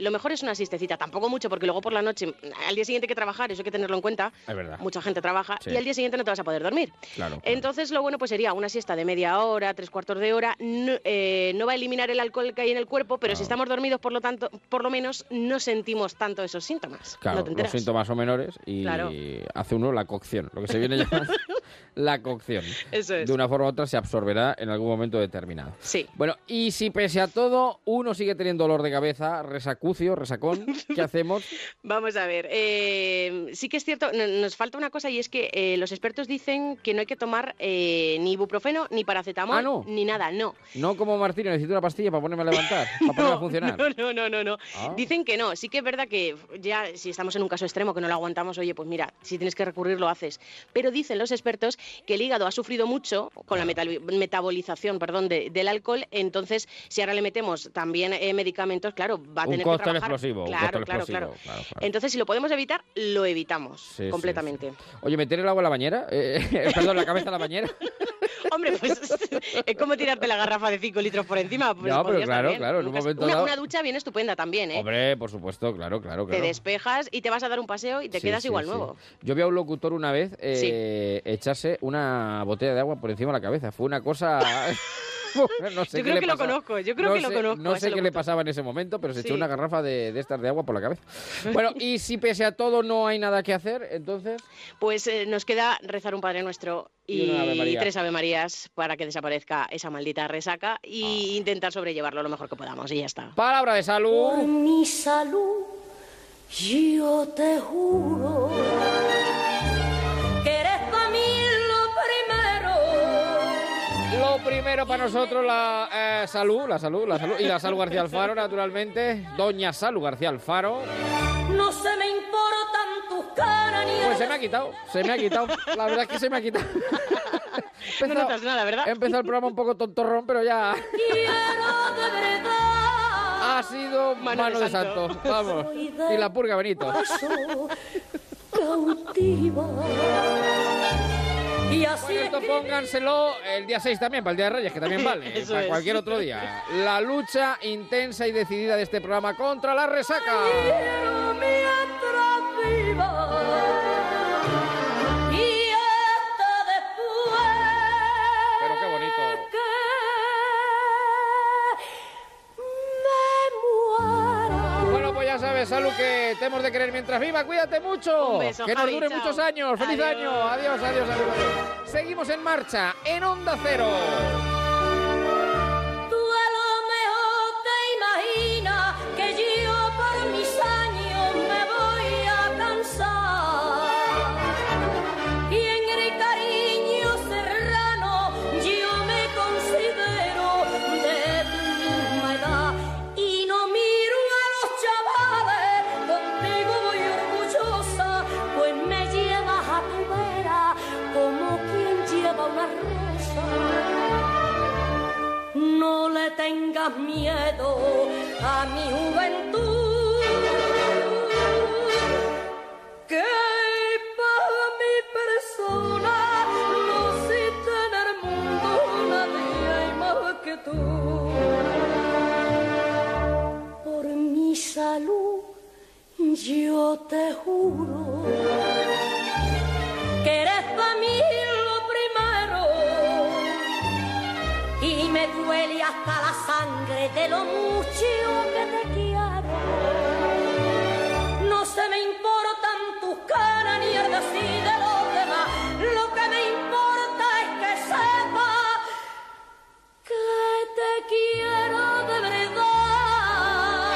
lo mejor es una siestecita, tampoco mucho, porque luego por la noche, al día siguiente hay que trabajar, eso hay que tenerlo en cuenta. Es verdad. Mucha gente trabaja Sí. y al día siguiente no te vas a poder dormir. Claro. Entonces, lo bueno pues sería una siesta de media hora, tres cuartos de hora. No, eh, no va a eliminar el alcohol que hay en el cuerpo, pero si estamos dormidos, por lo tanto, por lo menos no sentimos tanto esos síntomas. Claro, no te los síntomas son menores y Claro. hace uno la cocción, lo que se viene llamando la cocción. Eso es. De una forma u otra se absorberá en algún momento determinado. Sí. Bueno, y si pese a todo uno sigue teniendo dolor de cabeza, resacucio, resacón, ¿qué hacemos? Vamos a ver, eh, sí que es cierto, no- nos falta una cosa y es que eh, los expertos dicen que no hay que tomar eh, ni ibuprofeno, ni paracetamol, Ah, ¿no? ni nada, no. No como Martín, necesito una pastilla para ponerme a levantar, para ponerme a funcionar. No, no, no, no, no. Ah. Dicen que no. Sí que es verdad que ya si estamos en un caso extremo que no lo aguantamos, oye, pues mira, si tienes que recurrir lo haces. Pero dicen los expertos que el hígado ha sufrido mucho con la metal- metabolización, perdón, de- del alcohol, entonces si ahora le metemos también eh, medicamentos, claro, va a Un tener que trabajar. explosivo, un Claro, cóctel claro, explosivo, claro. claro, claro. Entonces si lo podemos evitar, lo evitamos Sí, sí, completamente. Oye, ¿meter el agua en la bañera? Eh, perdón, la cabeza en la bañera. Hombre, pues es como tirarte la garrafa de 5 litros por encima. Pues No, pero podría estar claro, claro, en un Nunca- momento una, dado- una ducha bien estupenda también, ¿eh? Hombre, por supuesto, claro, claro, Te claro. despejas y te vas a dar un paseo y te Sí, quedas sí, igual sí. nuevo. Yo vi a un locutor una vez eh, echarse una botella de agua por encima de la cabeza. Fue una cosa... no sé Yo creo que lo conozco, yo creo No que lo sé- conozco, No a sé ese qué le pasaba en ese momento, pero se echó una garrafa de, de estas de agua por la cabeza. Bueno, y si pese a todo no hay nada que hacer, entonces... Pues eh, nos queda rezar un Padre Nuestro Y Ave tres Ave Marías para que desaparezca esa maldita resaca Ah. y intentar sobrellevarlo lo mejor que podamos y ya está. Palabra de salud. Por mi salud, yo te juro que eres para mí lo primero. Lo primero para nosotros, la eh, salud, la salud, la salud. Y la salud García Alfaro, naturalmente. Doña Salud García Alfaro. No se me importan tus caras ni Pues se me ha quitado, se me ha quitado. La verdad es que se me ha quitado. No notas nada, ¿verdad? He empezado el programa un poco tontorrón, pero ya quiero de verdad. Ha sido mano, Mano de de santo. Vamos. Y la purga, Benito. Y así Bueno, esto pónganselo el día 6 también, para el Día de Reyes, que también vale. Eso para es. cualquier otro día. La lucha intensa y decidida de este programa contra la resaca. Sabes, Salud, que te hemos de querer mientras viva. Cuídate mucho. Un beso, que nos dure muchos años. ¡Feliz Adiós. año! Adiós, adiós, adiós, adiós. Seguimos en marcha en Onda Cero. A mi juventud, que para mi persona no existe en el mundo nadie hay más que tú. Por mi salud, yo te juro que eres para mí me duele hasta la sangre de lo mucho que te quiero. No se me importan tus así de los demás. Lo que me importa es que sepa que te quiero de verdad.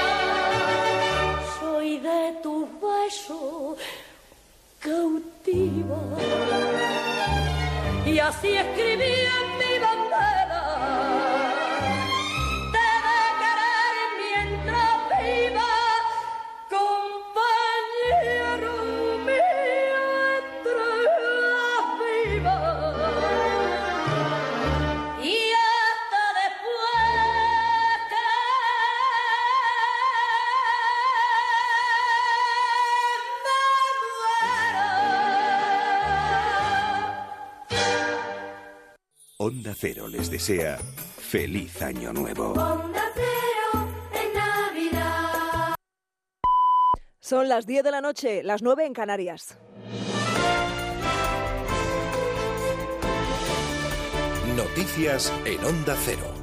Soy de tus besos cautiva. Y así escribí en mi bandera. Onda Cero les desea feliz año nuevo. Onda cero en Navidad. Son las 10 de la noche, las 9 en Canarias. Noticias en Onda Cero.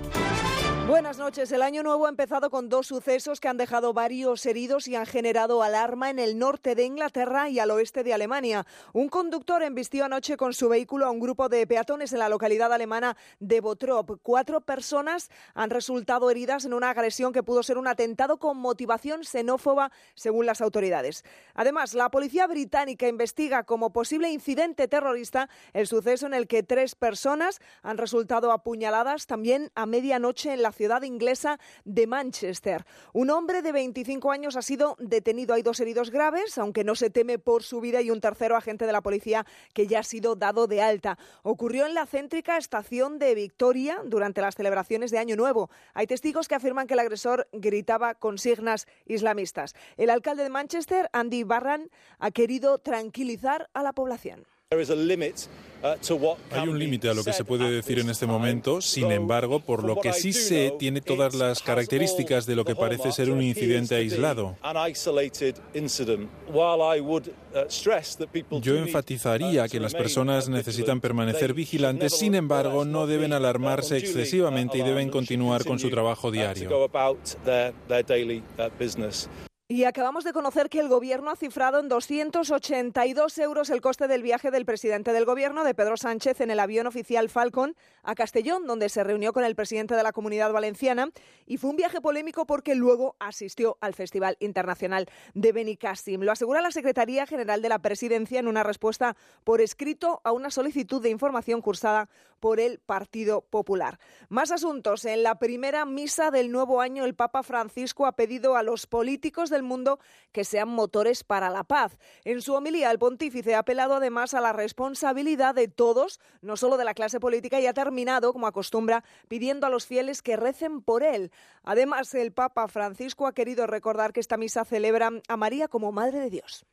Buenas noches. El año nuevo ha empezado con dos sucesos que han dejado varios heridos y han generado alarma en el norte de Inglaterra y al oeste de Alemania. Un conductor embistió anoche con su vehículo a un grupo de peatones en la localidad alemana de Bottrop. Cuatro personas han resultado heridas en una agresión que pudo ser un atentado con motivación xenófoba, según las autoridades. Además, la policía británica investiga como posible incidente terrorista el suceso en el que tres personas han resultado apuñaladas también a medianoche en la ciudad inglesa de Manchester. Un hombre de 25 años ha sido detenido. Hay dos heridos graves, aunque no se teme por su vida, y un tercero agente de la policía que ya ha sido dado de alta. Ocurrió en la céntrica estación de Victoria durante las celebraciones de Año Nuevo. Hay testigos que afirman que el agresor gritaba consignas islamistas. El alcalde de Manchester, Andy Barran, ha querido tranquilizar a la población. Hay un límite a lo que se puede decir en este momento, sin embargo, por lo que sí se tiene todas las características de lo que parece ser un incidente aislado. Yo enfatizaría que las personas necesitan permanecer vigilantes, sin embargo, no deben alarmarse excesivamente y deben continuar con su trabajo diario. Y acabamos de conocer que el Gobierno ha cifrado en 282 euros el coste del viaje del presidente del Gobierno, de Pedro Sánchez, en el avión oficial Falcon a Castellón, donde se reunió con el presidente de la Comunidad Valenciana. Y fue un viaje polémico porque luego asistió al Festival Internacional de Benicassim. Lo asegura la Secretaría General de la Presidencia en una respuesta por escrito a una solicitud de información cursada por el Partido Popular. Más asuntos. En la primera misa del nuevo año, el Papa Francisco ha pedido a los políticos del mundo que sean motores para la paz. En su homilía, el pontífice ha apelado además a la responsabilidad de todos, no solo de la clase política, y ha terminado, como acostumbra, pidiendo a los fieles que recen por él. Además, el Papa Francisco ha querido recordar que esta misa celebra a María como Madre de Dios.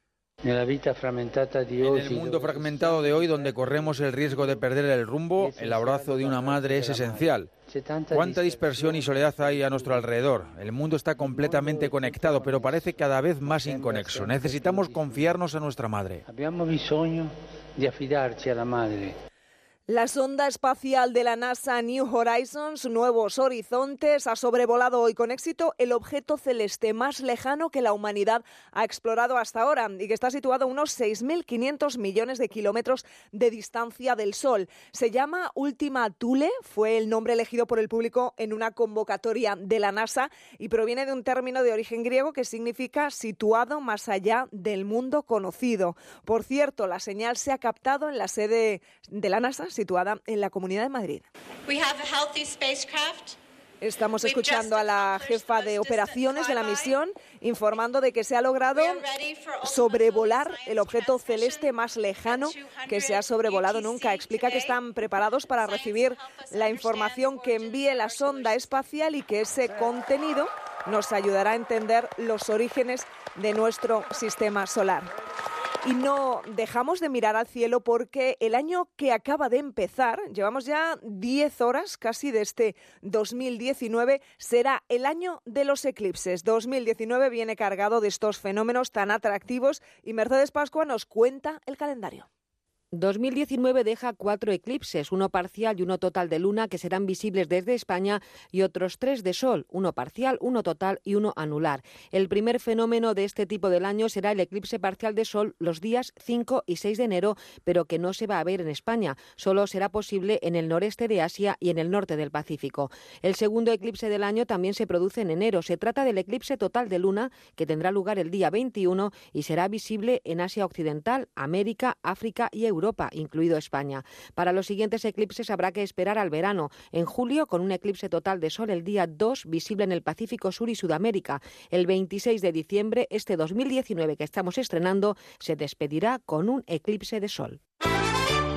En el mundo fragmentado de hoy, donde corremos el riesgo de perder el rumbo, el abrazo de una madre es esencial. Cuánta dispersión y soledad hay a nuestro alrededor. El mundo está completamente conectado, pero parece cada vez más inconexo. Necesitamos confiarnos a nuestra madre. Abbiamo bisogno di affidarci alla madre. La sonda espacial de la NASA New Horizons, Nuevos Horizontes, ha sobrevolado hoy con éxito el objeto celeste más lejano que la humanidad ha explorado hasta ahora y que está situado a unos 6.500 millones de kilómetros de distancia del Sol. Se llama Última Thule, fue el nombre elegido por el público en una convocatoria de la NASA y proviene de un término de origen griego que significa situado más allá del mundo conocido. Por cierto, la señal se ha captado en la sede de la NASA situada en la Comunidad de Madrid. We have a healthy spacecraft. Estamos escuchando a la jefa de operaciones de la misión informando de que se ha logrado sobrevolar el objeto celeste más lejano que se ha sobrevolado nunca. Explica que están preparados para recibir la información que envíe la sonda espacial y que ese contenido nos ayudará a entender los orígenes de nuestro sistema solar. Y no dejamos de mirar al cielo porque el año que acaba de empezar, llevamos ya 10 horas casi de este 2019, será el año de los eclipses. 2019 viene cargado de estos fenómenos tan atractivos y Mercedes Pascua nos cuenta el calendario. 2019 deja cuatro eclipses, uno parcial y uno total de luna, que serán visibles desde España, y otros tres de sol, uno parcial, uno total y uno anular. El primer fenómeno de este tipo del año será el eclipse parcial de sol los días 5 y 6 de enero, pero que no se va a ver en España. Solo será posible en el noreste de Asia y en el norte del Pacífico. El segundo eclipse del año también se produce en enero. Se trata del eclipse total de luna, que tendrá lugar el día 21 y será visible en Asia Occidental, América, África y Europa, incluido España. Para los siguientes eclipses habrá que esperar al verano. En julio, con un eclipse total de sol el día 2, visible en el Pacífico Sur y Sudamérica. El 26 de diciembre, este 2019 que estamos estrenando, se despedirá con un eclipse de sol.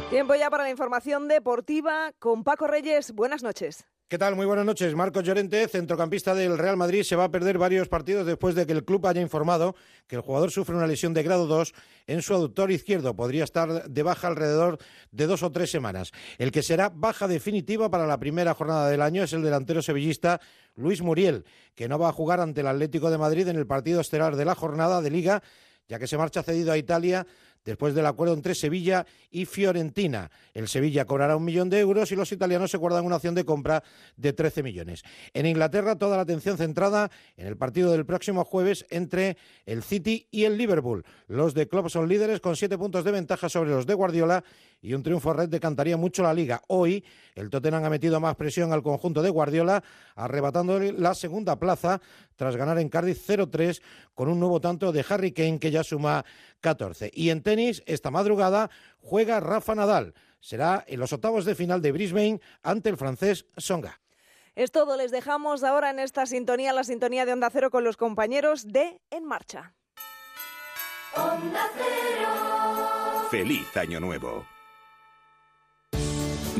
Tiempo ya para la información deportiva con Paco Reyes. Buenas noches. ¿Qué tal? Muy buenas noches. Marcos Llorente, centrocampista del Real Madrid, se va a perder varios partidos después de que el club haya informado que el jugador sufre una lesión de grado 2 en su aductor izquierdo. Podría estar de baja alrededor de dos o tres semanas. El que será baja definitiva para la primera jornada del año es el delantero sevillista Luis Muriel, que no va a jugar ante el Atlético de Madrid en el partido estelar de la jornada de Liga, ya que se marcha cedido a Italia después del acuerdo entre Sevilla y Fiorentina. El Sevilla cobrará un millón de euros y los italianos se guardan una opción de compra de 13 millones. En Inglaterra, toda la atención centrada en el partido del próximo jueves entre el City y el Liverpool. Los de Klopp son líderes con siete puntos de ventaja sobre los de Guardiola y un triunfo red decantaría mucho la liga. Hoy el Tottenham ha metido más presión al conjunto de Guardiola, arrebatando la segunda plaza tras ganar en Cardiff 0-3 con un nuevo tanto de Harry Kane que ya suma 14. Y en tenis, esta madrugada juega Rafa Nadal. Será en los octavos de final de Brisbane ante el francés Songa. Es todo, les dejamos ahora en esta sintonía, la sintonía de Onda Cero con los compañeros de En Marcha. Onda Cero. Feliz Año Nuevo.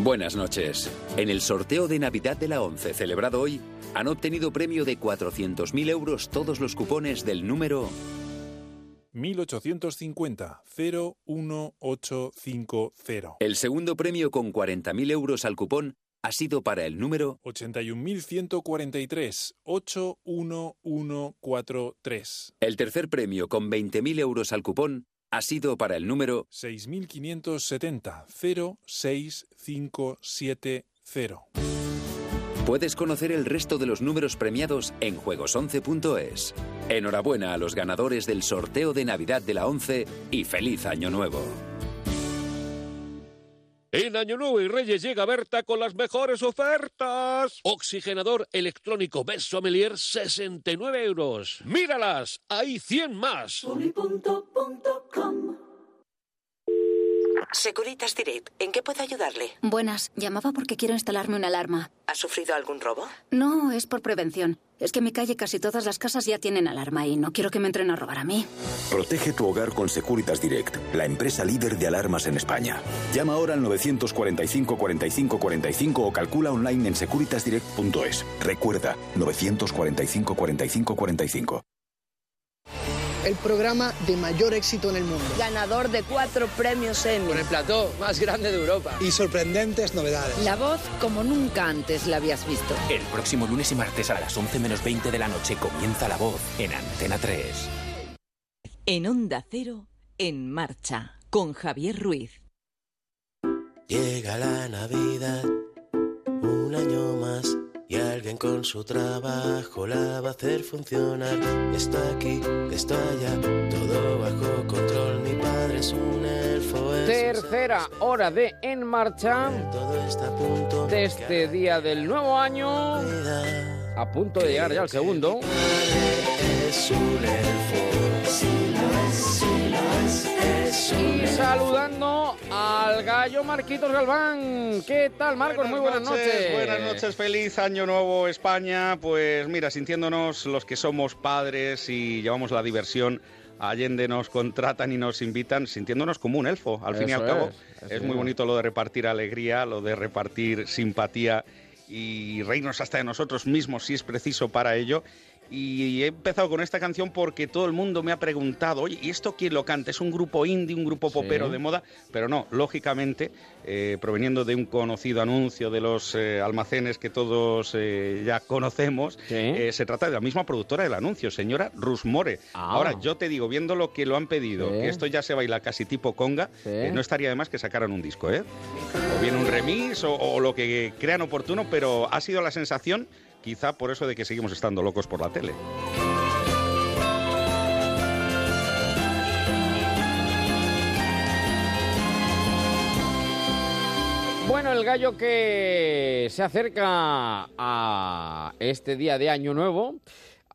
Buenas noches. En el sorteo de Navidad de la 11 celebrado hoy, han obtenido premio de 400.000 euros todos los cupones del número 1850 01850. El segundo premio con 40.000 euros al cupón ha sido para el número 81.143 81143. El tercer premio con 20.000 euros al cupón ha sido para el número 6570 06570. Puedes conocer el resto de los números premiados en juegos11.es. Enhorabuena a los ganadores del sorteo de Navidad de la 11 y feliz año nuevo. En Año Nuevo y Reyes llega Berta con las mejores ofertas. Oxigenador electrónico Best Sommelier 69 euros. Míralas, hay 100 más. Securitas Direct, ¿en qué puedo ayudarle? Buenas, llamaba porque quiero instalarme una alarma. ¿Ha sufrido algún robo? No, es por prevención. Es que en mi calle casi todas las casas ya tienen alarma y no quiero que me entren a robar a mí. Protege tu hogar con Securitas Direct, la empresa líder de alarmas en España. Llama ahora al 945 45 45 o calcula online en securitasdirect.es. Recuerda, 945 45 45. El programa de mayor éxito en el mundo. Ganador de cuatro premios Emmy. Con el plató más grande de Europa. Y sorprendentes novedades. La voz como nunca antes la habías visto. El próximo lunes y martes a las 11 menos 20 de la noche comienza La Voz en Antena 3. En Onda Cero, en marcha, con Javier Ruiz. Llega la Navidad, un año más, y alguien con su trabajo la va a hacer funcionar. Está aquí, está allá, todo bajo control. Mi padre es un elfo. es un Tercera hora de En Marcha de este día del nuevo año. A punto de llegar ya al segundo. Es un elfo. Y saludando al gallo Marquitos Galván. ¿Qué tal, Marcos? Muy buenas noches. Buenas noches, feliz año nuevo España. Pues mira, sintiéndonos los que somos padres y llevamos la diversión, Allende nos contratan y nos invitan, sintiéndonos como un elfo, al fin y al cabo. es, muy es. bonito lo de repartir alegría, lo de repartir simpatía y reírnos hasta de nosotros mismos si es preciso para ello. Y he empezado con esta canción porque todo el mundo me ha preguntado, oye, ¿y esto quién lo canta? ¿Es un grupo indie, un grupo popero de moda? Pero no, lógicamente, eh, proveniendo de un conocido anuncio de los eh, almacenes que todos eh, ya conocemos, se trata de la misma productora del anuncio, señora Rusmore. Ah. Ahora, yo te digo, viendo lo que lo han pedido, Sí. que esto ya se baila casi tipo conga, no estaría de más que sacaran un disco, ¿eh? O bien un remix o, o lo que crean oportuno, pero ha sido la sensación, quizá por eso de que seguimos estando locos por la tele. Bueno, el gallo que se acerca a este día de Año Nuevo,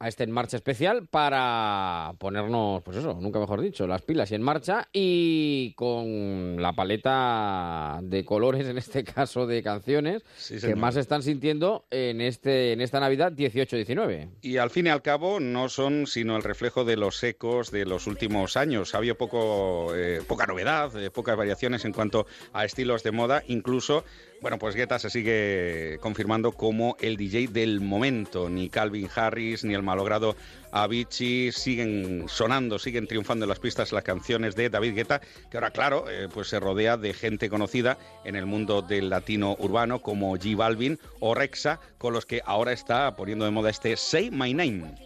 a este En Marcha especial, para ponernos, pues eso, nunca mejor dicho, las pilas y en marcha y con la paleta de colores, en este caso de canciones, que más se están sintiendo en, este, en esta Navidad 18-19. Y al fin y al cabo no son sino el reflejo de los ecos de los últimos años. Ha habido poco, eh, poca novedad, eh, pocas variaciones en cuanto a estilos de moda. Incluso, bueno, pues Guetta se sigue confirmando como el DJ del momento. Ni Calvin Harris ni el malogrado Avicii siguen sonando, siguen triunfando en las pistas las canciones de David Guetta, que ahora, claro, eh, pues se rodea de gente conocida en el mundo del latino urbano como G Balvin o Rexa, con los que ahora está poniendo de moda este Say My Name.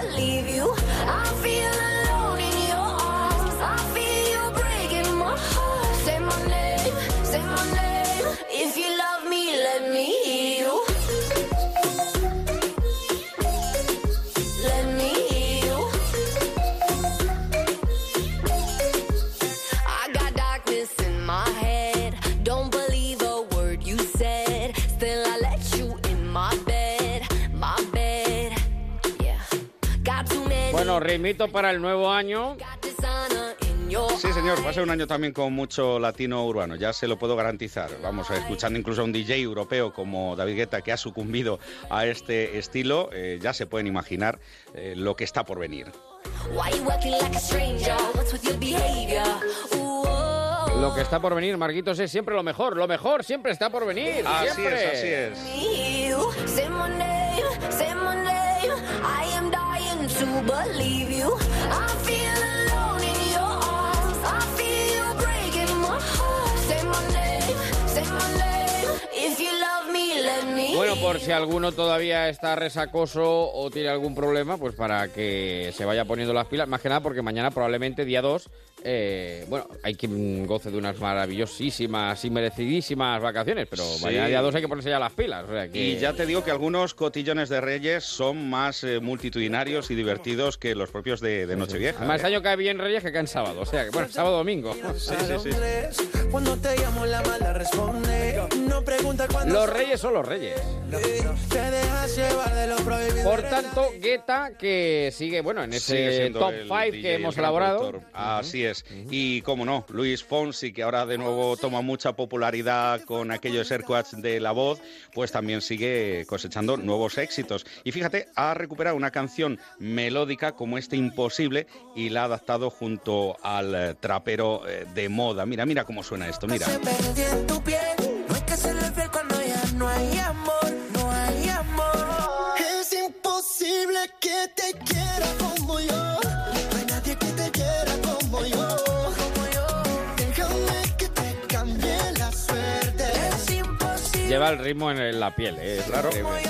Believe you. I feel alone in your arms. I feel you breaking my heart. Say my name, say my name. If you love me, let me Bueno, ritmito para el nuevo año. Sí, señor, va a ser un año también con mucho latino urbano, ya se lo puedo garantizar. Vamos, escuchando incluso a un DJ europeo como David Guetta que ha sucumbido a este estilo, eh, ya se pueden imaginar eh, lo que está por venir. Lo que está por venir, Marquitos, es siempre lo mejor. Lo mejor siempre está por venir. Así siempre. es, así es. Me you. Say my name, say my name. I am dying to believe you. I feel alone in your arms. I feel you breaking my heart. Say my name, say my name. If you love me, let me. Bueno, por si alguno todavía está resacoso o tiene algún problema, pues para que se vaya poniendo las pilas, más que nada porque mañana probablemente día 2, eh, bueno, hay quien goce de unas maravillosísimas y merecidísimas vacaciones, pero Sí. mañana día 2 hay que ponerse ya las pilas. o sea que- Y ya te digo que algunos cotillones de Reyes son más eh, multitudinarios y divertidos que los propios de, de Nochevieja. Además, ¿eh? año cae bien Reyes que cae en sábado, o sea, que bueno, sábado domingo. Sí, sí, sí. Cuando te llamo la mala responde. No pregunta cuándo. Los Reyes son los Reyes. Por tanto, Guetta, que sigue, bueno, en ese top el 5 DJ, que hemos elaborado. Así es. Y cómo no, Luis Fonsi, que ahora de nuevo toma mucha popularidad con aquellos airquads de la voz, pues también sigue cosechando nuevos éxitos. Y fíjate, ha recuperado una canción melódica como este Imposible y la ha adaptado junto al eh, trapero eh, de moda. Mira, mira cómo suena esto, mira. Se perdió en tu piel. No hay que serle fiel cuando ya no hay amor. No hay amor. Es imposible que te quiera como yo. Lleva el ritmo en la piel, ¿eh? es Claro. increíble.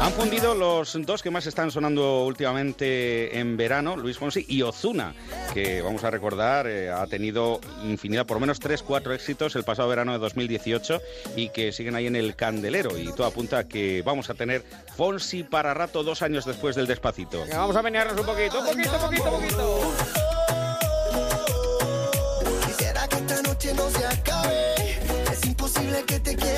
Han fundido los dos que más están sonando últimamente en verano, Luis Fonsi y Ozuna, que vamos a recordar eh, ha tenido infinidad, por lo menos 3, 4 éxitos el pasado verano de 2018 y que siguen ahí en el candelero. Y todo apunta a que vamos a tener Fonsi para rato dos años después del despacito. Venga, vamos a menearnos un poquito, un poquito, poquito, poquito. Quisiera que esta noche no se acabe. Es imposible que te yo.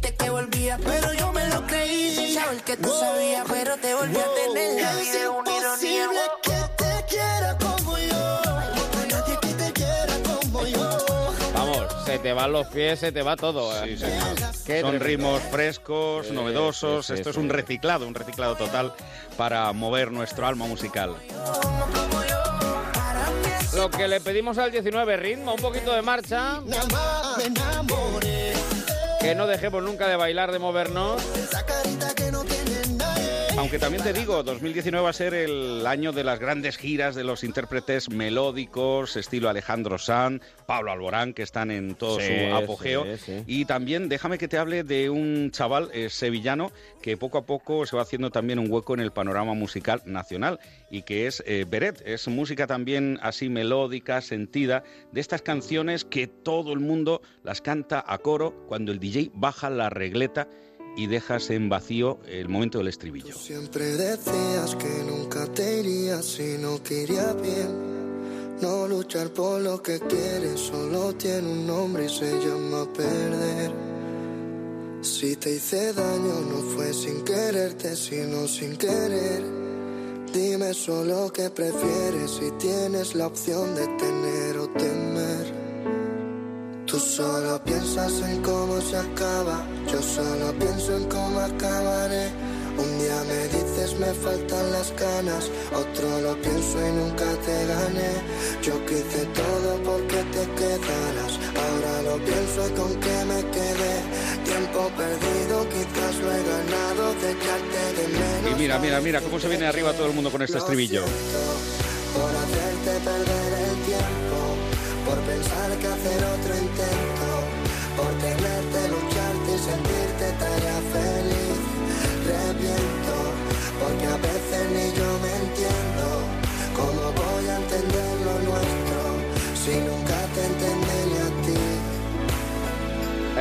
que volvía, pero yo me lo creí sin saber que tú sabías, pero te volví a tener la vida es una ironía. que te quiera como yo. Nadie que te quiera como yo. Vamos, se te van los pies, se te va todo. Sí, ¿eh? señor. Qué Son tremendo. ritmos frescos, Sí, novedosos. sí, sí, Esto es sí. un reciclado, un reciclado total para mover nuestro alma musical. Lo que le pedimos al 19, ritmo, un poquito de marcha. Nada más me enamoré. Que no dejemos nunca de bailar, de movernos. Aunque también te digo, 2019 va a ser el año de las grandes giras de los intérpretes melódicos, estilo Alejandro Sanz, Pablo Alborán, que están en todo Sí, su apogeo. sí, sí. Y también déjame que te hable de un chaval eh, sevillano que poco a poco se va haciendo también un hueco en el panorama musical nacional y que es eh, Beret. Es música también así melódica, sentida, de estas canciones que todo el mundo las canta a coro cuando el DJ baja la regleta y dejas en vacío el momento del estribillo. Siempre decías que nunca te irías si no quería bien. No luchar por lo que quieres solo tiene un nombre y se llama perder. Si te hice daño no fue sin quererte, sino sin querer. Dime solo qué prefieres si tienes la opción de tener o temer. Tú solo piensas en cómo se acaba, yo solo pienso en cómo acabaré. Un día me dices me faltan las ganas, otro lo pienso y nunca te gané. Yo quise todo porque te quedaras, ahora lo pienso y con qué me quedé. Tiempo perdido, quizás lo he ganado de echarte de menos. Y mira, mira, mira cómo se viene arriba todo el mundo con este estribillo. Por hacerte perder por pensar que hacer otro intento,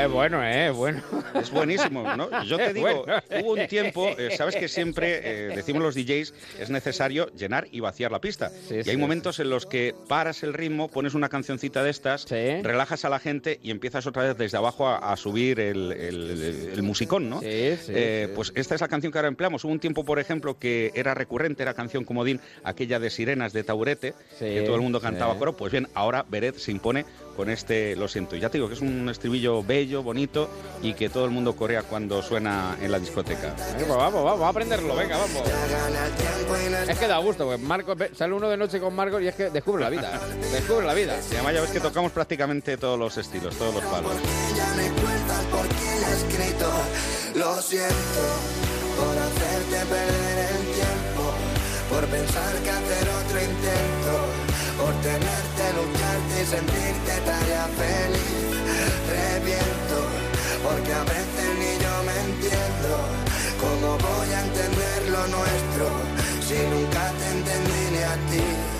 Es bueno, ¿eh? Es bueno. Es buenísimo, ¿no? Yo te digo, bueno. hubo un tiempo, eh, sabes que siempre eh, decimos los DJs, es necesario llenar y vaciar la pista. y hay sí. momentos en los que paras el ritmo, pones una cancioncita de estas, relajas a la gente y empiezas otra vez desde abajo a, a subir el, el- el musicón, ¿no? Eh, sí. Pues esta es la canción que ahora empleamos. Hubo un tiempo, por ejemplo, que era recurrente, era canción comodín, aquella de Sirenas de Taurete, que todo el mundo cantaba coro. Pues bien, ahora Beret se impone con este Lo siento. Y ya te digo que es un estribillo bello, bonito y que todo el mundo corea cuando suena en la discoteca. Venga, pues vamos, vamos a aprenderlo, venga, vamos. Es que da gusto, pues Marcos, sale uno de noche con Marcos y es que descubre la vida. Descubre la vida. Y además ya ves que tocamos prácticamente todos los estilos, todos los palos. Lo siento por hacerte perder el tiempo, por pensar que hacer otro intento, por tenerte, lucharte y sentirte tarea feliz. Reviento, porque a veces ni yo me entiendo. ¿Cómo voy a entender lo nuestro si nunca te entendí ni a ti?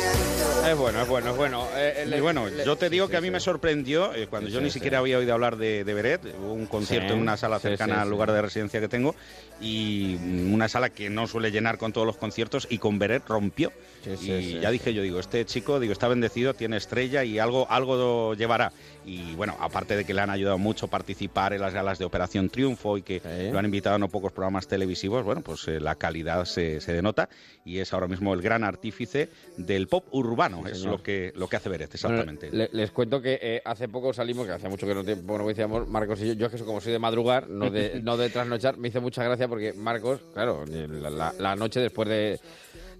Es bueno, es bueno, es bueno. Eh, eh, Y bueno, le- yo te digo sí, que a mí sí. me sorprendió eh, cuando yo ni siquiera había oído hablar de, de Beret, hubo un concierto en una sala cercana al lugar de residencia que tengo y una sala que no suele llenar con todos los conciertos y con Beret rompió. Y ya dije yo, digo, este chico, digo, está bendecido, tiene estrella y algo, algo llevará. Y bueno, aparte de que le han ayudado mucho a participar en las galas de Operación Triunfo y que lo han invitado a no pocos programas televisivos, bueno, pues eh, la calidad se, se denota y es ahora mismo el gran artífice del pop urbano, es señor. lo que, lo que hace Beret, Bueno, exactamente. le- les cuento que eh, hace poco salimos, que hace mucho que no, bueno, decíamos Marcos y yo, yo es que como soy de madrugar, no de, no de trasnochar, me hizo mucha gracia porque Marcos, claro, la, la- la noche después de,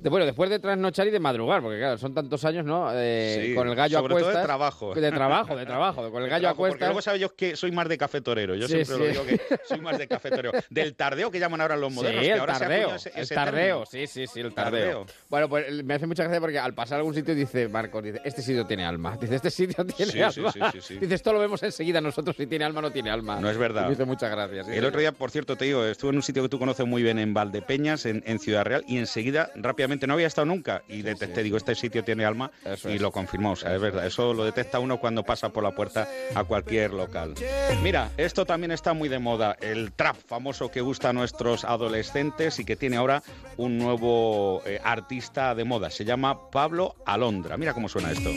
De, bueno, después de trasnochar y de madrugar, porque claro, son tantos años, ¿no? Eh, Sí, con el gallo sobre a todo de cuestas. trabajo. De trabajo, de trabajo. Con el gallo a Trabajo, Porque cuestas. luego sabes yo que soy más de café torero. Yo Sí, siempre sí. lo digo que soy más de café torero. Del tardeo que llaman ahora los modernos. sí, que el ahora tardeo. ese- el tardeo, término. sí, sí, sí, el Tardeo. tardeo. Bueno, pues me hace mucha gracia porque al pasar a algún sitio dice Marcos, dice, este sitio tiene alma. Dice, este sitio tiene alma. sí, sí, sí. Dice, esto lo vemos enseguida nosotros si tiene alma o no tiene alma. No es verdad. Me hizo muchas gracias. El otro día, por cierto, te digo, estuve en un sitio que tú conoces muy bien en Valdepeñas, en, en Ciudad Real, y enseguida, rápidamente, no había estado nunca, y detecté, digo, este sitio tiene alma, y lo confirmó, o sea, es verdad, eso lo detecta uno cuando pasa por la puerta a cualquier local. Mira, esto también está muy de moda, el trap famoso que gusta a nuestros adolescentes y que tiene ahora un nuevo eh, artista de moda, se llama Pablo Alondra. Mira cómo suena esto.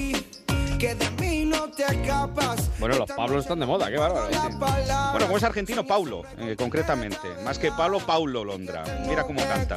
Que de mí. Bueno, los Pablos están de moda, qué bárbaro. sí. Bueno, como es argentino, Paulo, eh, concretamente. Más que Pablo, Paulo Londra. Mira cómo canta.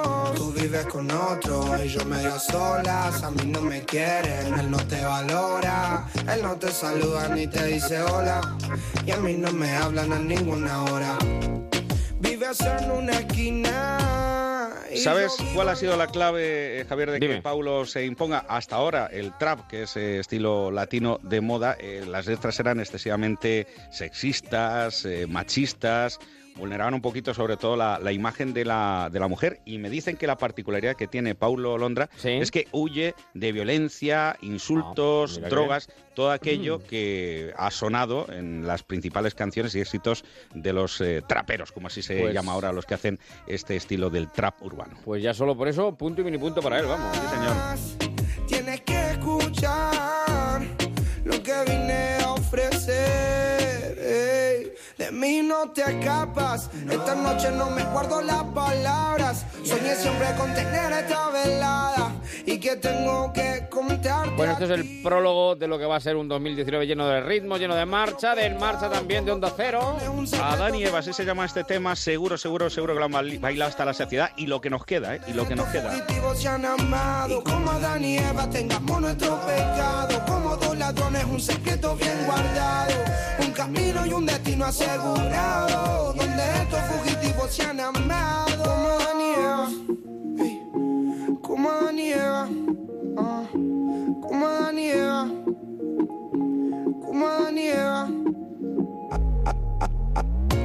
Vives con otro y yo medio solas. A mí no me quieren, él no te valora. Él no te saluda ni te dice hola. Y a mí no me hablan a ninguna hora. Vives en una esquina. ¿Sabes cuál ha sido la clave, eh, Javier, de que Dime. Paulo se imponga? Hasta ahora, el trap, que es eh, estilo latino de moda, eh, las letras eran excesivamente sexistas, eh, machistas, vulneraban un poquito sobre todo la, la imagen de la, de la mujer y me dicen que la particularidad que tiene Paulo Londra es que huye de violencia, insultos, Ah, drogas, todo aquello Mm. que ha sonado en las principales canciones y éxitos de los eh, traperos, como así se Pues- llama ahora los que hacen este estilo del trap urbano. Pues ya solo por eso, punto y mini punto para él, vamos. Sí, señor. De mí no te escapas. Esta noche no me guardo las palabras. Soñé siempre con tener esta velada. Y que tengo que contarte. Bueno, este es el prólogo de lo que va a ser un 2019 lleno de ritmo, lleno de marcha, de en marcha también de Onda Cero. Adán y Eva, así se llama este tema. Seguro, seguro, seguro que lo han bail- bailado hasta la saciedad. Y lo que nos queda, ¿eh? Y lo que nos queda. fugitivos se han amado. Como Adán y Eva tengamos nuestro pecado. Como dos ladrones, un secreto bien guardado. Un camino y un destino asegurado. Donde estos fugitivos se han amado. Como Adán y Eva. ey. Como Adán y Eva. ah. Como Eva. Como Adán y Eva.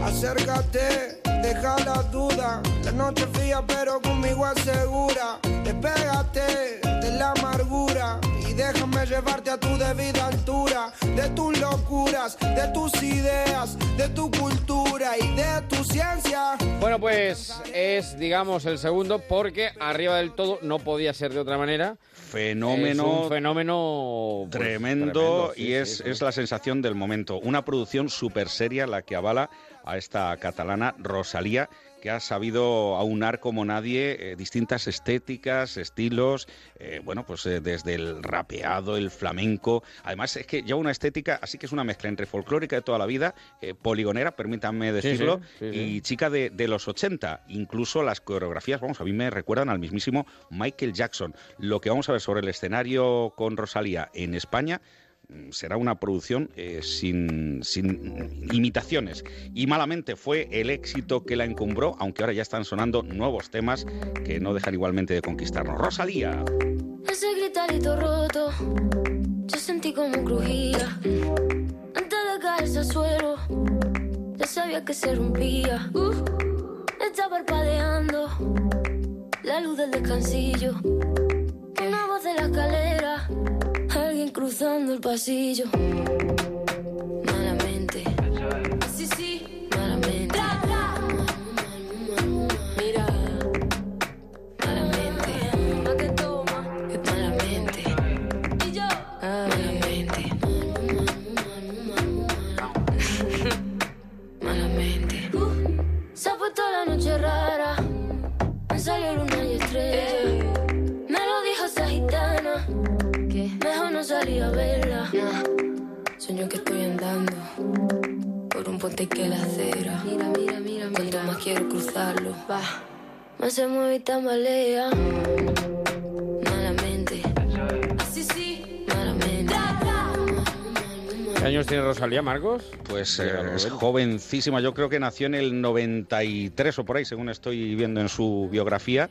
Acércate, deja la duda. La noche fría, pero conmigo asegura. Despégate de la amargura y déjame llevarte a tu debida altura. De tus locuras, de tus ideas, de tu cultura y de tu ciencia. Bueno, pues es, digamos, el segundo porque arriba del todo no podía ser de otra manera. Fenómeno Es un fenómeno pues, tremendo, sí, y sí, es, sí. es la sensación del momento. Una producción súper seria la que avala a esta catalana Rosalía, que ha sabido aunar como nadie eh, distintas estéticas, estilos, eh, bueno, pues eh, desde el rapeado, el flamenco. Además, es que lleva una estética, así que es una mezcla entre folclórica de toda la vida, poligonera, permítanme sí, decirlo, sí, sí. y chica de, de los 80. Incluso las coreografías, vamos, a mí me recuerdan al mismísimo Michael Jackson. Lo que vamos a ver sobre el escenario con Rosalía en España será una producción eh, sin, sin imitaciones. Y malamente fue el éxito que la encumbró, aunque ahora ya están sonando nuevos temas que no dejan igualmente de conquistarnos. Rosalía. Ese gritarito roto, yo sentí como crujía. Antes de caerse al suelo, ya sabía que se rompía. Uh, está parpadeando la luz del descansillo. Una voz de la escalera, alguien cruzando el pasillo. Malamente, sí, sí, malamente. Mira, malamente. Pa' que toma, malamente. Y yo, malamente. Malamente. Uh, se ha puesto la noche rara. Me salió yo que estoy andando por un puente que la acera. Mira, mira, mira, Cuanto más quiero cruzarlo, va. Más se mueve y tambalea. Malamente. Así sí. Malamente. ¿Qué años tiene Rosalía Marcos? Pues eh, es jovencísima. Yo creo que nació en el 93 o por ahí, según estoy viendo en su biografía.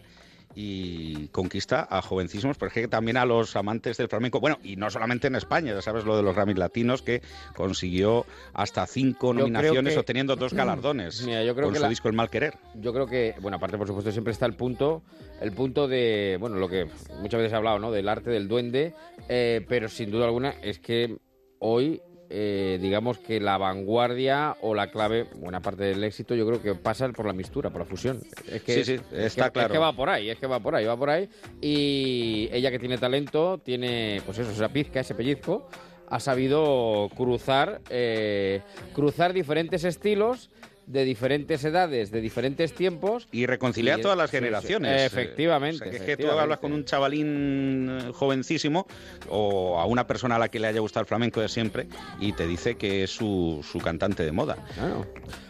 Y conquista a jovencísimos, pero también a los amantes del flamenco. Bueno, y no solamente en España, ya sabes lo de los Grammys latinos, que consiguió hasta cinco Yo nominaciones, que- obteniendo dos galardones Mira, yo creo con que su la- disco El Mal Querer. Yo creo que, bueno, aparte por supuesto siempre está el punto, el punto de, bueno, lo que muchas veces he hablado, ¿no? Del arte del duende, eh, pero sin duda alguna es que hoy, eh, digamos que la vanguardia o la clave, buena parte del éxito, yo creo que pasa por la mistura, por la fusión. Es que, Sí, sí, es está que- claro. Es que va por ahí, es que va por ahí, va por ahí. Y ella que tiene talento, tiene, pues eso, esa pizca, ese pellizco, ha sabido cruzar, eh, cruzar diferentes estilos de diferentes edades, de diferentes tiempos. Y reconciliar Y- todas las sí, sí. generaciones. Efectivamente. O sea, que es que tú hablas con un chavalín eh, jovencísimo o a una persona a la que le haya gustado el flamenco de siempre y te dice que es su, su cantante de moda.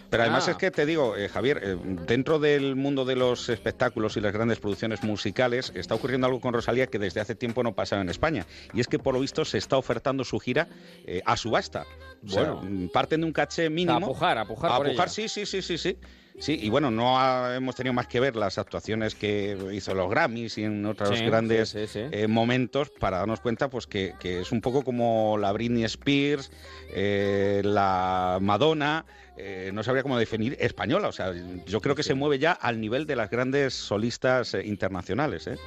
Pero además Ah. es que te digo, eh, Javier, eh, dentro del mundo de los espectáculos y las grandes producciones musicales está ocurriendo algo con Rosalía que desde hace tiempo no pasaba en España. Y es que por lo visto se está ofertando su gira eh, a subasta. O sea, Bueno. mm, parten de un caché mínimo. A pujar, a pujar A por pujar, ella. sí, sí, sí, sí, sí. Sí, y bueno, no ha- hemos tenido más que ver las actuaciones que hizo los Grammys y en otros Sí, grandes sí, sí, sí. eh, momentos para darnos cuenta pues que, que es un poco como la Britney Spears, eh, la Madonna, eh, no sabría cómo definir española. O sea, yo creo que se mueve ya al nivel de las grandes solistas eh, internacionales. ¿eh?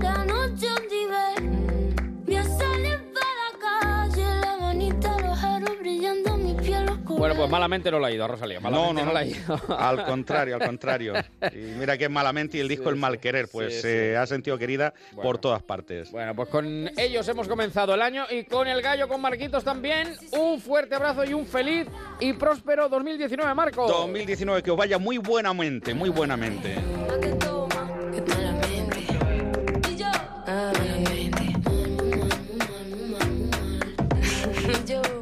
La noche donde Voy a salir para la calle, la manita, Bueno, pues malamente no la ha ido a Rosalía. No, Malamente no, no, no. la ha ido. Al contrario, al contrario. Y mira que malamente y el disco El Mal Querer, pues sí, se ha sentido querida Bueno. por todas partes. Bueno, pues con ellos hemos comenzado el año y con el gallo, con Marquitos también. Un fuerte abrazo y un feliz y próspero 2019, Marco. 2019, que os vaya muy buenamente, muy buenamente. Y yo,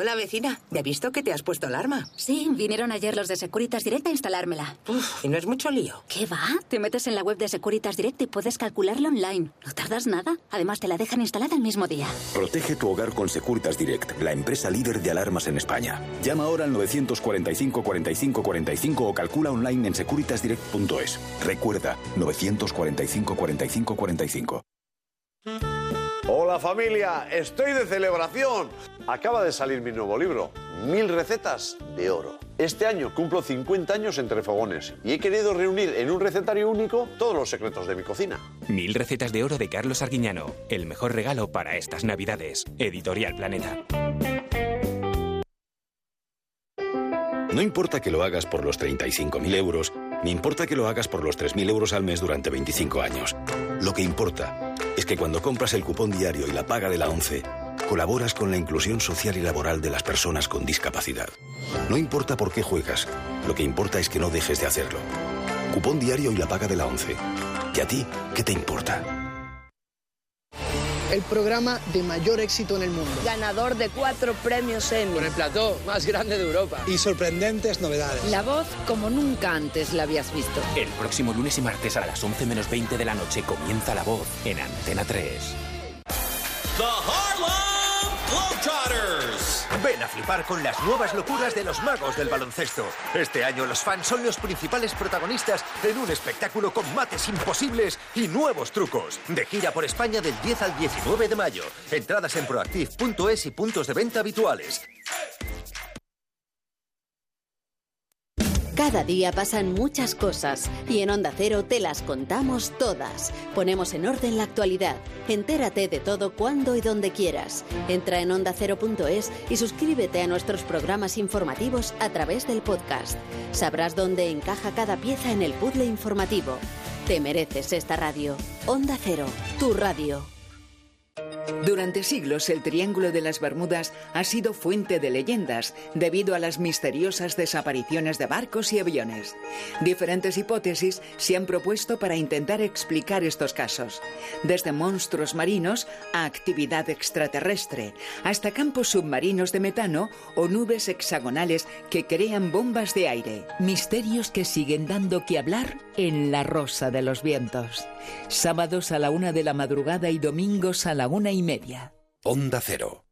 Hola vecina, ¿ya he visto que te has puesto alarma? Sí, vinieron ayer los de Securitas Direct a instalármela. ¿Y no es mucho lío? ¿Qué va? Te metes en la web de Securitas Direct y puedes calcularlo online. No tardas nada. Además, te la dejan instalada el mismo día. Protege tu hogar con Securitas Direct, la empresa líder de alarmas en España. Llama ahora al 945 45 45 o calcula online en securitasdirect.es. Recuerda, 945 45 45. Hola familia, estoy de celebración. Acaba de salir mi nuevo libro, Mil recetas de oro. Este año cumplo 50 años entre fogones y he querido reunir en un recetario único todos los secretos de mi cocina. Mil recetas de oro de Carlos Arguiñano. El mejor regalo para estas navidades. Editorial Planeta. No importa que lo hagas por los 35.000 euros, ni importa que lo hagas por los 3.000 euros al mes durante 25 años. Lo que importa es que cuando compras el cupón diario y la paga de la ONCE, colaboras con la inclusión social y laboral de las personas con discapacidad. No importa por qué juegas, lo que importa es que no dejes de hacerlo. Cupón diario y la paga de la ONCE. ¿Y a ti qué te importa? El programa de mayor éxito en el mundo. Ganador de cuatro premios Emmy. Con el plató más grande de Europa. Y sorprendentes novedades. La voz como nunca antes la habías visto. El próximo lunes y martes a las 11 menos 20 de la noche comienza La Voz en Antena 3. The Globetrotters. Ven a flipar con las nuevas locuras de los magos del baloncesto. Este año los fans son los principales protagonistas en un espectáculo con mates imposibles y nuevos trucos. De gira por España del 10 al 19 de mayo. Entradas en proactiv.es y puntos de venta habituales. Cada día pasan muchas cosas y en Onda Cero te las contamos todas. Ponemos en orden la actualidad. Entérate de todo cuando y donde quieras. Entra en ondacero.es y suscríbete a nuestros programas informativos a través del podcast. Sabrás dónde encaja cada pieza en el puzzle informativo. Te mereces esta radio. Onda Cero, tu radio. Durante siglos el Triángulo de las Bermudas ha sido fuente de leyendas debido a las misteriosas desapariciones de barcos y aviones. Diferentes hipótesis se han propuesto para intentar explicar estos casos, desde monstruos marinos a actividad extraterrestre, hasta campos submarinos de metano o nubes hexagonales que crean bombas de aire. Misterios que siguen dando que hablar en La Rosa de los Vientos. Sábados a la una de la madrugada y domingos a la una y media. Onda Cero.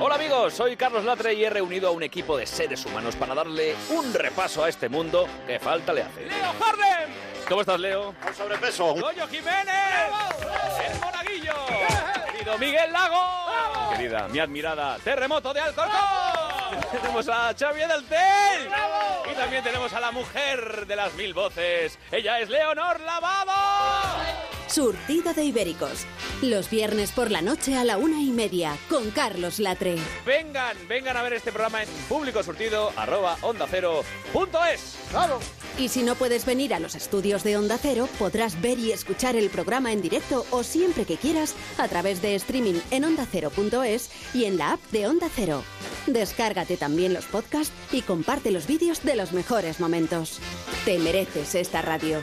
Hola amigos, soy Carlos Latre y he reunido a un equipo de seres humanos para darle un repaso a este mundo que falta le hace. ¡Leo Harden! ¿Cómo estás, Leo? Con sobrepeso. ¡Goyo Jiménez! ¡El Monaguillo! ¡Querido Miguel Lago! Querida, mi admirada Terremoto de Alcorcón. tenemos a Xavi del Tel. Y también tenemos a la mujer de las mil voces. Ella es Leonor Lavado. Surtido de Ibéricos. Los viernes por la noche a la una y media con Carlos Latre. Vengan, vengan a ver este programa en público surtido arroba onda cero punto es. Claro. Y si no puedes venir a los estudios de Onda Cero, podrás ver y escuchar el programa en directo o siempre que quieras a través de streaming en ondacero.es y en la app de Onda Cero. Descárgate también los podcasts y comparte los vídeos de los mejores momentos. Te mereces esta radio.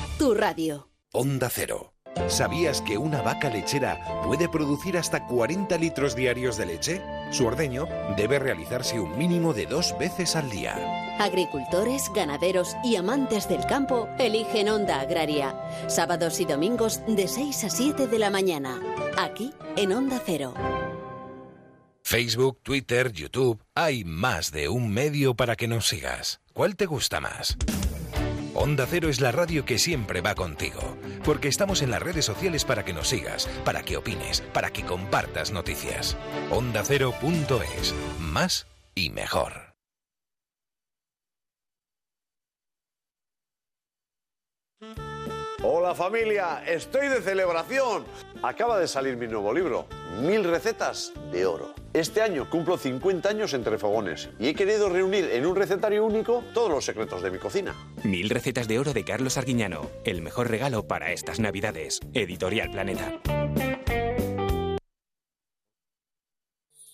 tu radio. Onda Cero. ¿Sabías que una vaca lechera puede producir hasta 40 litros diarios de leche? Su ordeño debe realizarse un mínimo de dos veces al día. Agricultores, ganaderos y amantes del campo eligen Onda Agraria. Sábados y domingos de 6 a 7 de la mañana. Aquí en Onda Cero. Facebook, Twitter, YouTube, hay más de un medio para que nos sigas. ¿Cuál te gusta más? Onda Cero es la radio que siempre va contigo, porque estamos en las redes sociales para que nos sigas, para que opines, para que compartas noticias. OndaCero.es, más y mejor. Hola familia, estoy de celebración. Acaba de salir mi nuevo libro, Mil recetas de oro. Este año cumplo 50 años entre fogones y he querido reunir en un recetario único todos los secretos de mi cocina. Mil recetas de oro de Carlos Arguiñano. El mejor regalo para estas navidades. Editorial Planeta.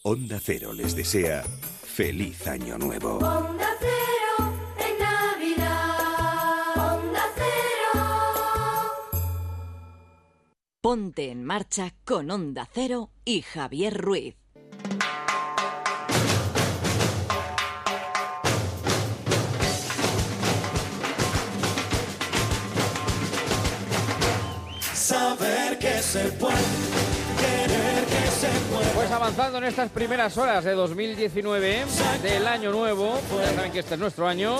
Onda Cero les desea feliz año nuevo. Onda Cero en Navidad. Onda Cero. Ponte en marcha con Onda Cero y Javier Ruiz. Saber que se puede, Pues avanzando en estas primeras horas de 2019, del año nuevo, ya saben que este es nuestro año,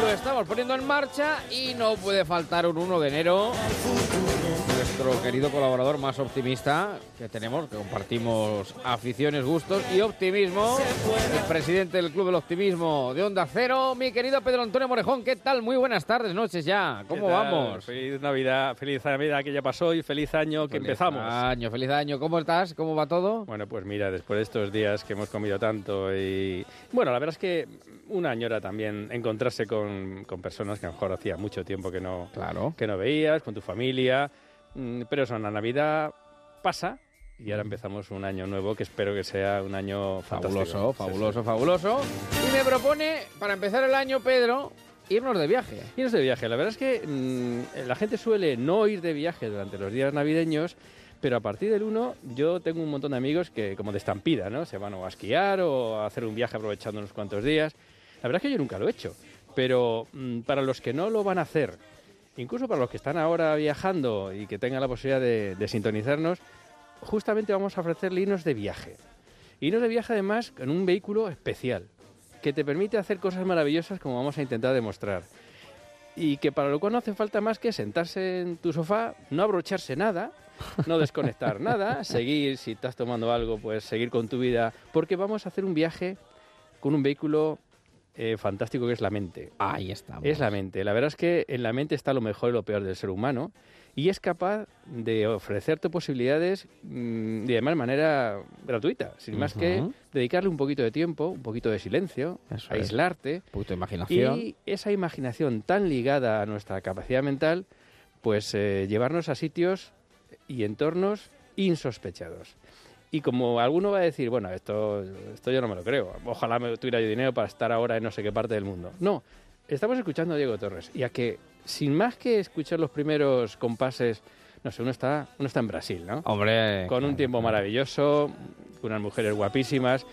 lo estamos poniendo en marcha y no puede faltar un 1 de enero. Nuestro querido colaborador más optimista que tenemos, que compartimos aficiones, gustos y optimismo, el presidente del Club del Optimismo de Onda Cero, mi querido Pedro Antonio Morejón. ¿Qué tal? Muy buenas tardes, noches ya. ¿Cómo vamos? Feliz Navidad, feliz Navidad que ya pasó y feliz año que Feliz empezamos. año, feliz año. ¿Cómo estás? ¿Cómo va todo? Bueno, pues mira, después de estos días que hemos comido tanto y... Bueno, la verdad es que una añora también encontrarse con, con personas que a lo mejor hacía mucho tiempo que no, claro. que no veías, con tu familia. Mm, Pero eso, la Navidad pasa y ahora empezamos un año nuevo que espero que sea un año Fabuloso, fantástico. fabuloso, fabuloso. Y me propone, para empezar el año, Pedro, irnos de viaje. Irnos de viaje. La verdad es que mm, la gente suele no ir de viaje durante los días navideños, pero a partir del 1 yo tengo un montón de amigos que, como de estampida, ¿no? Se van a esquiar o a hacer un viaje aprovechando unos cuantos días. La verdad es que yo nunca lo he hecho. Pero mm, para los que no lo van a hacer, incluso para los que están ahora viajando y que tengan la posibilidad de, de sintonizarnos, justamente vamos a ofrecerle irnos de viaje. Irnos de viaje además en un vehículo especial, que te permite hacer cosas maravillosas como vamos a intentar demostrar. Y que para lo cual no hace falta más que sentarse en tu sofá, no abrocharse nada, no desconectar nada, seguir, si estás tomando algo, pues seguir con tu vida, porque vamos a hacer un viaje con un vehículo eh, fantástico que es la mente. Ahí estamos. Es la mente. La verdad es que en la mente está lo mejor y lo peor del ser humano y es capaz de ofrecerte posibilidades mm, además de manera gratuita, sin más que dedicarle un poquito de tiempo, un poquito de silencio, Eso es. aislarte. Un poquito de imaginación. Y esa imaginación tan ligada a nuestra capacidad mental, pues eh, llevarnos a sitios y entornos insospechados. Y como alguno va a decir, bueno, esto, esto yo no me lo creo, ojalá me tuviera yo dinero para estar ahora en no sé qué parte del mundo. No, estamos escuchando a Diego Torres, y a que sin más que escuchar los primeros compases, no sé, uno está, uno está en Brasil, ¿no? Hombre. Con un tiempo maravilloso, unas mujeres guapísimas,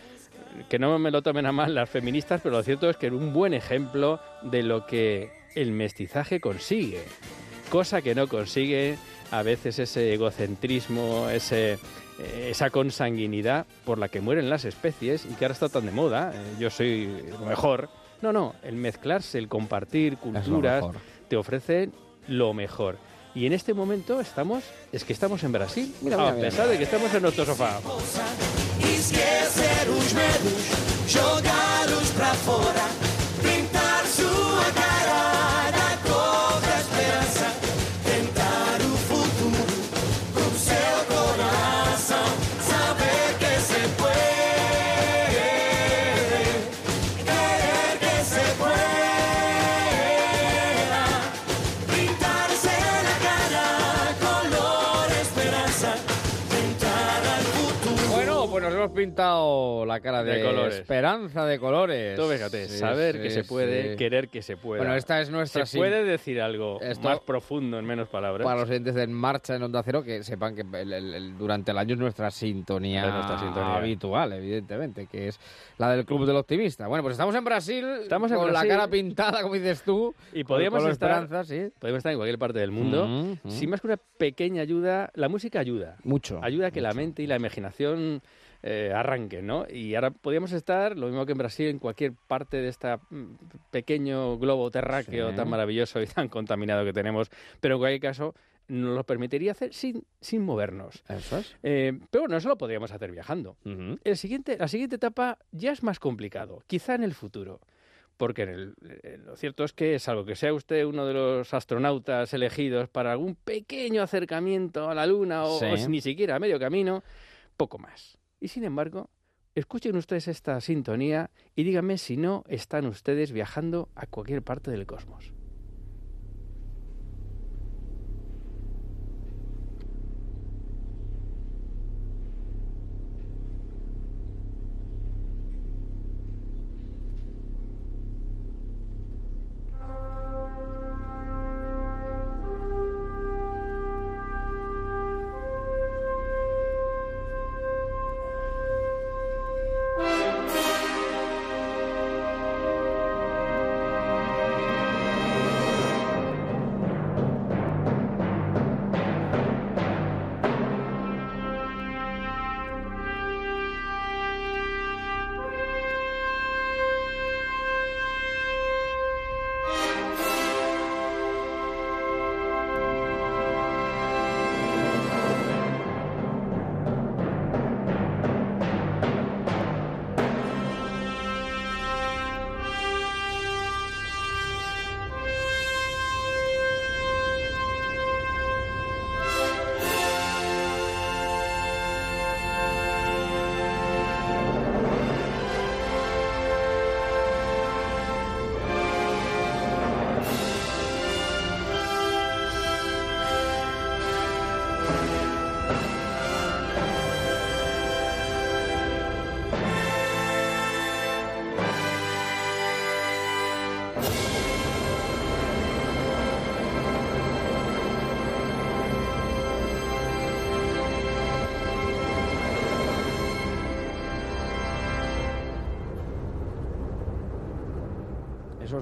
que no me lo tomen a mal las feministas, pero lo cierto es que es un buen ejemplo de lo que el mestizaje consigue, cosa que no consigue a veces ese egocentrismo, ese, eh, esa consanguinidad por la que mueren las especies y que ahora está tan de moda, eh, yo soy lo mejor. No, no, el mezclarse, el compartir culturas, te ofrece lo mejor. Y en este momento estamos, es que estamos en Brasil, Mira, a mira, mira, pesar mira. de que estamos en nuestro sofá. Pintado la cara de, De colores. esperanza de colores. Tú fíjate, Sí, saber sí, que se puede, sí. querer que se pueda. Bueno, esta es nuestra Se puede decir algo Esto- más profundo en menos palabras. Para los oyentes de En Marcha en Onda Cero, que sepan que el- el- el- durante el año es nuestra sintonía, Es nuestra sintonía. habitual, evidentemente, que es la del Club del Optimista. Bueno, pues estamos en Brasil, Estamos en con Brasil. la cara pintada, como dices tú. Y podríamos estar, podríamos estar en cualquier parte del mundo. Mm, mm. Sin más que una pequeña ayuda, la música ayuda. Mucho. Ayuda a que la mente y la imaginación eh, arranquen, ¿no? Y ahora podríamos estar, lo mismo que en Brasil, en cualquier parte de este pequeño globo terráqueo Sí. tan maravilloso y tan contaminado que tenemos, pero en cualquier caso nos lo permitiría hacer sin, sin movernos. Eso es. Eh, pero bueno, eso lo podríamos hacer viajando. El siguiente, la siguiente etapa ya es más complicado, quizá en el futuro. Porque en el- eh, lo cierto es que, salvo que sea usted uno de los astronautas elegidos para algún pequeño acercamiento a la Luna o, Sí. o si ni siquiera a medio camino, poco más. Y sin embargo, escuchen ustedes esta sintonía y díganme si no están ustedes viajando a cualquier parte del cosmos.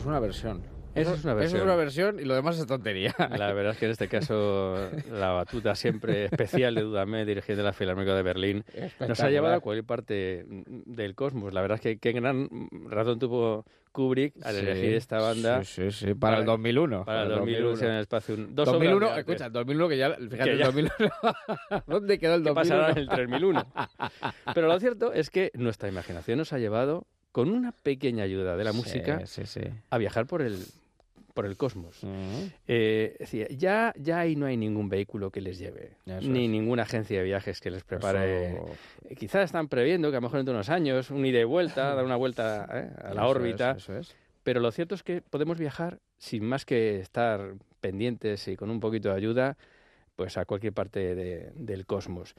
Es una versión. Eso es una Eso versión. es una versión y lo demás es tontería. La verdad es que en este caso la batuta siempre especial de Dudamé, dirigiendo la Filarmónica de Berlín, nos ha llevado a cualquier parte del cosmos. La verdad es que qué gran razón tuvo Kubrick al Sí, elegir esta banda. Sí, sí, sí, para el 2001. Para el 2001, en el espacio. un- Dos 2001, obras de arte. escucha, 2001 que ya, fíjate, Que el ya- 2001. ¿Dónde quedó el ¿Qué 2001? pasará en el 3001? Pero lo cierto es que nuestra imaginación nos ha llevado, con una pequeña ayuda de la música, sí, sí. a viajar por el, por el cosmos. Eh, es decir, ya, ya ahí no hay ningún vehículo que les lleve, Eso ni es. ninguna agencia de viajes que les prepare. Eso- Eh, Quizás están previendo que a lo mejor dentro de unos años, un ida y vuelta, dar una vuelta ¿eh? a la Eso órbita. es, eso es. Pero lo cierto es que podemos viajar sin más que estar pendientes y con un poquito de ayuda, pues a cualquier parte de- del cosmos.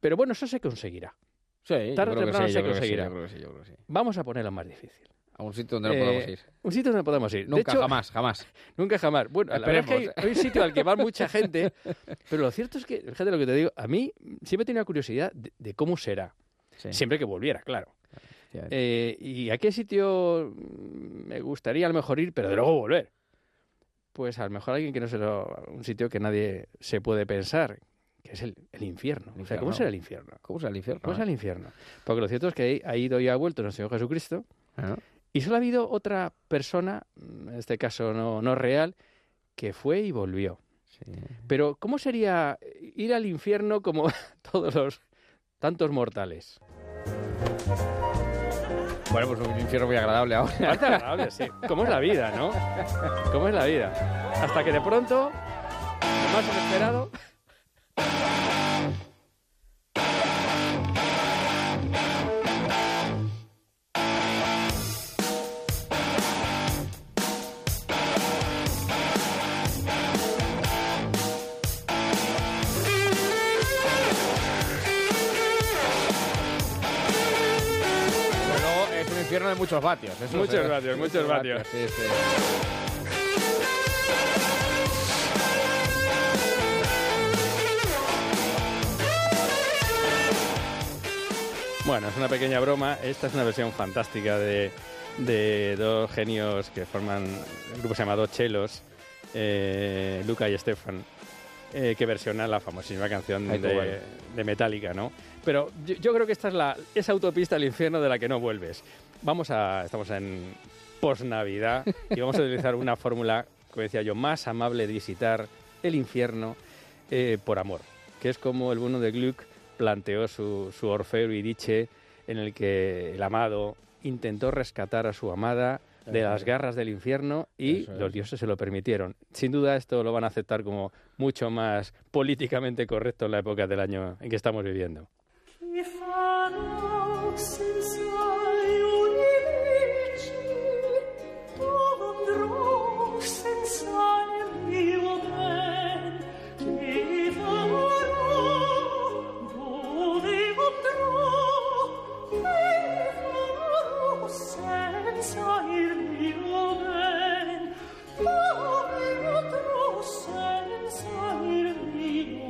Pero bueno, eso se conseguirá. Sí, Tarde o temprano sí, se conseguirá. sí, sí. Vamos a ponerlo más difícil. A un sitio donde no Eh, podamos ir. Un sitio donde podamos ir. Nunca, hecho- jamás, jamás. Nunca jamás. Bueno, la verdad es que hay, Esperemos. hay un sitio al que va mucha gente, pero lo cierto es que, fíjate lo que te digo, a mí siempre he tenido curiosidad de, de cómo será. Siempre que volviera, claro. Eh, ¿Y a qué sitio me gustaría a lo mejor ir, pero de luego volver? Pues a lo mejor alguien que no se lo, un sitio que nadie se puede pensar, que es el, el infierno. O sea, ¿cómo será el infierno? ¿Cómo será el infierno? ¿Cómo será el infierno? Porque lo cierto es que ha ido y ha vuelto nuestro Señor Jesucristo. Y solo ha habido otra persona, en este caso no, no real, que fue y volvió. Pero, ¿cómo sería ir al infierno como todos los tantos mortales? Bueno, pues un infierno muy agradable ahora. Parece agradable, sí. ¿Cómo es la vida, no? ¿Cómo es la vida? Hasta que de pronto, lo más inesperado... de muchos vatios. eso Muchos vatios, muchos vatios. Sí, sí. Bueno, es una pequeña broma. Esta es una versión fantástica de, de dos genios que forman el grupo se llama Dos Chelos, eh, Luca y Stefan, eh, que versionan la famosísima canción de, de Metallica, ¿no? Pero yo, yo creo que esta es la esa autopista al infierno de la que no vuelves. Vamos a estamos en post-Navidad y vamos a utilizar una fórmula, como decía yo, más amable de visitar el infierno eh, por amor, que es como el bueno de Gluck planteó su, su Orfeo Eurídice, en el que el amado intentó rescatar a su amada de las garras del infierno y es. los dioses se lo permitieron. Sin duda esto lo van a aceptar como mucho más políticamente correcto en la época del año en que estamos viviendo. Salve mio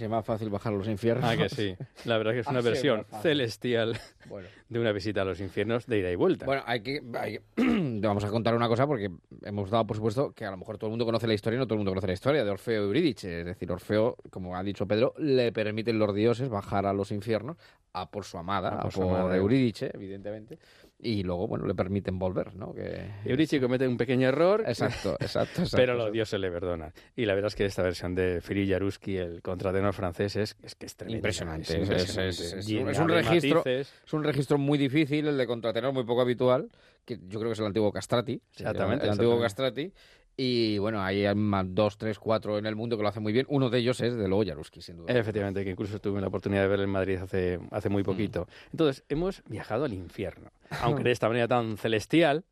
Es más fácil bajar a los infiernos. Ah, que sí. La verdad que es una es versión celestial Bueno. de una visita a los infiernos de ida y vuelta. Bueno, hay que, hay que- vamos a contar una cosa porque hemos dado por supuesto que a lo mejor todo el mundo conoce la historia y no todo el mundo conoce la historia de Orfeo y Eurídice. Es decir, Orfeo, como ha dicho Pedro, le permiten los dioses bajar a los infiernos a por su amada, A por su amada. Eurídice, evidentemente. Y luego, bueno, le permiten volver, ¿no? Que... Euridice comete un pequeño error. Exacto, exacto, exacto, pero los dioses le perdonan. Y la verdad es que esta versión de Firi Jaruski, el contratenor francés, es, es que es tremenda. Impresionante. Es Es, impresionante. es- es- un- registro, matices. es un registro muy difícil, el de contratenor muy poco habitual, que yo creo que es el antiguo Castrati. Exactamente, El antiguo exactamente. Castrati. Y bueno, hay más dos, tres, cuatro en el mundo que lo hacen muy bien. Uno de ellos es, de luego, Jaruski, sin duda. Efectivamente, que incluso tuve la oportunidad de ver en Madrid hace, hace muy Mm. poquito. Entonces, hemos viajado al infierno, aunque de esta manera tan celestial,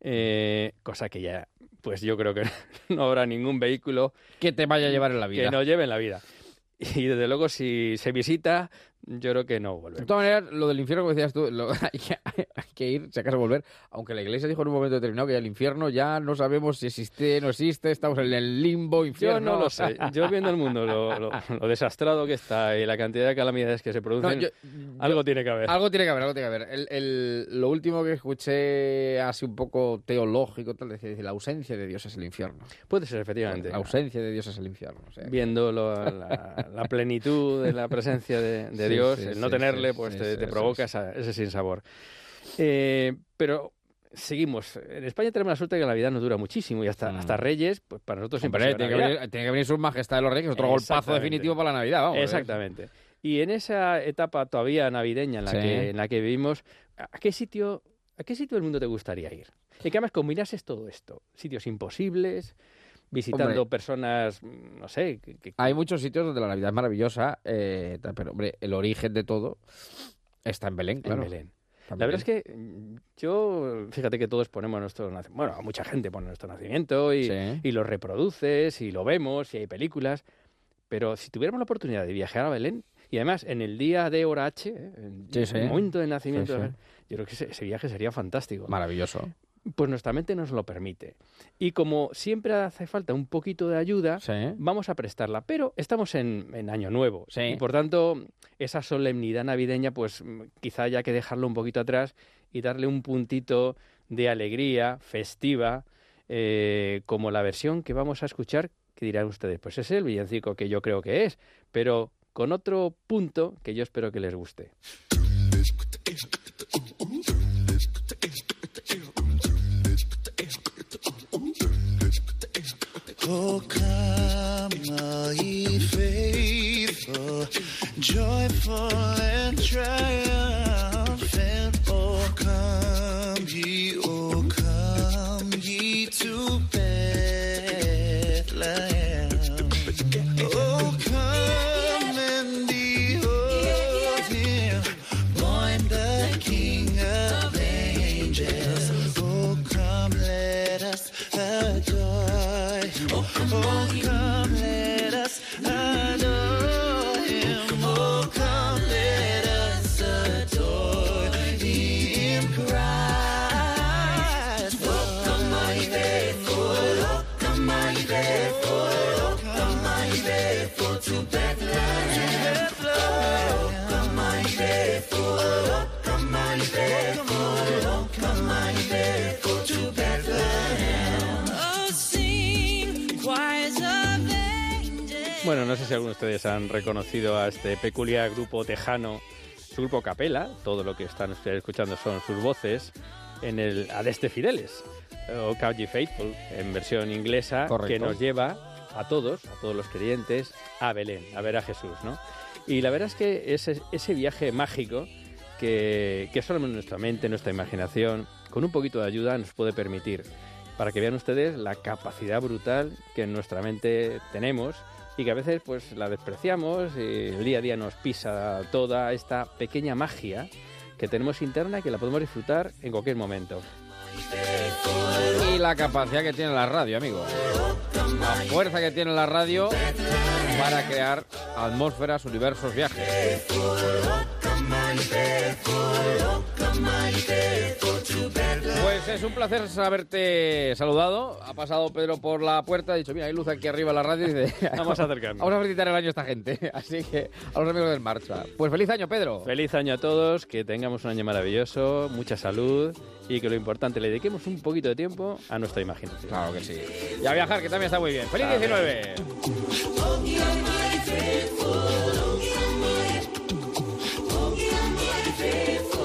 eh, cosa que ya, pues yo creo que no habrá ningún vehículo que te vaya a llevar en la vida. Que no lleve en la vida. Y desde luego, si se visita, yo creo que no vuelve. De todas maneras, lo del infierno, como decías tú, lo- hay, que, hay que ir, si acaso volver. Aunque la iglesia dijo en un momento determinado que el infierno ya no sabemos si existe, no existe, estamos en el limbo, Yo infierno. no lo sé. Yo viendo el mundo, lo, lo- lo desastrado que está y la cantidad de calamidades que se producen, No, yo- algo tiene que haber. Algo tiene que haber, algo tiene que haber. El, el- lo último que escuché, así un poco teológico, tal, decía, la ausencia de Dios es el infierno. Puede ser, efectivamente. La ausencia de Dios es el infierno. o sea, Viendo la, la plenitud de la presencia de, de Sí, Dios, el no tenerle, pues te, provoca esa- ese sinsabor. Eh, pero seguimos. En España tenemos la suerte de que la Navidad nos dura muchísimo y hasta, hasta Reyes, pues para nosotros siempre Mm. Hombre, tiene que, venir, tiene que venir su majestad de los reyes, otro golpazo definitivo para la Navidad, vamos. Exactamente. Y en esa etapa todavía navideña en la, Sí. que, en la que vivimos, ¿a qué sitio a qué sitio del mundo te gustaría ir? Y que además combinases todo esto. Sitios imposibles, visitando Hombre. personas, mm, no sé, que- que- Hay muchos sitios donde la Navidad es maravillosa, eh, pero hombre, el origen de todo está en Belén, claro. En Belén. En La verdad es que mm, yo, fíjate que todos ponemos nuestro nacimiento, bueno, mucha gente pone nuestro nacimiento y, Sí. y lo reproduces y lo vemos y hay películas, pero si tuviéramos la oportunidad de viajar a Belén y además en el día de hora H, ¿eh? en Sí, sí. el momento de nacimiento, Sí, sí. Yo creo que ese, ese viaje sería fantástico. Maravilloso. Pues nuestra mente nos lo permite. Y como siempre hace falta un poquito de ayuda, vamos a prestarla. Pero estamos en, en Año Nuevo. Sí. Y por tanto, esa solemnidad navideña, pues quizá haya que dejarlo un poquito atrás y darle un puntito de alegría festiva, eh, como la versión que vamos a escuchar, que dirán ustedes, pues es el villancico que yo creo que es, pero con otro punto que yo espero que les guste. Oh, come, ye faithful, joyful and triumphant. No sé si algunos de ustedes han reconocido a este peculiar grupo tejano, su grupo Capela, todo lo que están ustedes escuchando son sus voces, en el Adeste Fideles, o Count Ye Faithful, en versión inglesa, que Correcto. nos lleva a todos, a todos los creyentes, a Belén, a ver a Jesús, ¿no? Y la verdad es que ese, ese viaje mágico que, que solamente nuestra mente, nuestra imaginación, con un poquito de ayuda nos puede permitir, para que vean ustedes la capacidad brutal que en nuestra mente tenemos y que a veces pues la despreciamos y el día a día nos pisa toda esta pequeña magia que tenemos interna y que la podemos disfrutar en cualquier momento. Y la capacidad que tiene la radio, amigo. La fuerza que tiene la radio para crear atmósferas, universos, viajes. Pues es un placer haberte saludado. Ha pasado Pedro por la puerta, ha dicho, mira, hay luz aquí arriba en la radio y dice, Vamos a acercarnos. Vamos a felicitar el año a esta gente. Así que a los amigos del Marcha. Pues feliz año, Pedro. Feliz año a todos, que tengamos un año maravilloso, mucha salud y que lo importante, le dediquemos un poquito de tiempo a nuestra imaginación. Claro que sí. Y a viajar, que también está muy bien. ¡Feliz 19! Oh,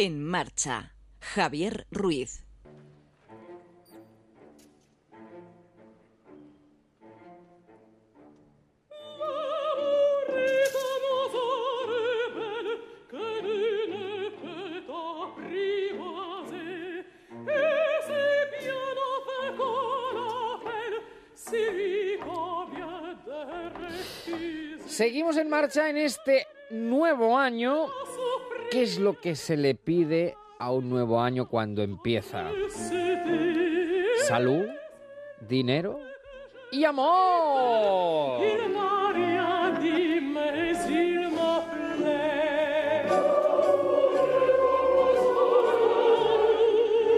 En marcha, Javier Ruiz. Seguimos en marcha en este nuevo año. ¿Qué es lo que se le pide a un nuevo año cuando empieza? Salud, dinero y amor.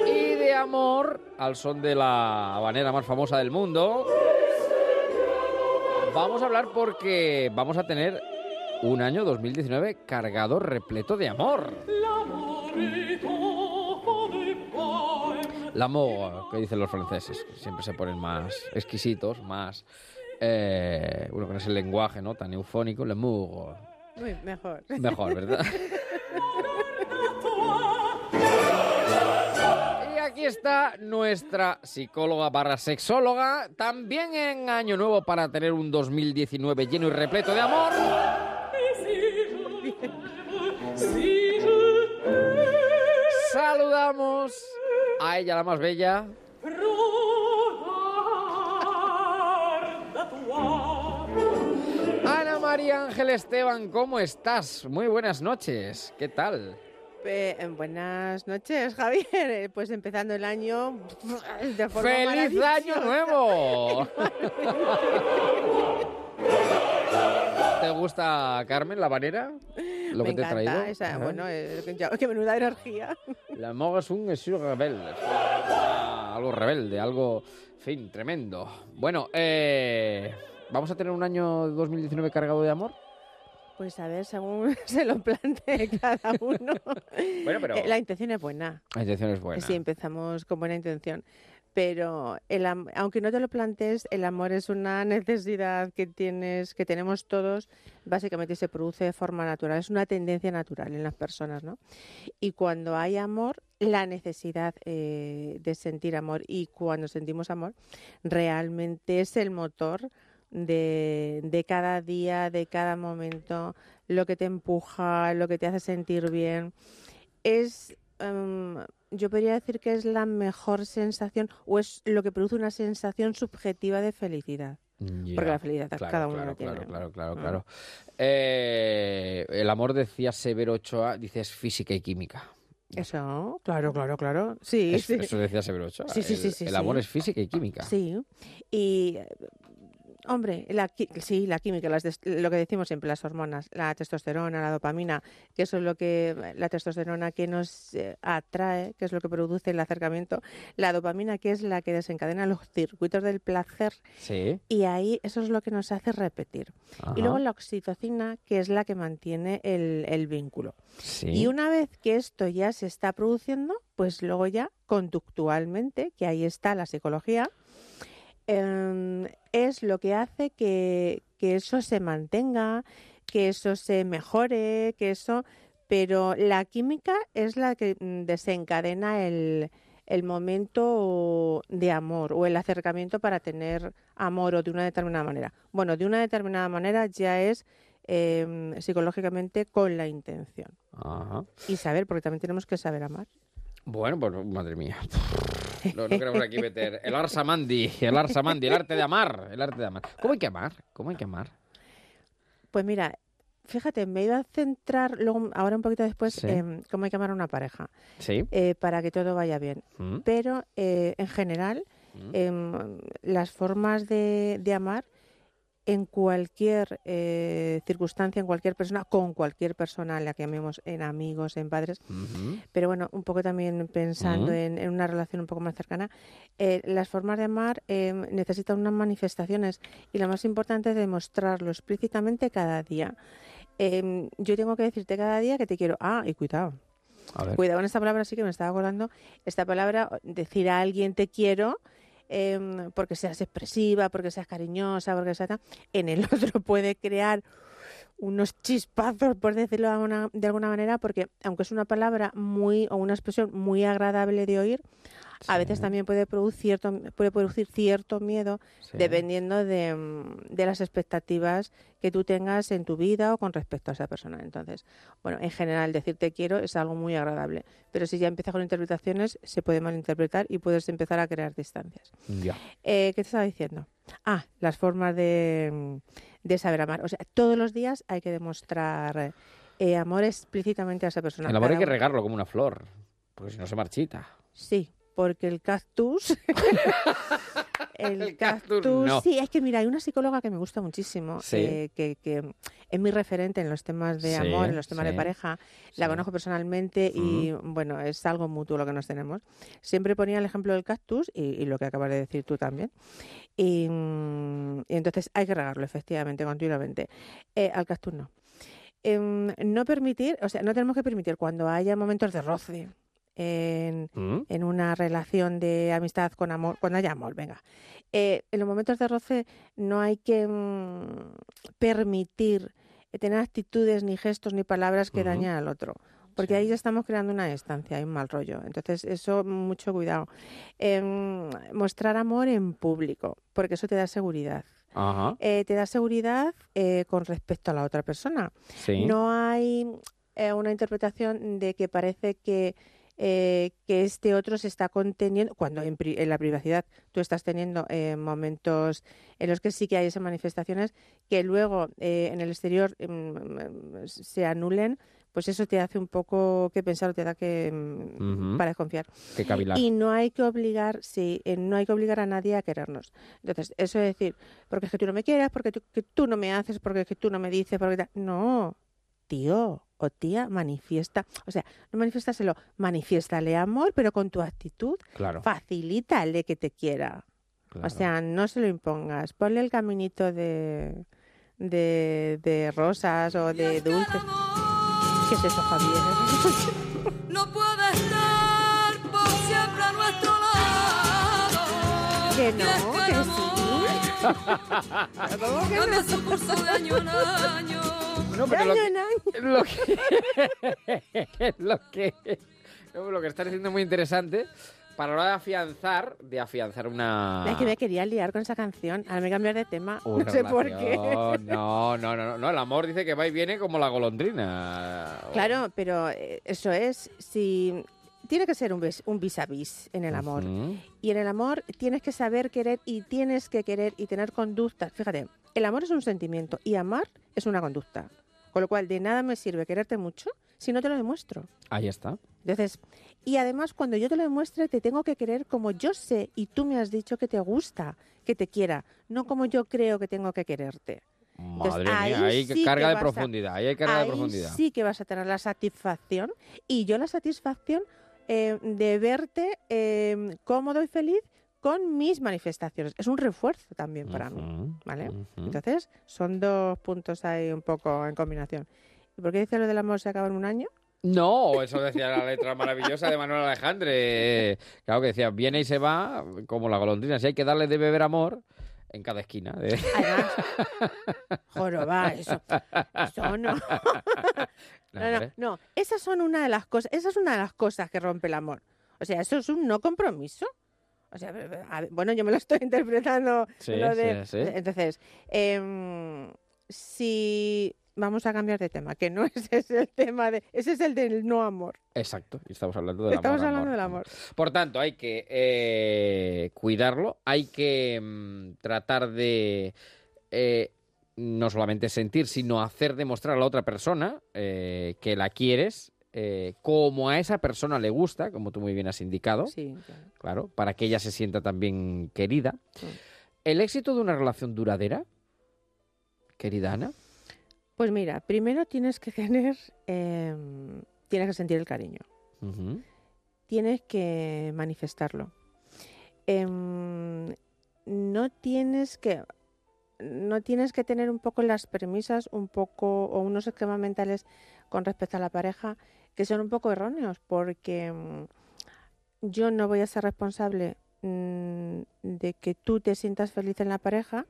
Y de amor, al son de la habanera más famosa del mundo, vamos a hablar porque vamos a tener un año 2019 cargado, repleto de amor. L'amour, que dicen los franceses, siempre se ponen más exquisitos, más... Eh, bueno, con ese lenguaje ¿no? tan eufónico, l'amour. Muy mejor. Mejor, ¿verdad? Y aquí está nuestra psicóloga barra sexóloga, también en Año Nuevo para tener un 2019 lleno y repleto de amor. Saludamos a ella, la más bella. Ana María Ángel Esteban, ¿cómo estás? Muy buenas noches. ¿Qué tal? Eh, buenas noches, Javier. Eh, Pues empezando el año de forma ¡Feliz año nuevo! ¿Te gusta, Carmen, la banera? Lo Me que te he traído. esa, bueno, eh, qué menuda energía. La moga es un rebelde. Algo rebelde, algo, en fin, tremendo. Bueno, eh, ¿vamos a tener un año 2019 cargado de amor? Pues a ver, según se lo plantee cada uno. Bueno, pero- La intención es buena. La intención es buena. Sí, empezamos con buena intención. Pero el, aunque no te lo plantees, el amor es una necesidad que tienes, que tenemos todos, básicamente se produce de forma natural, es una tendencia natural en las personas, ¿no? Y cuando hay amor, la necesidad eh, de sentir amor y cuando sentimos amor, realmente es el motor de, de cada día, de cada momento, lo que te empuja, lo que te hace sentir bien. Es, em, yo podría decir que es la mejor sensación o es lo que produce una sensación subjetiva de felicidad. Porque la felicidad claro, cada uno claro, la tiene. Claro, claro, claro, Mm. claro. Eh, el amor, decía Severo Ochoa, dice, es física y química. Eso, claro, claro, claro. Sí, Es- sí. Eso decía Severo Ochoa. Sí, sí, el, sí, sí, el sí. amor es física y química. Sí, y Hombre, la, sí, la química, las lo que decimos siempre, las hormonas, la testosterona, la dopamina, que eso es lo que, la testosterona que nos eh, atrae, que es lo que produce el acercamiento, la dopamina que es la que desencadena los circuitos del placer Sí. y ahí eso es lo que nos hace repetir. Ajá. Y luego la oxitocina, que es la que mantiene el, el vínculo. Sí. Y una vez que esto ya se está produciendo, pues luego ya conductualmente, que ahí está la psicología, em, es lo que hace que, que eso se mantenga, que eso se mejore, que eso... Pero la química es la que mm, desencadena el, el momento de amor o el acercamiento para tener amor o de una determinada manera. Bueno, de una determinada manera ya es em, psicológicamente con la intención. Ajá. Y saber, porque también tenemos que saber amar. Bueno, pues madre mía. No, no queremos aquí meter el arsamandi, el arsamandi, el arte de amar, el arte de amar. ¿Cómo hay que amar? ¿Cómo hay que amar? Pues mira, fíjate, me iba a centrar luego, ahora un poquito después, Sí. en cómo hay que amar a una pareja, Sí. eh, para que todo vaya bien. Mm. Pero eh, en general, Mm. em, las formas de, de amar en cualquier eh, circunstancia, en cualquier persona, con cualquier persona la que amemos, en amigos, en padres, pero bueno, un poco también pensando en, en una relación un poco más cercana, eh, las formas de amar eh, necesitan unas manifestaciones y lo más importante es demostrarlo explícitamente cada día. Em, yo tengo que decirte cada día que te quiero. Ah, y cuidado. Cuidado con esta palabra, sí que me estaba acordando. Esta palabra, decir a alguien te quiero, em, porque seas expresiva, porque seas cariñosa, porque seas en el otro puede crear unos chispazos, por decirlo de alguna, de alguna manera, porque aunque es una palabra muy o una expresión muy agradable de oír, a veces también puede producir cierto, puede producir cierto miedo dependiendo de, mm, de las expectativas que tú tengas en tu vida o con respecto a esa persona. Entonces, bueno, en general decir te quiero es algo muy agradable, pero si ya empiezas con interpretaciones se puede malinterpretar y puedes empezar a crear distancias. Ya. Eh, ¿Qué te estaba diciendo? Ah, las formas de, mm, de saber amar. O sea, todos los días hay que demostrar eh, amor explícitamente a esa persona. El amor hay que regarlo como una flor, porque si no se marchita. Sí, porque el cactus. el, El cactus, cactus. no. Sí, es que mira, hay una psicóloga que me gusta muchísimo, Sí. eh, que, que es mi referente en los temas de Sí, amor, en los temas sí, de pareja. La conozco personalmente y, bueno, es algo mutuo lo que nos tenemos. Siempre ponía el ejemplo del cactus y, y lo que acabas de decir tú también. Y, mm, y entonces hay que regarlo, efectivamente, continuamente. Eh, al cactus no. Em, no permitir, o sea, no tenemos que permitir cuando haya momentos de roce en, ¿Mm? en una relación de amistad con amor, cuando haya amor, venga. Eh, en los momentos de roce no hay que mm, permitir eh, tener actitudes, ni gestos, ni palabras que dañen al otro. Porque ahí ya estamos creando una distancia, hay un mal rollo. Entonces, eso, mucho cuidado. Em, mostrar amor en público, porque eso te da seguridad. Ajá. Eh, te da seguridad eh, con respecto a la otra persona. Sí. No hay una interpretación de que parece que, eh, que este otro se está conteniendo, cuando en, pri- en la privacidad tú estás teniendo eh, momentos en los que sí que hay esas manifestaciones, que luego eh, en el exterior mm, se anulen, pues eso te hace un poco que pensar o te da que mm, para desconfiar. Que cavilar. Y no hay que obligar, sí, eh, no hay que obligar a nadie a querernos. Entonces, eso es decir, porque es que tú no me quieres, porque tú, que tú no me haces, porque es que tú no me dices, porque no, tío o tía, manifiesta, o sea, no manifiéstaselo, manifiéstale amor, pero con tu actitud, Claro. facilítale que te quiera. Claro. O sea, no se lo impongas, ponle el caminito de, de, de rosas o de dulces. ¿Qué es eso, Javier? No puede estar por siempre a nuestro lado. Que no, que que su curso de año en año. No, pero lo que, lo que, lo que, no, lo que está diciendo es muy interesante para la hora de afianzar, de afianzar una... Es que me quería liar con esa canción. Ahora me voy a cambiar de tema. una no sé por qué. No, no, no, no, no, el amor dice que va y viene como la golondrina. Claro, pero eh, eso es, si tiene que ser un vis, un vis a vis en el amor. Y en el amor tienes que saber querer y tienes que querer y tener conductas. Fíjate, el amor es un sentimiento y amar es una conducta. Con lo cual, de nada me sirve quererte mucho si no te lo demuestro? Ahí está. Entonces, y además cuando yo te lo demuestre, te tengo que querer como yo sé y tú me has dicho que te gusta, que te quiera, no como yo creo que tengo que quererte. Entonces, Madre mía, ahí sí carga de vas a- profundidad, ahí hay carga de ahí profundidad. sí que vas a tener la satisfacción y yo la satisfacción eh, de verte eh, cómodo y feliz con mis manifestaciones. Es un refuerzo también para mí, ¿vale? Entonces, son dos puntos ahí un poco en combinación. ¿Y por qué dice lo del amor se acaba en un año? No, eso decía la letra maravillosa de Manuel Alejandre. Claro que decía, viene y se va como la golondrina. Si hay que darle de beber amor en cada esquina. de- Joroba, eso, eso no. No, No, no. Esas son una de las cosas, esa es una de las cosas que rompe el amor. O sea, eso es un no compromiso. O sea, a bueno, yo me lo estoy interpretando. Sí, lo de- sí, sí. Entonces, em, si vamos a cambiar de tema, que no ese es el tema de, ese es el del no amor. Exacto, y estamos hablando del Estamos amor. hablando amor. del amor. Por tanto, hay que eh, cuidarlo, hay que mm, tratar de eh, no solamente sentir, sino hacer demostrar a la otra persona eh, que la quieres, eh, como a esa persona le gusta, como tú muy bien has indicado, Sí, claro, para que ella se sienta también querida. ¿El éxito de una relación duradera, querida Ana? Pues mira, primero tienes que tener, em, tienes que sentir el cariño. Tienes que manifestarlo. Em, no tienes que no tienes que tener un poco las premisas, un poco o unos esquemas mentales con respecto a la pareja que son un poco erróneos, porque mm, yo no voy a ser responsable mm, de que tú te sientas feliz en la pareja.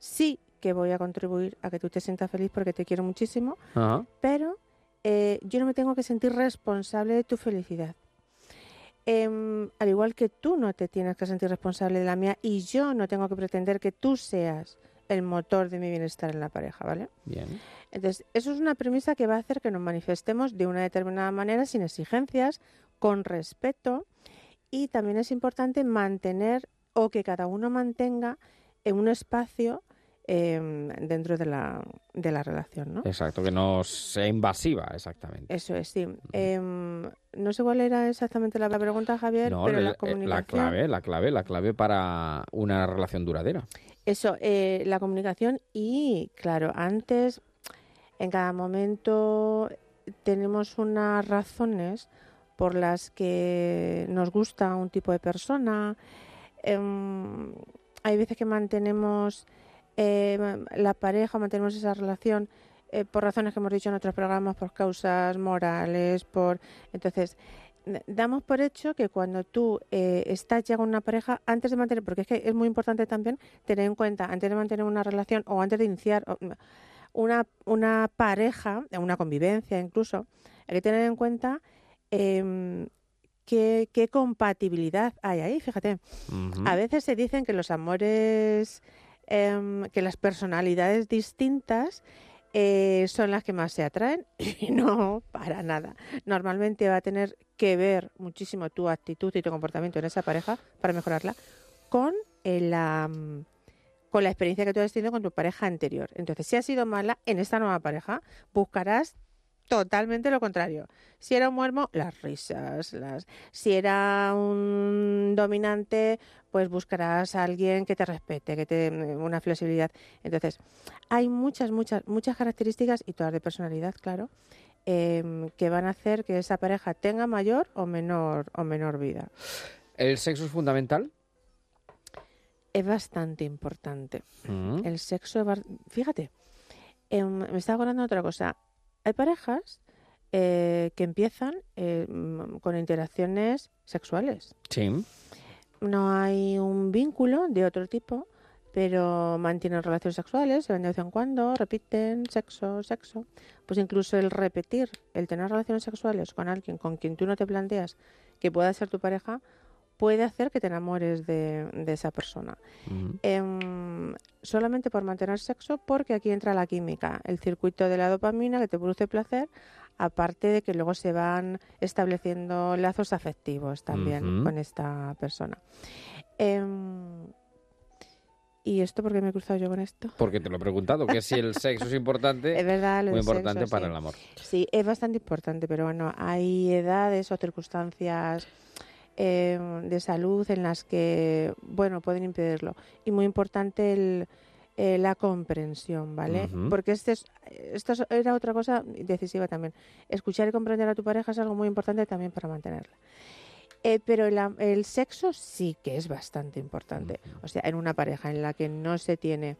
Sí que voy a contribuir a que tú te sientas feliz porque te quiero muchísimo, Ajá. pero eh, yo no me tengo que sentir responsable de tu felicidad. Em, al igual que tú no te tienes que sentir responsable de la mía y yo no tengo que pretender que tú seas el motor de mi bienestar en la pareja, ¿vale? Bien. Entonces, eso es una premisa que va a hacer que nos manifestemos de una determinada manera, sin exigencias, con respeto y también es importante mantener o que cada uno mantenga en un espacio em, dentro de la, de la relación, ¿no? Exacto, que no sea invasiva, exactamente. Eso es, sí. Em, no sé cuál era exactamente la pregunta, Javier, No, pero la eh, comunicación. la clave, la clave, la clave para una relación duradera. Eso, eh, la comunicación y, claro, antes, en cada momento tenemos unas razones por las que nos gusta un tipo de persona. Em, hay veces que mantenemos eh, la pareja, mantenemos esa relación eh, por razones que hemos dicho en otros programas, por causas morales, por... Entonces, damos por hecho que cuando tú eh, estás ya con una pareja, antes de mantener, porque es que es muy importante también tener en cuenta, antes de mantener una relación o antes de iniciar una, una pareja, una convivencia incluso, hay que tener en cuenta em, qué, qué compatibilidad hay ahí, fíjate. A veces se dicen que los amores, em, que las personalidades distintas eh, son las que más se atraen y no para nada. Normalmente va a tener que ver muchísimo tu actitud y tu comportamiento en esa pareja para mejorarla con el, am, con la experiencia que tú has tenido con tu pareja anterior. Entonces, si ha sido mala en esta nueva pareja, buscarás totalmente lo contrario. Si era un muermo, las risas. Las... Si era un dominante, pues buscarás a alguien que te respete, que te una flexibilidad. Entonces, hay muchas, muchas, muchas características y todas de personalidad, claro, em, que van a hacer que esa pareja tenga mayor o menor o menor vida. ¿El sexo es fundamental? Es bastante importante. Mm. El sexo, fíjate, em, me estaba acordando de otra cosa. Hay parejas eh, que empiezan eh, con interacciones sexuales. Sí. No hay un vínculo de otro tipo, pero mantienen relaciones sexuales, se ven de vez en cuando, repiten sexo, sexo. Pues incluso el repetir, el tener relaciones sexuales con alguien con quien tú no te planteas que pueda ser tu pareja, puede hacer que te enamores de, de esa persona. Em, solamente por mantener sexo, porque aquí entra la química, el circuito de la dopamina que te produce placer, aparte de que luego se van estableciendo lazos afectivos también con esta persona. Em, ¿Y esto por qué me he cruzado yo con esto? Porque te lo he preguntado, que si el sexo es importante, Es verdad, lo muy importante sexo, para sí. el amor. Sí, es bastante importante, pero bueno, hay edades o circunstancias eh, de salud en las que, bueno, pueden impedirlo. Y muy importante el, eh, la comprensión, ¿vale? Porque este es, esto es- era otra cosa decisiva también. Escuchar y comprender a tu pareja es algo muy importante también para mantenerla. Eh, pero el sexo sí que es bastante importante. O sea, en una pareja en la que no se tiene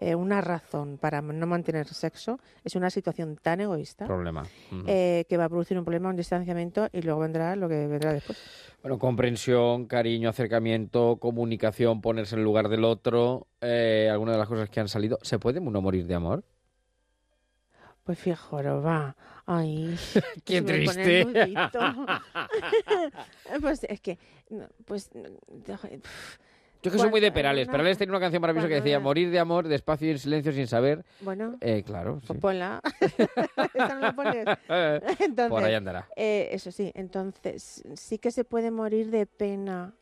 eh, una razón para no mantener sexo, es una situación tan egoísta Problema. Eh, que va a producir un problema, un distanciamiento y luego vendrá lo que vendrá después. Bueno, comprensión, cariño, acercamiento, comunicación, ponerse en el lugar del otro, eh, algunas de las cosas que han salido. ¿Se puede uno morir de amor? Pues fijaros, va. Ay, Qué triste. pues es que, pues... Yo que soy muy de Perales. Perales tenía una canción maravillosa que decía morir de amor, despacio y en silencio sin saber. Bueno, Eh, claro, sí. pues ponla. Esa no la pones. Entonces, Por ahí andará. eh, eso sí, entonces sí que se puede morir de pena.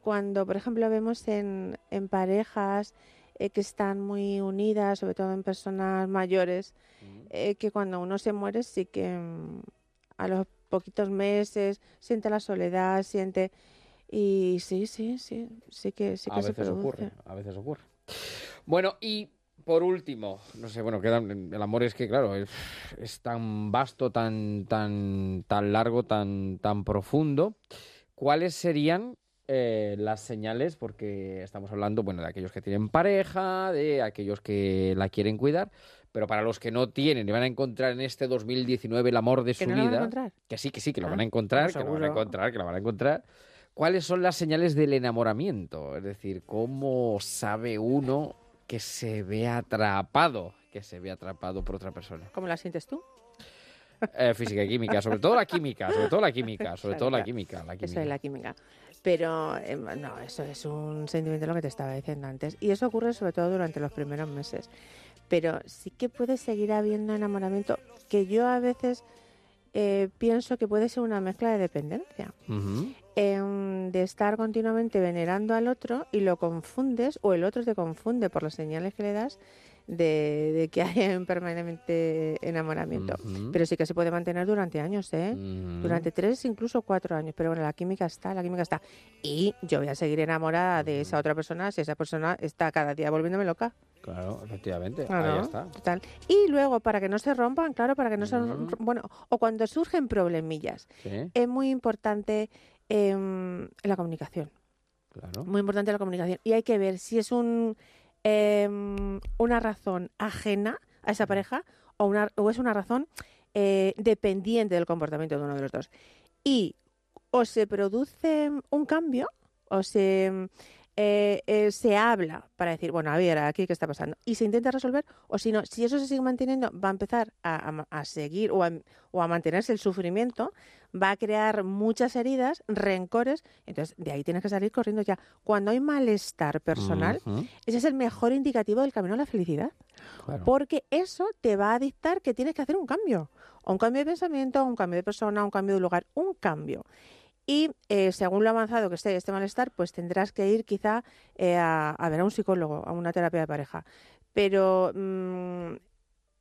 Cuando, por ejemplo, vemos en, en parejas eh, que están muy unidas, sobre todo en personas mayores, eh, que cuando uno se muere sí que mm, a los poquitos meses siente la soledad, siente... Y sí, sí, sí, sí que, sí que a se veces produce. ocurre, a veces ocurre. Bueno, y por último, no sé, bueno, queda, el amor es que, claro, es, es tan vasto, tan, tan, tan largo, tan, tan profundo. ¿Cuáles serían eh, las señales? Porque estamos hablando, bueno, de aquellos que tienen pareja, de aquellos que la quieren cuidar, pero para los que no tienen y van a encontrar en este 2019 el amor de ¿Que su no lo van a vida, encontrar? que sí, que sí, que lo Ah, van a encontrar, que lo van a encontrar, que lo van a encontrar. ¿Cuáles son las señales del enamoramiento? Es decir, ¿cómo sabe uno que se ve atrapado, que se ve atrapado por otra persona? ¿Cómo la sientes tú? Eh, física y química, sobre todo la química, sobre todo la química, sobre todo la química, la Eso química. es la química. Pero eh, no, eso es un sentimiento lo que te estaba diciendo antes. Y eso ocurre sobre todo durante los primeros meses. Pero sí que puede seguir habiendo enamoramiento que yo a veces eh, pienso que puede ser una mezcla de dependencia. Ujú. Em, de estar continuamente venerando al otro y lo confundes o el otro te confunde por las señales que le das de, de que hay un permanente enamoramiento. Pero sí que se puede mantener durante años, ¿eh? Durante tres, incluso cuatro años. Pero bueno, la química está, la química está. Y yo voy a seguir enamorada de esa otra persona si esa persona está cada día volviéndome loca. Claro, efectivamente, ahí está. total. Y luego, para que no se rompan, claro, para que no se... Bueno, o cuando surgen problemillas, Sí, es muy importante em, la comunicación. claro. Muy importante la comunicación. Y hay que ver si es un, em, una razón ajena a esa pareja o, una, o es una razón eh, dependiente del comportamiento de uno de los dos. Y o se produce un cambio o se, eh, eh, se habla para decir, bueno, a ver, aquí qué está pasando. Y se intenta resolver, o si no, si eso se sigue manteniendo, va a empezar a, a- a seguir o a, o a mantenerse el sufrimiento, va a crear muchas heridas, rencores. Entonces, de ahí tienes que salir corriendo ya. Cuando hay malestar personal, ese es el mejor indicativo del camino a la felicidad. Claro. Porque eso te va a dictar que tienes que hacer un cambio. O un cambio de pensamiento, un cambio de persona, un cambio de lugar, un cambio. Y eh, según lo avanzado que esté este malestar, pues tendrás que ir quizá eh, a, a ver a un psicólogo, a una terapia de pareja. Pero mm,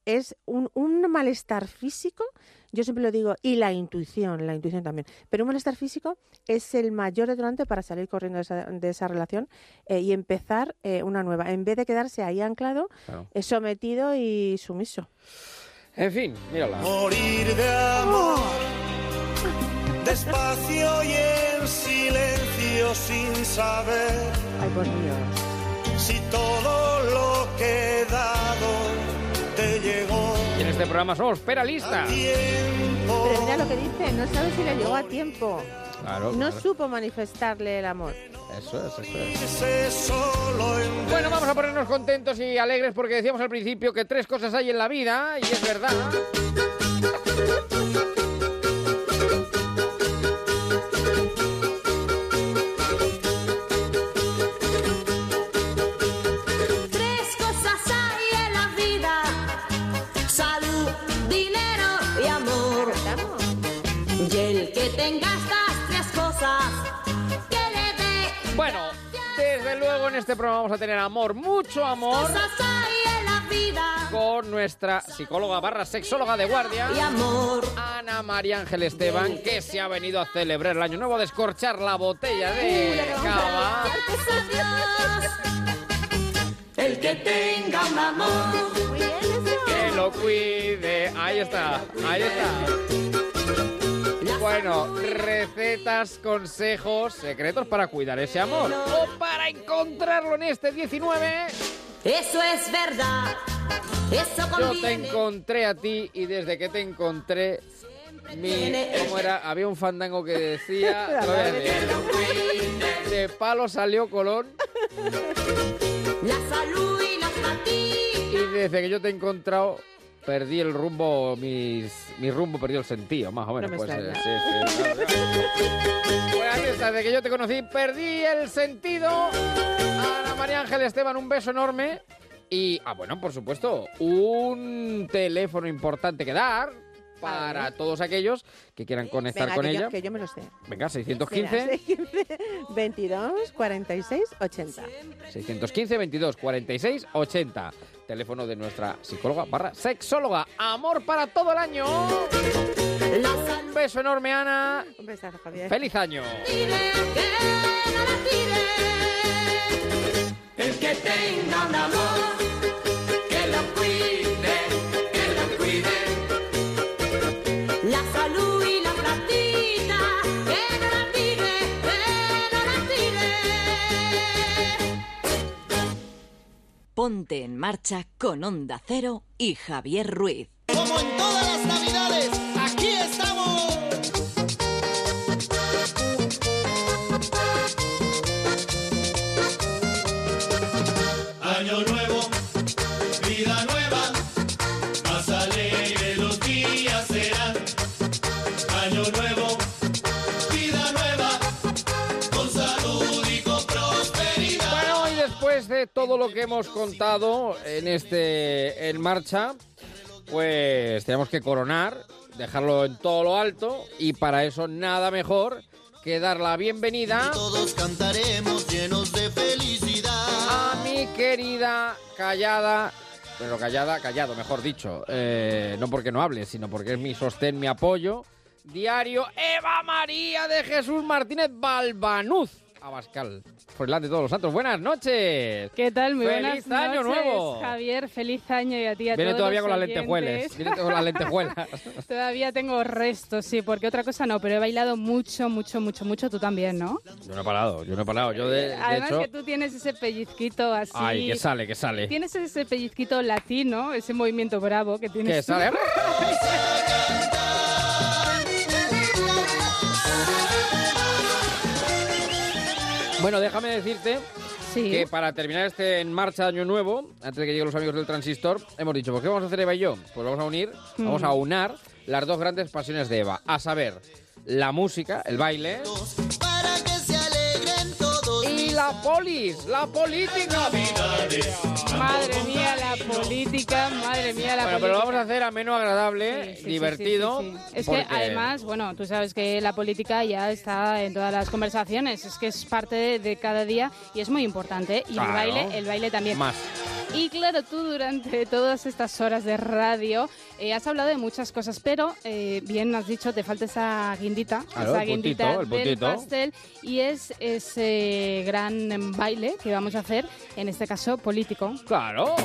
es un, un malestar físico, yo siempre lo digo, y la intuición, la intuición también. Pero un malestar físico es el mayor detonante para salir corriendo de esa, de esa relación eh, y empezar eh, una nueva, en vez de quedarse ahí anclado, Claro. eh, sometido y sumiso. En fin, mírala. Morir de amor, despacio y en silencio sin saber Ay, por Dios. si todo lo que he dado te llegó. Y en este programa somos peralistas. Pero mira lo que dice, no sabe si le llegó a tiempo. Claro, No claro. supo manifestarle el amor. Eso es, eso es. Bueno, vamos a ponernos contentos y alegres porque decíamos al principio que tres cosas hay en la vida y es verdad. En este programa vamos a tener amor, mucho amor, Cosas hay en la vida. con nuestra psicóloga barra sexóloga de guardia, Y amor. Ana María Ángel Esteban, que se ha venido a celebrar el año nuevo, a descorchar la botella de cava. El que tenga un amor. Que lo cuide. Ahí está, ahí está. Bueno, recetas, consejos, secretos para cuidar ese amor. O para encontrarlo en este 19. Eso es verdad. Eso Yo te encontré a ti y desde que te encontré, mi, ¿cómo era? Había un fandango que decía, de palo salió Colón La salud y la y desde que yo te he encontrado perdí el rumbo, mis, mi rumbo perdió el sentido, más o menos. me pues, eh, sí, sí. Pues ahí está, desde que yo te conocí perdí el sentido. Ana María Ángel Esteban, un beso enorme. Y, ah, bueno, por supuesto, un teléfono importante que dar para todos aquellos que quieran conectar Venga, con que ella. Yo, que yo me lo sé. Venga, 615. Mira, 615, 22 46 80. 615 22 46 80. Teléfono de nuestra psicóloga barra sexóloga. Amor para todo el año. Un beso enorme, Ana. Un besazo, Javier. Feliz año. El que tenga un amor, Ponte en marcha con Onda Cero y Javier Ruiz. Como en todas las navidades, de todo lo que hemos contado en este En Marcha, pues tenemos que coronar, dejarlo en todo lo alto, y para eso nada mejor que dar la bienvenida Todos cantaremos llenos de felicidad. a mi querida callada, pero callada, callado, mejor dicho, eh, no porque no hable, sino porque es mi sostén, mi apoyo, diario Eva María de Jesús Martínez Balbanuz, Abascal, Froilán de todos los santos. Buenas noches. ¿Qué tal? Muy ¡Feliz buenas año noches, nuevo! Javier. Feliz año y a ti a Viene todos todavía los con las lentejuelas. Viene con las lentejuelas. todavía tengo restos, sí, porque otra cosa no, pero he bailado mucho, mucho, mucho, mucho. Tú también, ¿no? Yo no he parado, yo no he parado. Yo de, de Además hecho... que tú tienes ese pellizquito así. Ay, que sale, que sale. Tienes ese pellizquito latino, ese movimiento bravo que tienes. Que sale. Bueno, déjame decirte que para terminar este en marcha Año Nuevo, antes de que lleguen los amigos del Transistor, hemos dicho, ¿por qué vamos a hacer Eva y yo? Pues vamos a unir, Mm. vamos a unar las dos grandes pasiones de Eva, a saber, la música, el baile la polis, la política. Madre mía, la política, madre mía, la Bueno, política. pero lo vamos a hacer ameno, agradable, Sí, sí, divertido. sí. Es porque- que además, bueno, tú sabes que la política ya está en todas las conversaciones, es que es parte de, de cada día y es muy importante. Y Claro. el baile, el baile también. Más. Y claro, tú durante todas estas horas de radio eh, has hablado de muchas cosas, pero eh, bien has dicho, te falta esa guindita, Claro, esa el guindita el del pastel y es ese gran baile que vamos a hacer, en este caso político. Claro.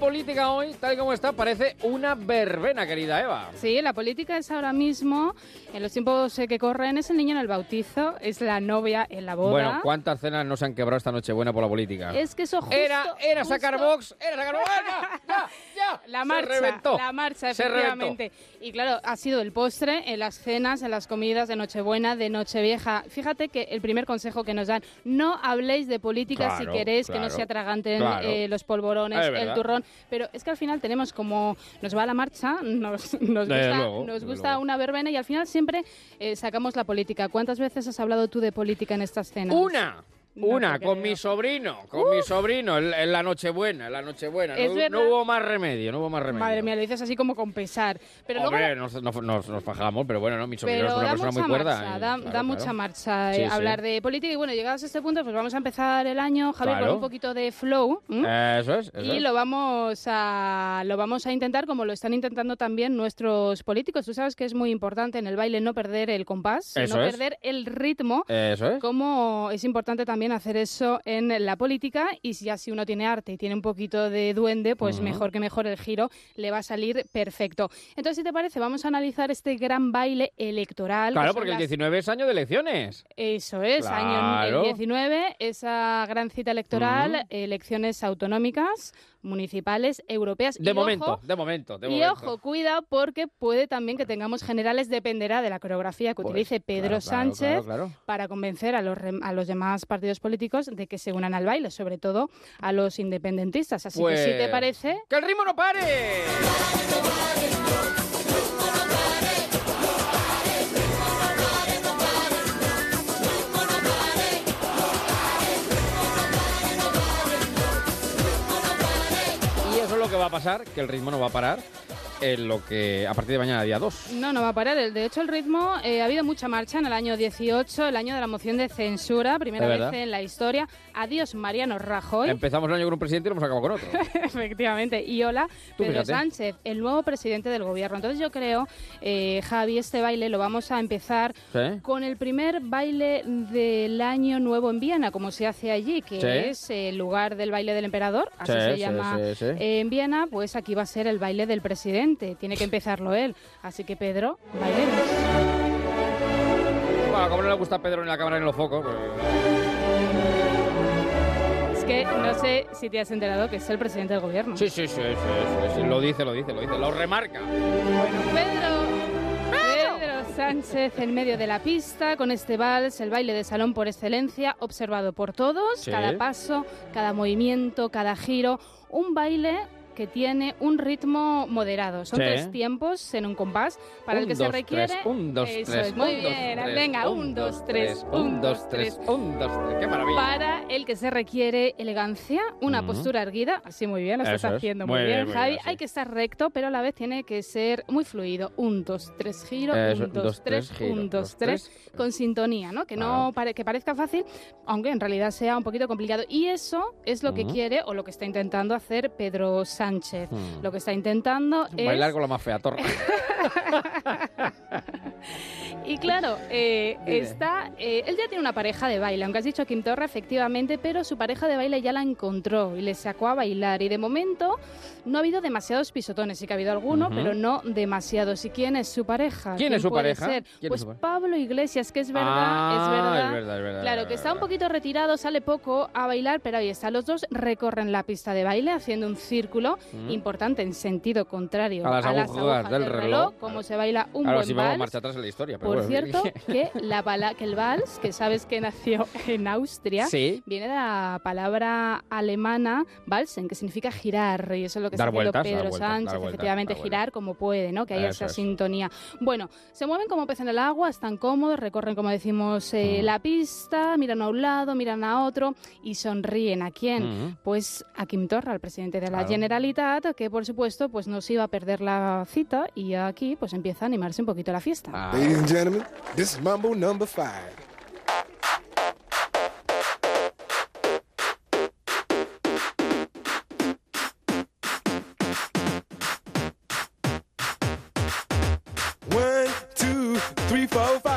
Política hoy, tal y como está, parece una verbena, querida Eva. Sí, la política es ahora mismo, en los tiempos eh, que corren, es el niño en el bautizo, es la novia en la boda. Bueno, ¿cuántas cenas no se han quebrado esta noche buena por la política? Es que eso justo, Era, era sacar box, era sacar box, venga, ya, ya. La Se marcha, reventó. la marcha, Se reventó. efectivamente. Y claro, ha sido el postre en las cenas, en las comidas de Nochebuena, de Nochevieja. Fíjate que el primer consejo que nos dan, no habléis de política Claro, si queréis que no se atraganten claro. eh, los polvorones, Es el turrón. Pero es que al final tenemos como, nos va la marcha, nos, nos gusta, luego, nos desde gusta luego. una verbena y al final siempre eh, sacamos la política. ¿Cuántas veces has hablado tú de política en estas cenas? Una. Una, te con mi sobrino, con mi sobrino, en, en la Nochebuena, en la Nochebuena. No, no hubo más remedio, no hubo más remedio. Madre mía, lo dices así como con pesar. Pero luego Hombre, nos, nos, nos- nos fajamos, pero bueno, no, mi sobrino Pero es una da persona mucha muy cuerda. marcha, y- da, claro, da mucha claro. marcha eh, Sí, sí. hablar de política. Y bueno, llegados a este punto, pues vamos a empezar el año, Javier, Claro. con un poquito de flow. ¿m? Eso es, eso y es. lo vamos a lo vamos a intentar como lo están intentando también nuestros políticos. Tú sabes que es muy importante en el baile no perder el compás, Eso no es. perder el ritmo. Eso es. Como es importante también hacer eso en la política y si ya si uno tiene arte y tiene un poquito de duende, pues mejor que mejor el giro le va a salir perfecto. Entonces, si te parece, vamos a analizar este gran baile electoral. Claro, porque el las 19 es año de elecciones. eso es, año Claro. el 19, esa gran cita electoral, elecciones autonómicas, municipales, europeas. De y momento, ojo, de momento, de y momento. ojo, cuida porque puede también que tengamos generales, dependerá de la coreografía que Pues, utilice Pedro claro, Sánchez claro, claro. para convencer a los, a los demás partidos políticos de que se unan al baile, sobre todo a los independentistas. Así que si te Pues, parece... ¡Que el ritmo no pare! Lo que va a pasar, que el ritmo no va a parar en lo que a partir de mañana día 2. No, no va a parar. El- De hecho, el ritmo, eh, ha habido mucha marcha en el año 18, el año de la moción de censura, primera vez en la historia. Adiós, Mariano Rajoy. Empezamos el año con un presidente y lo hemos acabado con otro. Efectivamente. Y hola, Pedro fíjate. Sánchez, el nuevo presidente del gobierno. Entonces yo creo, eh, Javi, este baile lo vamos a empezar ¿Sí? con el primer baile del año nuevo en Viena, como se hace allí, que Sí. es el lugar del baile del emperador, así Sí, se llama en Viena, pues aquí va a ser el baile del presidente. Tiene que empezarlo él. Así que Pedro, bailemos. Bueno, como no le gusta a Pedro ni la cámara ni los focos, pues... Que no sé si te has enterado que es el presidente del gobierno. Sí, sí, sí, sí, sí, sí, lo dice, lo dice, lo dice, lo remarca. Pedro, Pedro Sánchez en medio de la pista con este vals, el baile de salón por excelencia, observado por todos, Sí. cada paso, cada movimiento, cada giro, un baile que tiene un ritmo moderado. Son Sí. tres tiempos en un compás para el Un, que se dos, requiere. tres, un, dos, Eso tres, es, muy un, dos, bien. tres, Venga, un, un, dos, dos, tres, un, dos, tres. un, dos, tres. ¡Qué maravilla! Para el que se requiere elegancia, una Ujú. postura erguida, así muy bien, lo estás es. haciendo Muy muy, bien, bien, Javi. bien. Hay que estar recto, pero a la vez tiene que ser muy fluido. Un, dos, tres, giro, Eso, un, dos, dos, tres, tres, giro, un, dos, dos, tres, tres. con sintonía, ¿no? Que no Claro. pare- que parezca fácil, aunque en realidad sea un poquito complicado. Y eso es lo que Ujú. quiere o lo que está intentando hacer Pedro Sánchez. Hmm. Lo que está intentando es Bailar con la más fea, torre. y claro, eh, está, eh, él ya tiene una pareja de baile, aunque has dicho Kim Torra, efectivamente, pero su pareja de baile ya la encontró y le sacó a bailar. Y de momento no ha habido demasiados pisotones, sí que ha habido alguno, Ujú. pero no demasiados. ¿Y quién es su pareja? ¿Quién es su puede pareja? ser? ¿Quién es pues su pareja? Pablo Iglesias, que es verdad, Ah, es verdad. es verdad, es verdad, Claro, es que está un poquito retirado, sale poco a bailar, pero ahí está. Los dos recorren la pista de baile haciendo un círculo Mm. importante en sentido contrario A las agujas del reloj. como se baila un Claro, buen si vamos marcha atrás en la historia. Pero Por bueno, cierto, que, la pala- que el vals, que sabes que nació en Austria, Sí. viene de la palabra alemana valsen, que significa girar, y eso es lo que está haciendo Pedro vueltas, Sánchez, vueltas, efectivamente, girar como puede, ¿no? Que haya Eso esa es. sintonía. Bueno, se mueven como pez en el agua, están cómodos, recorren, como decimos, eh, Mm. la pista, miran a un lado, miran a otro y sonríen. ¿A quién? Mm. Pues a Kim Torra, el presidente de la Claro. Generalitat, que por supuesto pues no se iba a perder la cita y aquí pues empieza a animarse un poquito la fiesta. Ah. Gentlemen, this is Mumble number five. One, two, three, four, five.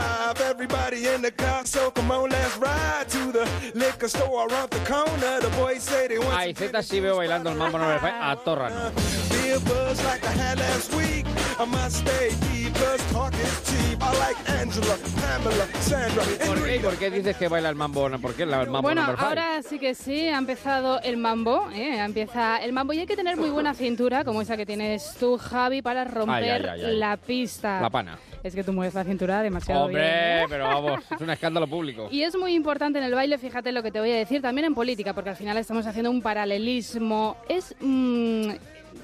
The car, so come on, let's ride to the liquor store around the corner. The boys say they want Ay, Z sí veo bailando el mambo no me a Torra no. Be a buzz like I had last week. I must stay deep, cause talk is cheap. I like Angela, Pamela, Sandra, ¿Por qué, ¿Por qué dices que baila el mambo? ¿Por qué el mambo Bueno, ahora sí que sí, ha empezado el mambo, ¿eh? empieza el mambo y hay que tener muy buena cintura, como esa que tienes tú, Javi, para romper ay, ay. la pista. La pana. Es que tú mueves la cintura demasiado bien. Hombre, ¿eh? pero vamos, es un escándalo público. Y es muy importante en el baile, fíjate lo que te voy a decir, también en política, porque al final estamos haciendo un paralelismo. Es. mm,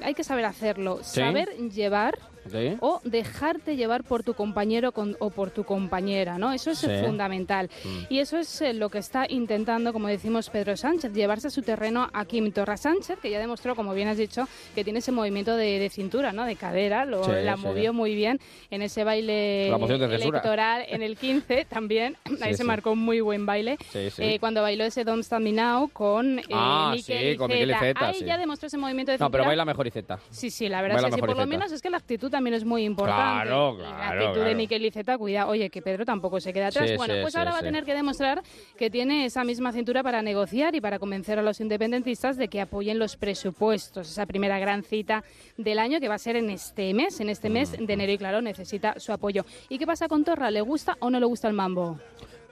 hay que saber hacerlo, Sí. saber llevar Sí. o dejarte llevar por tu compañero con- o por tu compañera, ¿no? Eso es Sí. fundamental. Mm. Y eso es eh, lo que está intentando, como decimos Pedro Sánchez, llevarse a su terreno a Kim Torra Sánchez, que ya demostró, como bien has dicho, que tiene ese movimiento de, de cintura, ¿no? De cadera, lo, Sí, la movió muy bien en ese baile electoral en el 15 también. Ahí se marcó un muy buen baile. Eh, cuando bailó ese Don't Stand Me Now con eh, Ah, sí, con. Iceta, Ahí ya demostró ese movimiento de No, pero cintura. baila mejor Iceta. Sí, sí, la verdad Baila es que sí. Por lo menos es que la actitud también es muy importante. Claro, La claro, actitud de. Miquel Iceta, cuidado. Oye, que Pedro tampoco se queda atrás. Sí, bueno, sí, pues sí, ahora va a tener que demostrar que tiene esa misma cintura para negociar y para convencer a los independentistas de que apoyen los presupuestos. Esa primera gran cita del año que va a ser en este mes, en este mes de enero. Y claro, necesita su apoyo. ¿Y qué pasa con Torra? ¿Le gusta o no le gusta el mambo?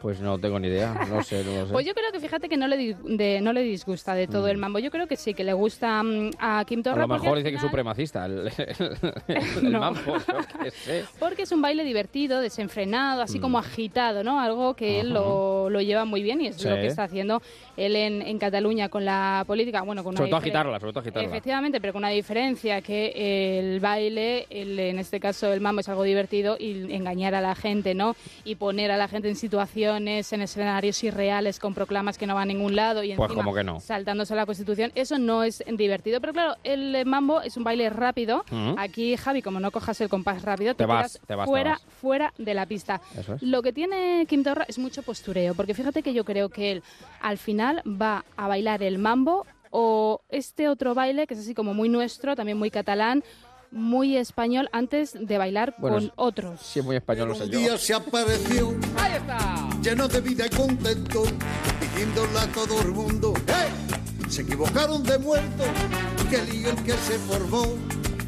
Pues no tengo ni idea, no sé, no lo sé. Pues yo creo que fíjate que no le, de- no le disgusta de todo el mambo. Yo creo que sí, que le gusta mm, a Kim a Torra. lo porque mejor dice que es supremacista el, el, el No. mambo, yo qué sé. Porque es un baile divertido, desenfrenado, así Mm. como agitado, ¿no? Algo que él lo, lo lleva muy bien y es Sí. lo que está haciendo él en, en Cataluña con la política. Bueno, con una Sobre todo diferen- agitarla, sobre todo agitarla. Efectivamente, pero con una diferencia que el baile, el- en este caso el mambo es algo divertido y engañar a la gente, ¿no? Y poner a la gente en en escenarios irreales con proclamas que no van a ningún lado y Pues encima como que no. saltándose a la Constitución, eso no es divertido. Pero claro, el eh, mambo es un baile rápido. Aquí, Javi, como no cojas el compás rápido, te, Te vas, quedas te vas, te fuera, vas. fuera de la pista. Es. Lo que tiene Kim Torra es mucho postureo, porque fíjate que yo creo que él al final va a bailar el mambo o este otro baile que es así como muy nuestro, también muy catalán, muy español, antes de bailar Bueno, con otros. Sí, es muy español, no sé Un yo. día se apareció lleno de vida y contento, diciéndole a todo el mundo, ¡hey! Se equivocaron de muerto, que lío el que se formó,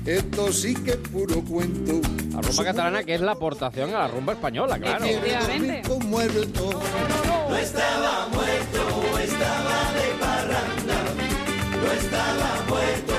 esto sí que es puro cuento. La rumba catalana que es la aportación a la rumba española, claro. Efectivamente. Muerto. No estaba muerto, estaba de parranda. No estaba muerto.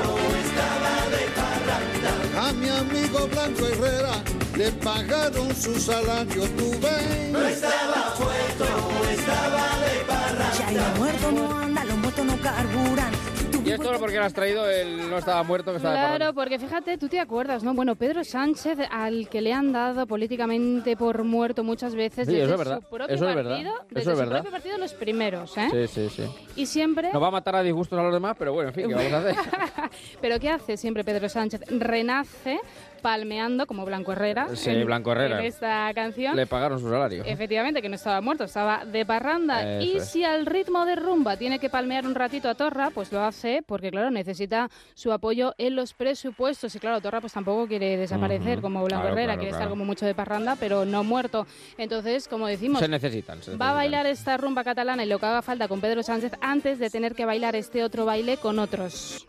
A mi amigo Blanco Herrera le pagaron su salario, tú ves. No estaba muerto, estaba de parranda. Ya el muerto no anda, los muertos no carburan. Y esto porque lo has traído, él no estaba muerto, que estaba Claro, porque fíjate, tú te acuerdas, ¿no? Bueno, Pedro Sánchez, al que le han dado políticamente por muerto muchas veces Sí, desde eso es verdad, su propio eso es verdad, partido, eso desde es su verdad. propio partido los primeros, ¿eh? Sí, sí, sí. Y siempre Nos va a matar a disgustos a los demás, pero bueno, en fin, ¿qué vamos a hacer? Pero ¿qué hace siempre Pedro Sánchez? Renace palmeando como Blanco Herrera. Sí, en- Blanco Herrera. En esta canción. Le pagaron su salario. Efectivamente, que no estaba muerto, estaba de parranda. Eso y es. si al ritmo de rumba tiene que palmear un ratito a Torra, pues lo hace porque, claro, necesita su apoyo en los presupuestos. Y claro, Torra pues tampoco quiere desaparecer Ujú. como Blanco Claro, Herrera, claro, quiere claro. estar como mucho de parranda, pero no muerto. Entonces, como decimos, Se necesitan. se Va a necesitan. bailar esta rumba catalana y lo que haga falta con Pedro Sánchez antes de tener que bailar este otro baile con otros.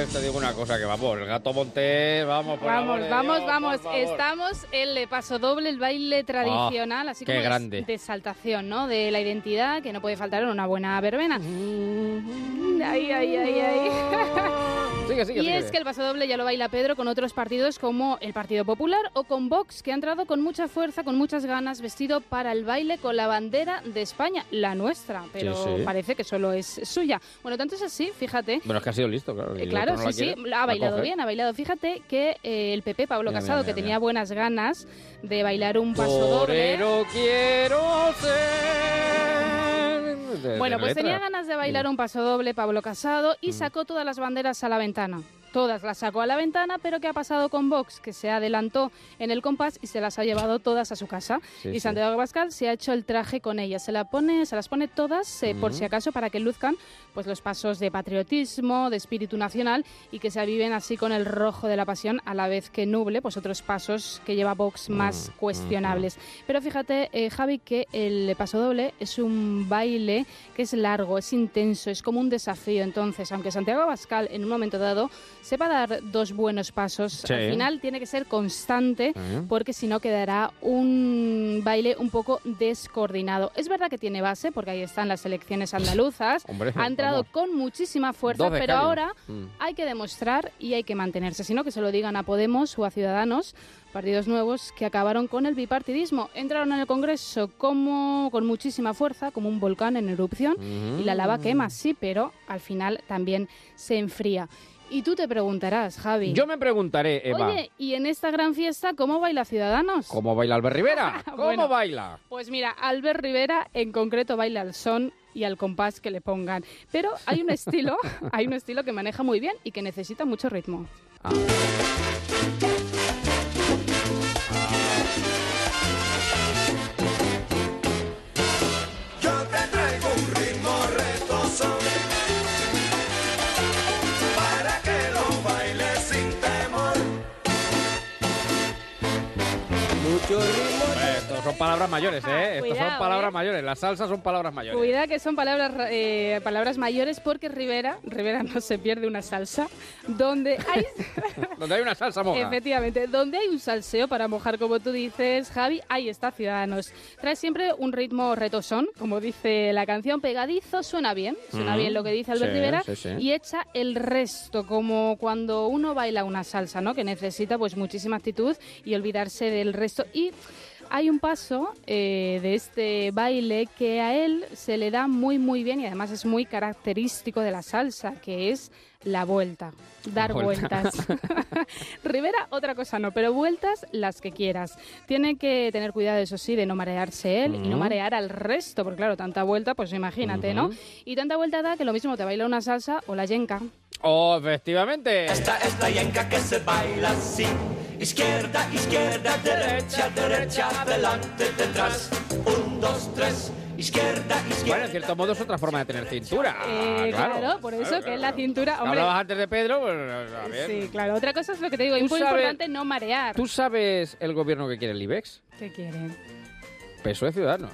Pues te digo una cosa, que vamos, el gato Montés, vamos, por Vamos, vamos, Dios, vamos. por. Estamos en el paso doble, el baile tradicional, así como de- grande. de exaltación, ¿no? De la identidad que no puede faltar en una buena verbena. Ay, ay, ay, ay. Sigue, sigue, y sigue. es que el paso doble ya lo baila Pedro con otros partidos como el Partido Popular o con Vox, que ha entrado con mucha fuerza, con muchas ganas, vestido para el baile con la bandera de España, la nuestra, pero sí. parece que solo es suya. Bueno, tanto es así, fíjate, Bueno, es que ha sido listo, claro. eh, Claro, otro no sí, sí, ha la bailado coge. bien, ha bailado. Fíjate que eh, el PP, Pablo Mira, Casado, mira, que tenía buenas ganas de bailar un paso doble. Quiero ser. De- Bueno, de pues letra. tenía ganas de bailar un paso doble Pablo Casado y sacó todas las banderas a la ventana. Todas las sacó a la ventana, pero ¿qué ha pasado con Vox? Que se adelantó en el compás y se las ha llevado todas a su casa. Sí, y sí. Santiago Abascal se ha hecho el traje con ellas. Se, la pone, se las pone todas, eh, por si acaso, para que luzcan pues, los pasos de patriotismo, de espíritu nacional y que se aviven así con el rojo de la pasión a la vez que nuble pues, otros pasos que lleva Vox más Mm, cuestionables. Pero fíjate, eh, Javi, que el paso doble es un baile que es largo, es intenso, es como un desafío. Entonces, aunque Santiago Abascal en un momento dado sepa dar dos buenos pasos. Sí. Al final tiene que ser constante porque si no quedará un baile un poco descoordinado. Es verdad que tiene base porque ahí están las elecciones andaluzas. Hombre, ha entrado vamos. con muchísima fuerza, pero ahora Mm. hay que demostrar y hay que mantenerse. Si no, que se lo digan a Podemos o a Ciudadanos, partidos nuevos que acabaron con el bipartidismo. Entraron en el Congreso como, con muchísima fuerza, como un volcán en erupción, y la lava quema, sí, pero al final también se enfría. Y tú te preguntarás, Javi. Yo me preguntaré, Eva, Oye, ¿y en esta gran fiesta cómo baila Ciudadanos? ¿cómo baila Albert Rivera? ¿Cómo Bueno. baila? Pues mira, Albert Rivera en concreto baila al son y al compás que le pongan. Pero hay un estilo, hay un estilo que maneja muy bien y que necesita mucho ritmo. Yo Son palabras mayores, ¿eh? Son palabras ¿eh? mayores. Las salsas son palabras mayores. Cuidado que son palabras, eh, palabras mayores porque Rivera, Rivera no se pierde una salsa, donde hay, Donde hay una salsa moja. efectivamente, donde hay un salseo para mojar, como tú dices, Javi, ahí está Ciudadanos. Trae siempre un ritmo retosón, como dice la canción, pegadizo, suena bien, suena Mm, bien lo que dice Albert sí, Rivera, sí, sí. y echa el resto, como cuando uno baila una salsa, ¿no? Que necesita pues muchísima actitud y olvidarse del resto. Y hay un paso eh, de este baile que a él se le da muy muy bien y además es muy característico de la salsa, que es la vuelta, dar La vuelta. vueltas. Rivera, otra cosa no, pero vueltas las que quieras. Tiene que tener cuidado, eso sí, de no marearse él y no marear al resto, porque claro, tanta vuelta, pues imagínate, ¿no? Y tanta vuelta da que lo mismo te baila una salsa o la yenca. Oh, efectivamente. Esta es la yenca que se baila así. Izquierda, izquierda, derecha, derecha, adelante, detrás. Un, dos, tres. Izquierda, izquierda. Bueno, en cierto modo es otra forma de tener cintura. Eh, claro, Ah, claro, por eso claro, que es la cintura. Hombre, Hablabas antes de Pedro, pues a ver. sí, claro. Otra cosa es lo que te digo, es muy sabes- importante no marear. ¿Tú sabes el gobierno que quiere el IBEX? ¿Qué quieren? PSOE Ciudadanos.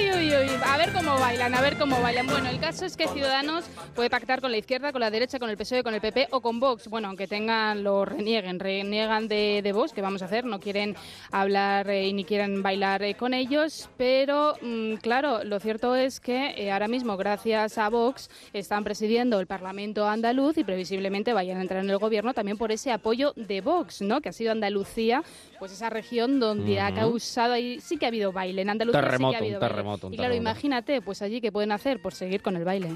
Uy, uy, uy. A ver cómo bailan, a ver cómo bailan. Bueno, el caso es que Ciudadanos puede pactar con la izquierda, con la derecha, con el PSOE, con el PP o con Vox. Bueno, aunque tengan, lo renieguen, reniegan de, de Vox, ¿qué vamos a hacer? No quieren hablar eh, y ni quieren bailar eh, con ellos, pero mm, claro, lo cierto es que eh, ahora mismo, gracias a Vox, están presidiendo el Parlamento andaluz y previsiblemente vayan a entrar en el gobierno también por ese apoyo de Vox, ¿no? Que ha sido Andalucía, pues esa región donde ha causado, ahí sí que ha habido baile. En Andalucía sí Terremoto, que ha habido un baile. Y claro, imagínate, pues allí qué pueden hacer por seguir con el baile.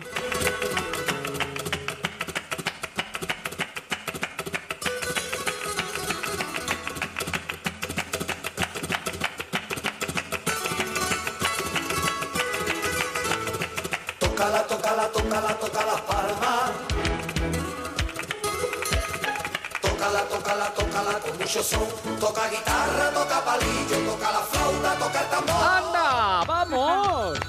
Tócala, tócala, tócala, toca las palmas. Tócala, tócala, tócala con mucho son. Toca guitarra, toca palillo, toca la flauta, toca el tambor. ¡Anda! ¡Vamos!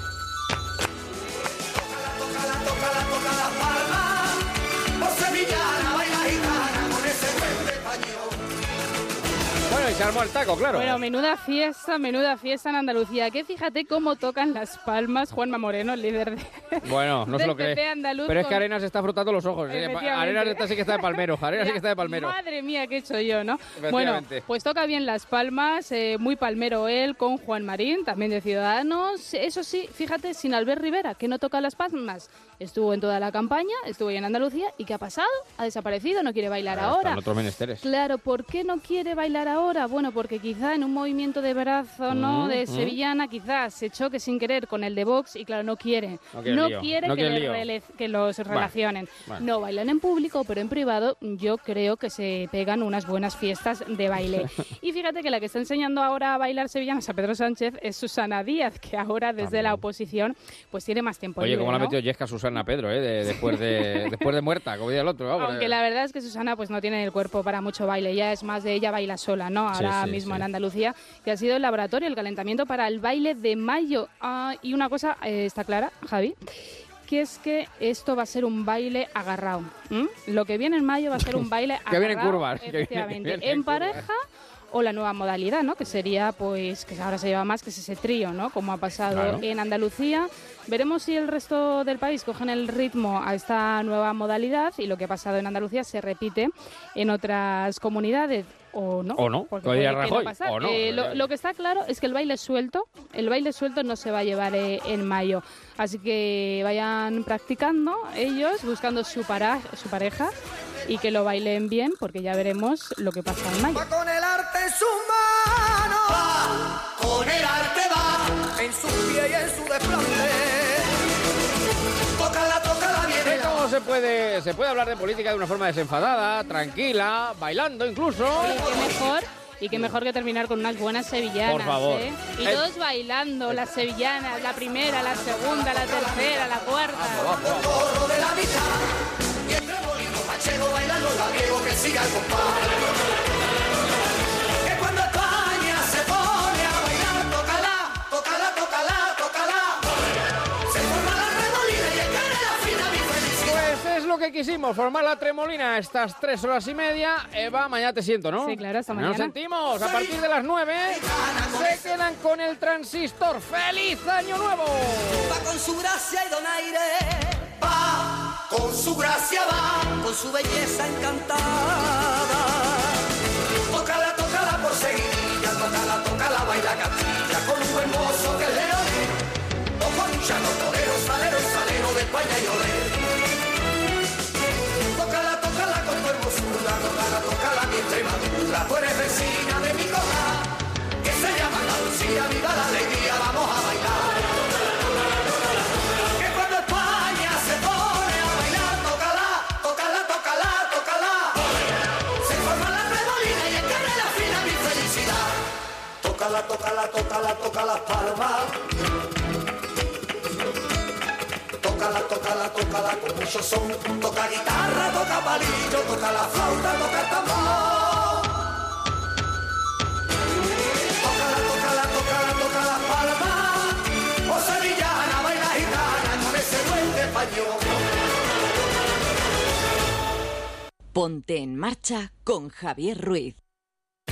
Se armó el taco, claro. Bueno, menuda fiesta, menuda fiesta en Andalucía. Que fíjate cómo tocan las palmas Juanma Moreno, el líder de... Bueno, no se del lo cree. Andaluz Pero es que Arenas está frotando los ojos. ¿eh? Arenas está, sí que está de palmero. Arenas sí que está de palmero. Madre mía, qué he hecho yo, ¿no? Bueno, pues toca bien Las Palmas, eh, muy palmero él, con Juan Marín, también de Ciudadanos. Eso sí, fíjate, sin Albert Rivera, que no toca Las Palmas. Estuvo en toda la campaña, estuvo en Andalucía, ¿y qué ha pasado? Ha desaparecido, no quiere bailar ahora. Están otros menesteres. Claro, ¿por qué no quiere bailar ahora? Bueno, porque quizá en un movimiento de brazo, ¿no? Mm, de mm. sevillana, quizás se choque sin querer con el de Vox y claro, no quiere. No quiere no que, quiere los relacionen. No bailan en público, pero en privado yo creo que se pegan unas buenas fiestas de baile. y fíjate que la que está enseñando ahora a bailar sevillanas a Pedro Sánchez es Susana Díaz, que ahora desde la oposición pues tiene más tiempo Oye, libre, como la ha ¿no? metido Yesca Susana Pedro, ¿eh? De- después, de, después de muerta, como dice el otro. vamos, Aunque eh. la verdad es que Susana pues no tiene el cuerpo para mucho baile, ya es más de ella baila sola, ¿no? Ahora sí, mismo sí. en Andalucía, que ha sido el laboratorio, el calentamiento para el baile de mayo. Ah, y una cosa eh, está clara, Javi, que es que esto va a ser un baile agarrado. Lo que viene en mayo va a ser un baile Que viene en agarrado, curvas, que viene- efectivamente. viene en curvas. pareja o la nueva modalidad, ¿no? Que sería, pues, que ahora se lleva más, que es ese trío, ¿no? Como ha pasado Claro. en Andalucía. Veremos si el resto del país cogen el ritmo a esta nueva modalidad y lo que ha pasado en Andalucía se repite en otras comunidades o no. O no, porque puede que no o no, Eh, lo que está claro es que el baile suelto, el baile suelto no se va a llevar eh, en mayo. Así que vayan practicando ellos, buscando su, para- su pareja y que lo bailen bien, porque ya veremos lo que pasa en mayo. con el arte en sus manos. Va, con el arte va, en su pie y en su desplante. Tócala, tócala bien. ¿Ve cómo se puede, se puede hablar de política de una forma desenfadada, tranquila, bailando incluso? Oye, qué mejor. Y qué mejor que terminar con unas buenas sevillanas. Por favor. ¿eh? Y Eh. todos bailando, las sevillanas, la primera, la segunda, la tercera, la cuarta. Corro de la mitad. Y entre machero bailando la Diego que siga el compás. Lo que quisimos, formar la tremolina estas tres horas y media. Eva, mañana te siento, ¿no? Sí, claro, hasta Nos mañana. sentimos a partir de las nueve. Se quedan con el transistor. ¡Feliz Año Nuevo! Va con su gracia y donaire. Va con su gracia, va con su belleza encantada. Tócala, tócala por seguidilla, tócala, tócala, baila cantilla con un buen mozo que es leonés. O con un chano torero, salero, salero de España y olé. Hermosura, tócala, tócala mi Extremadura. Tú eres vecina de mi cola, que se llama Andalucía, viva la alegría, vamos a bailar. Que cuando España se pone a bailar, tócala, tócala, tócala, tócala. Se forma la remolina y encarna la fina mi felicidad. Tócala, tócala, tócala, toca las palmas. Tócala, tócala, tócala con mucho son. Toca guitarra, toca palillo, toca la flauta, toca el tambor. Tócala, tócala, tócala, toca las palmas. O sevillana, baila gitana con ese duende español. Ponte en marcha con Javier Ruiz.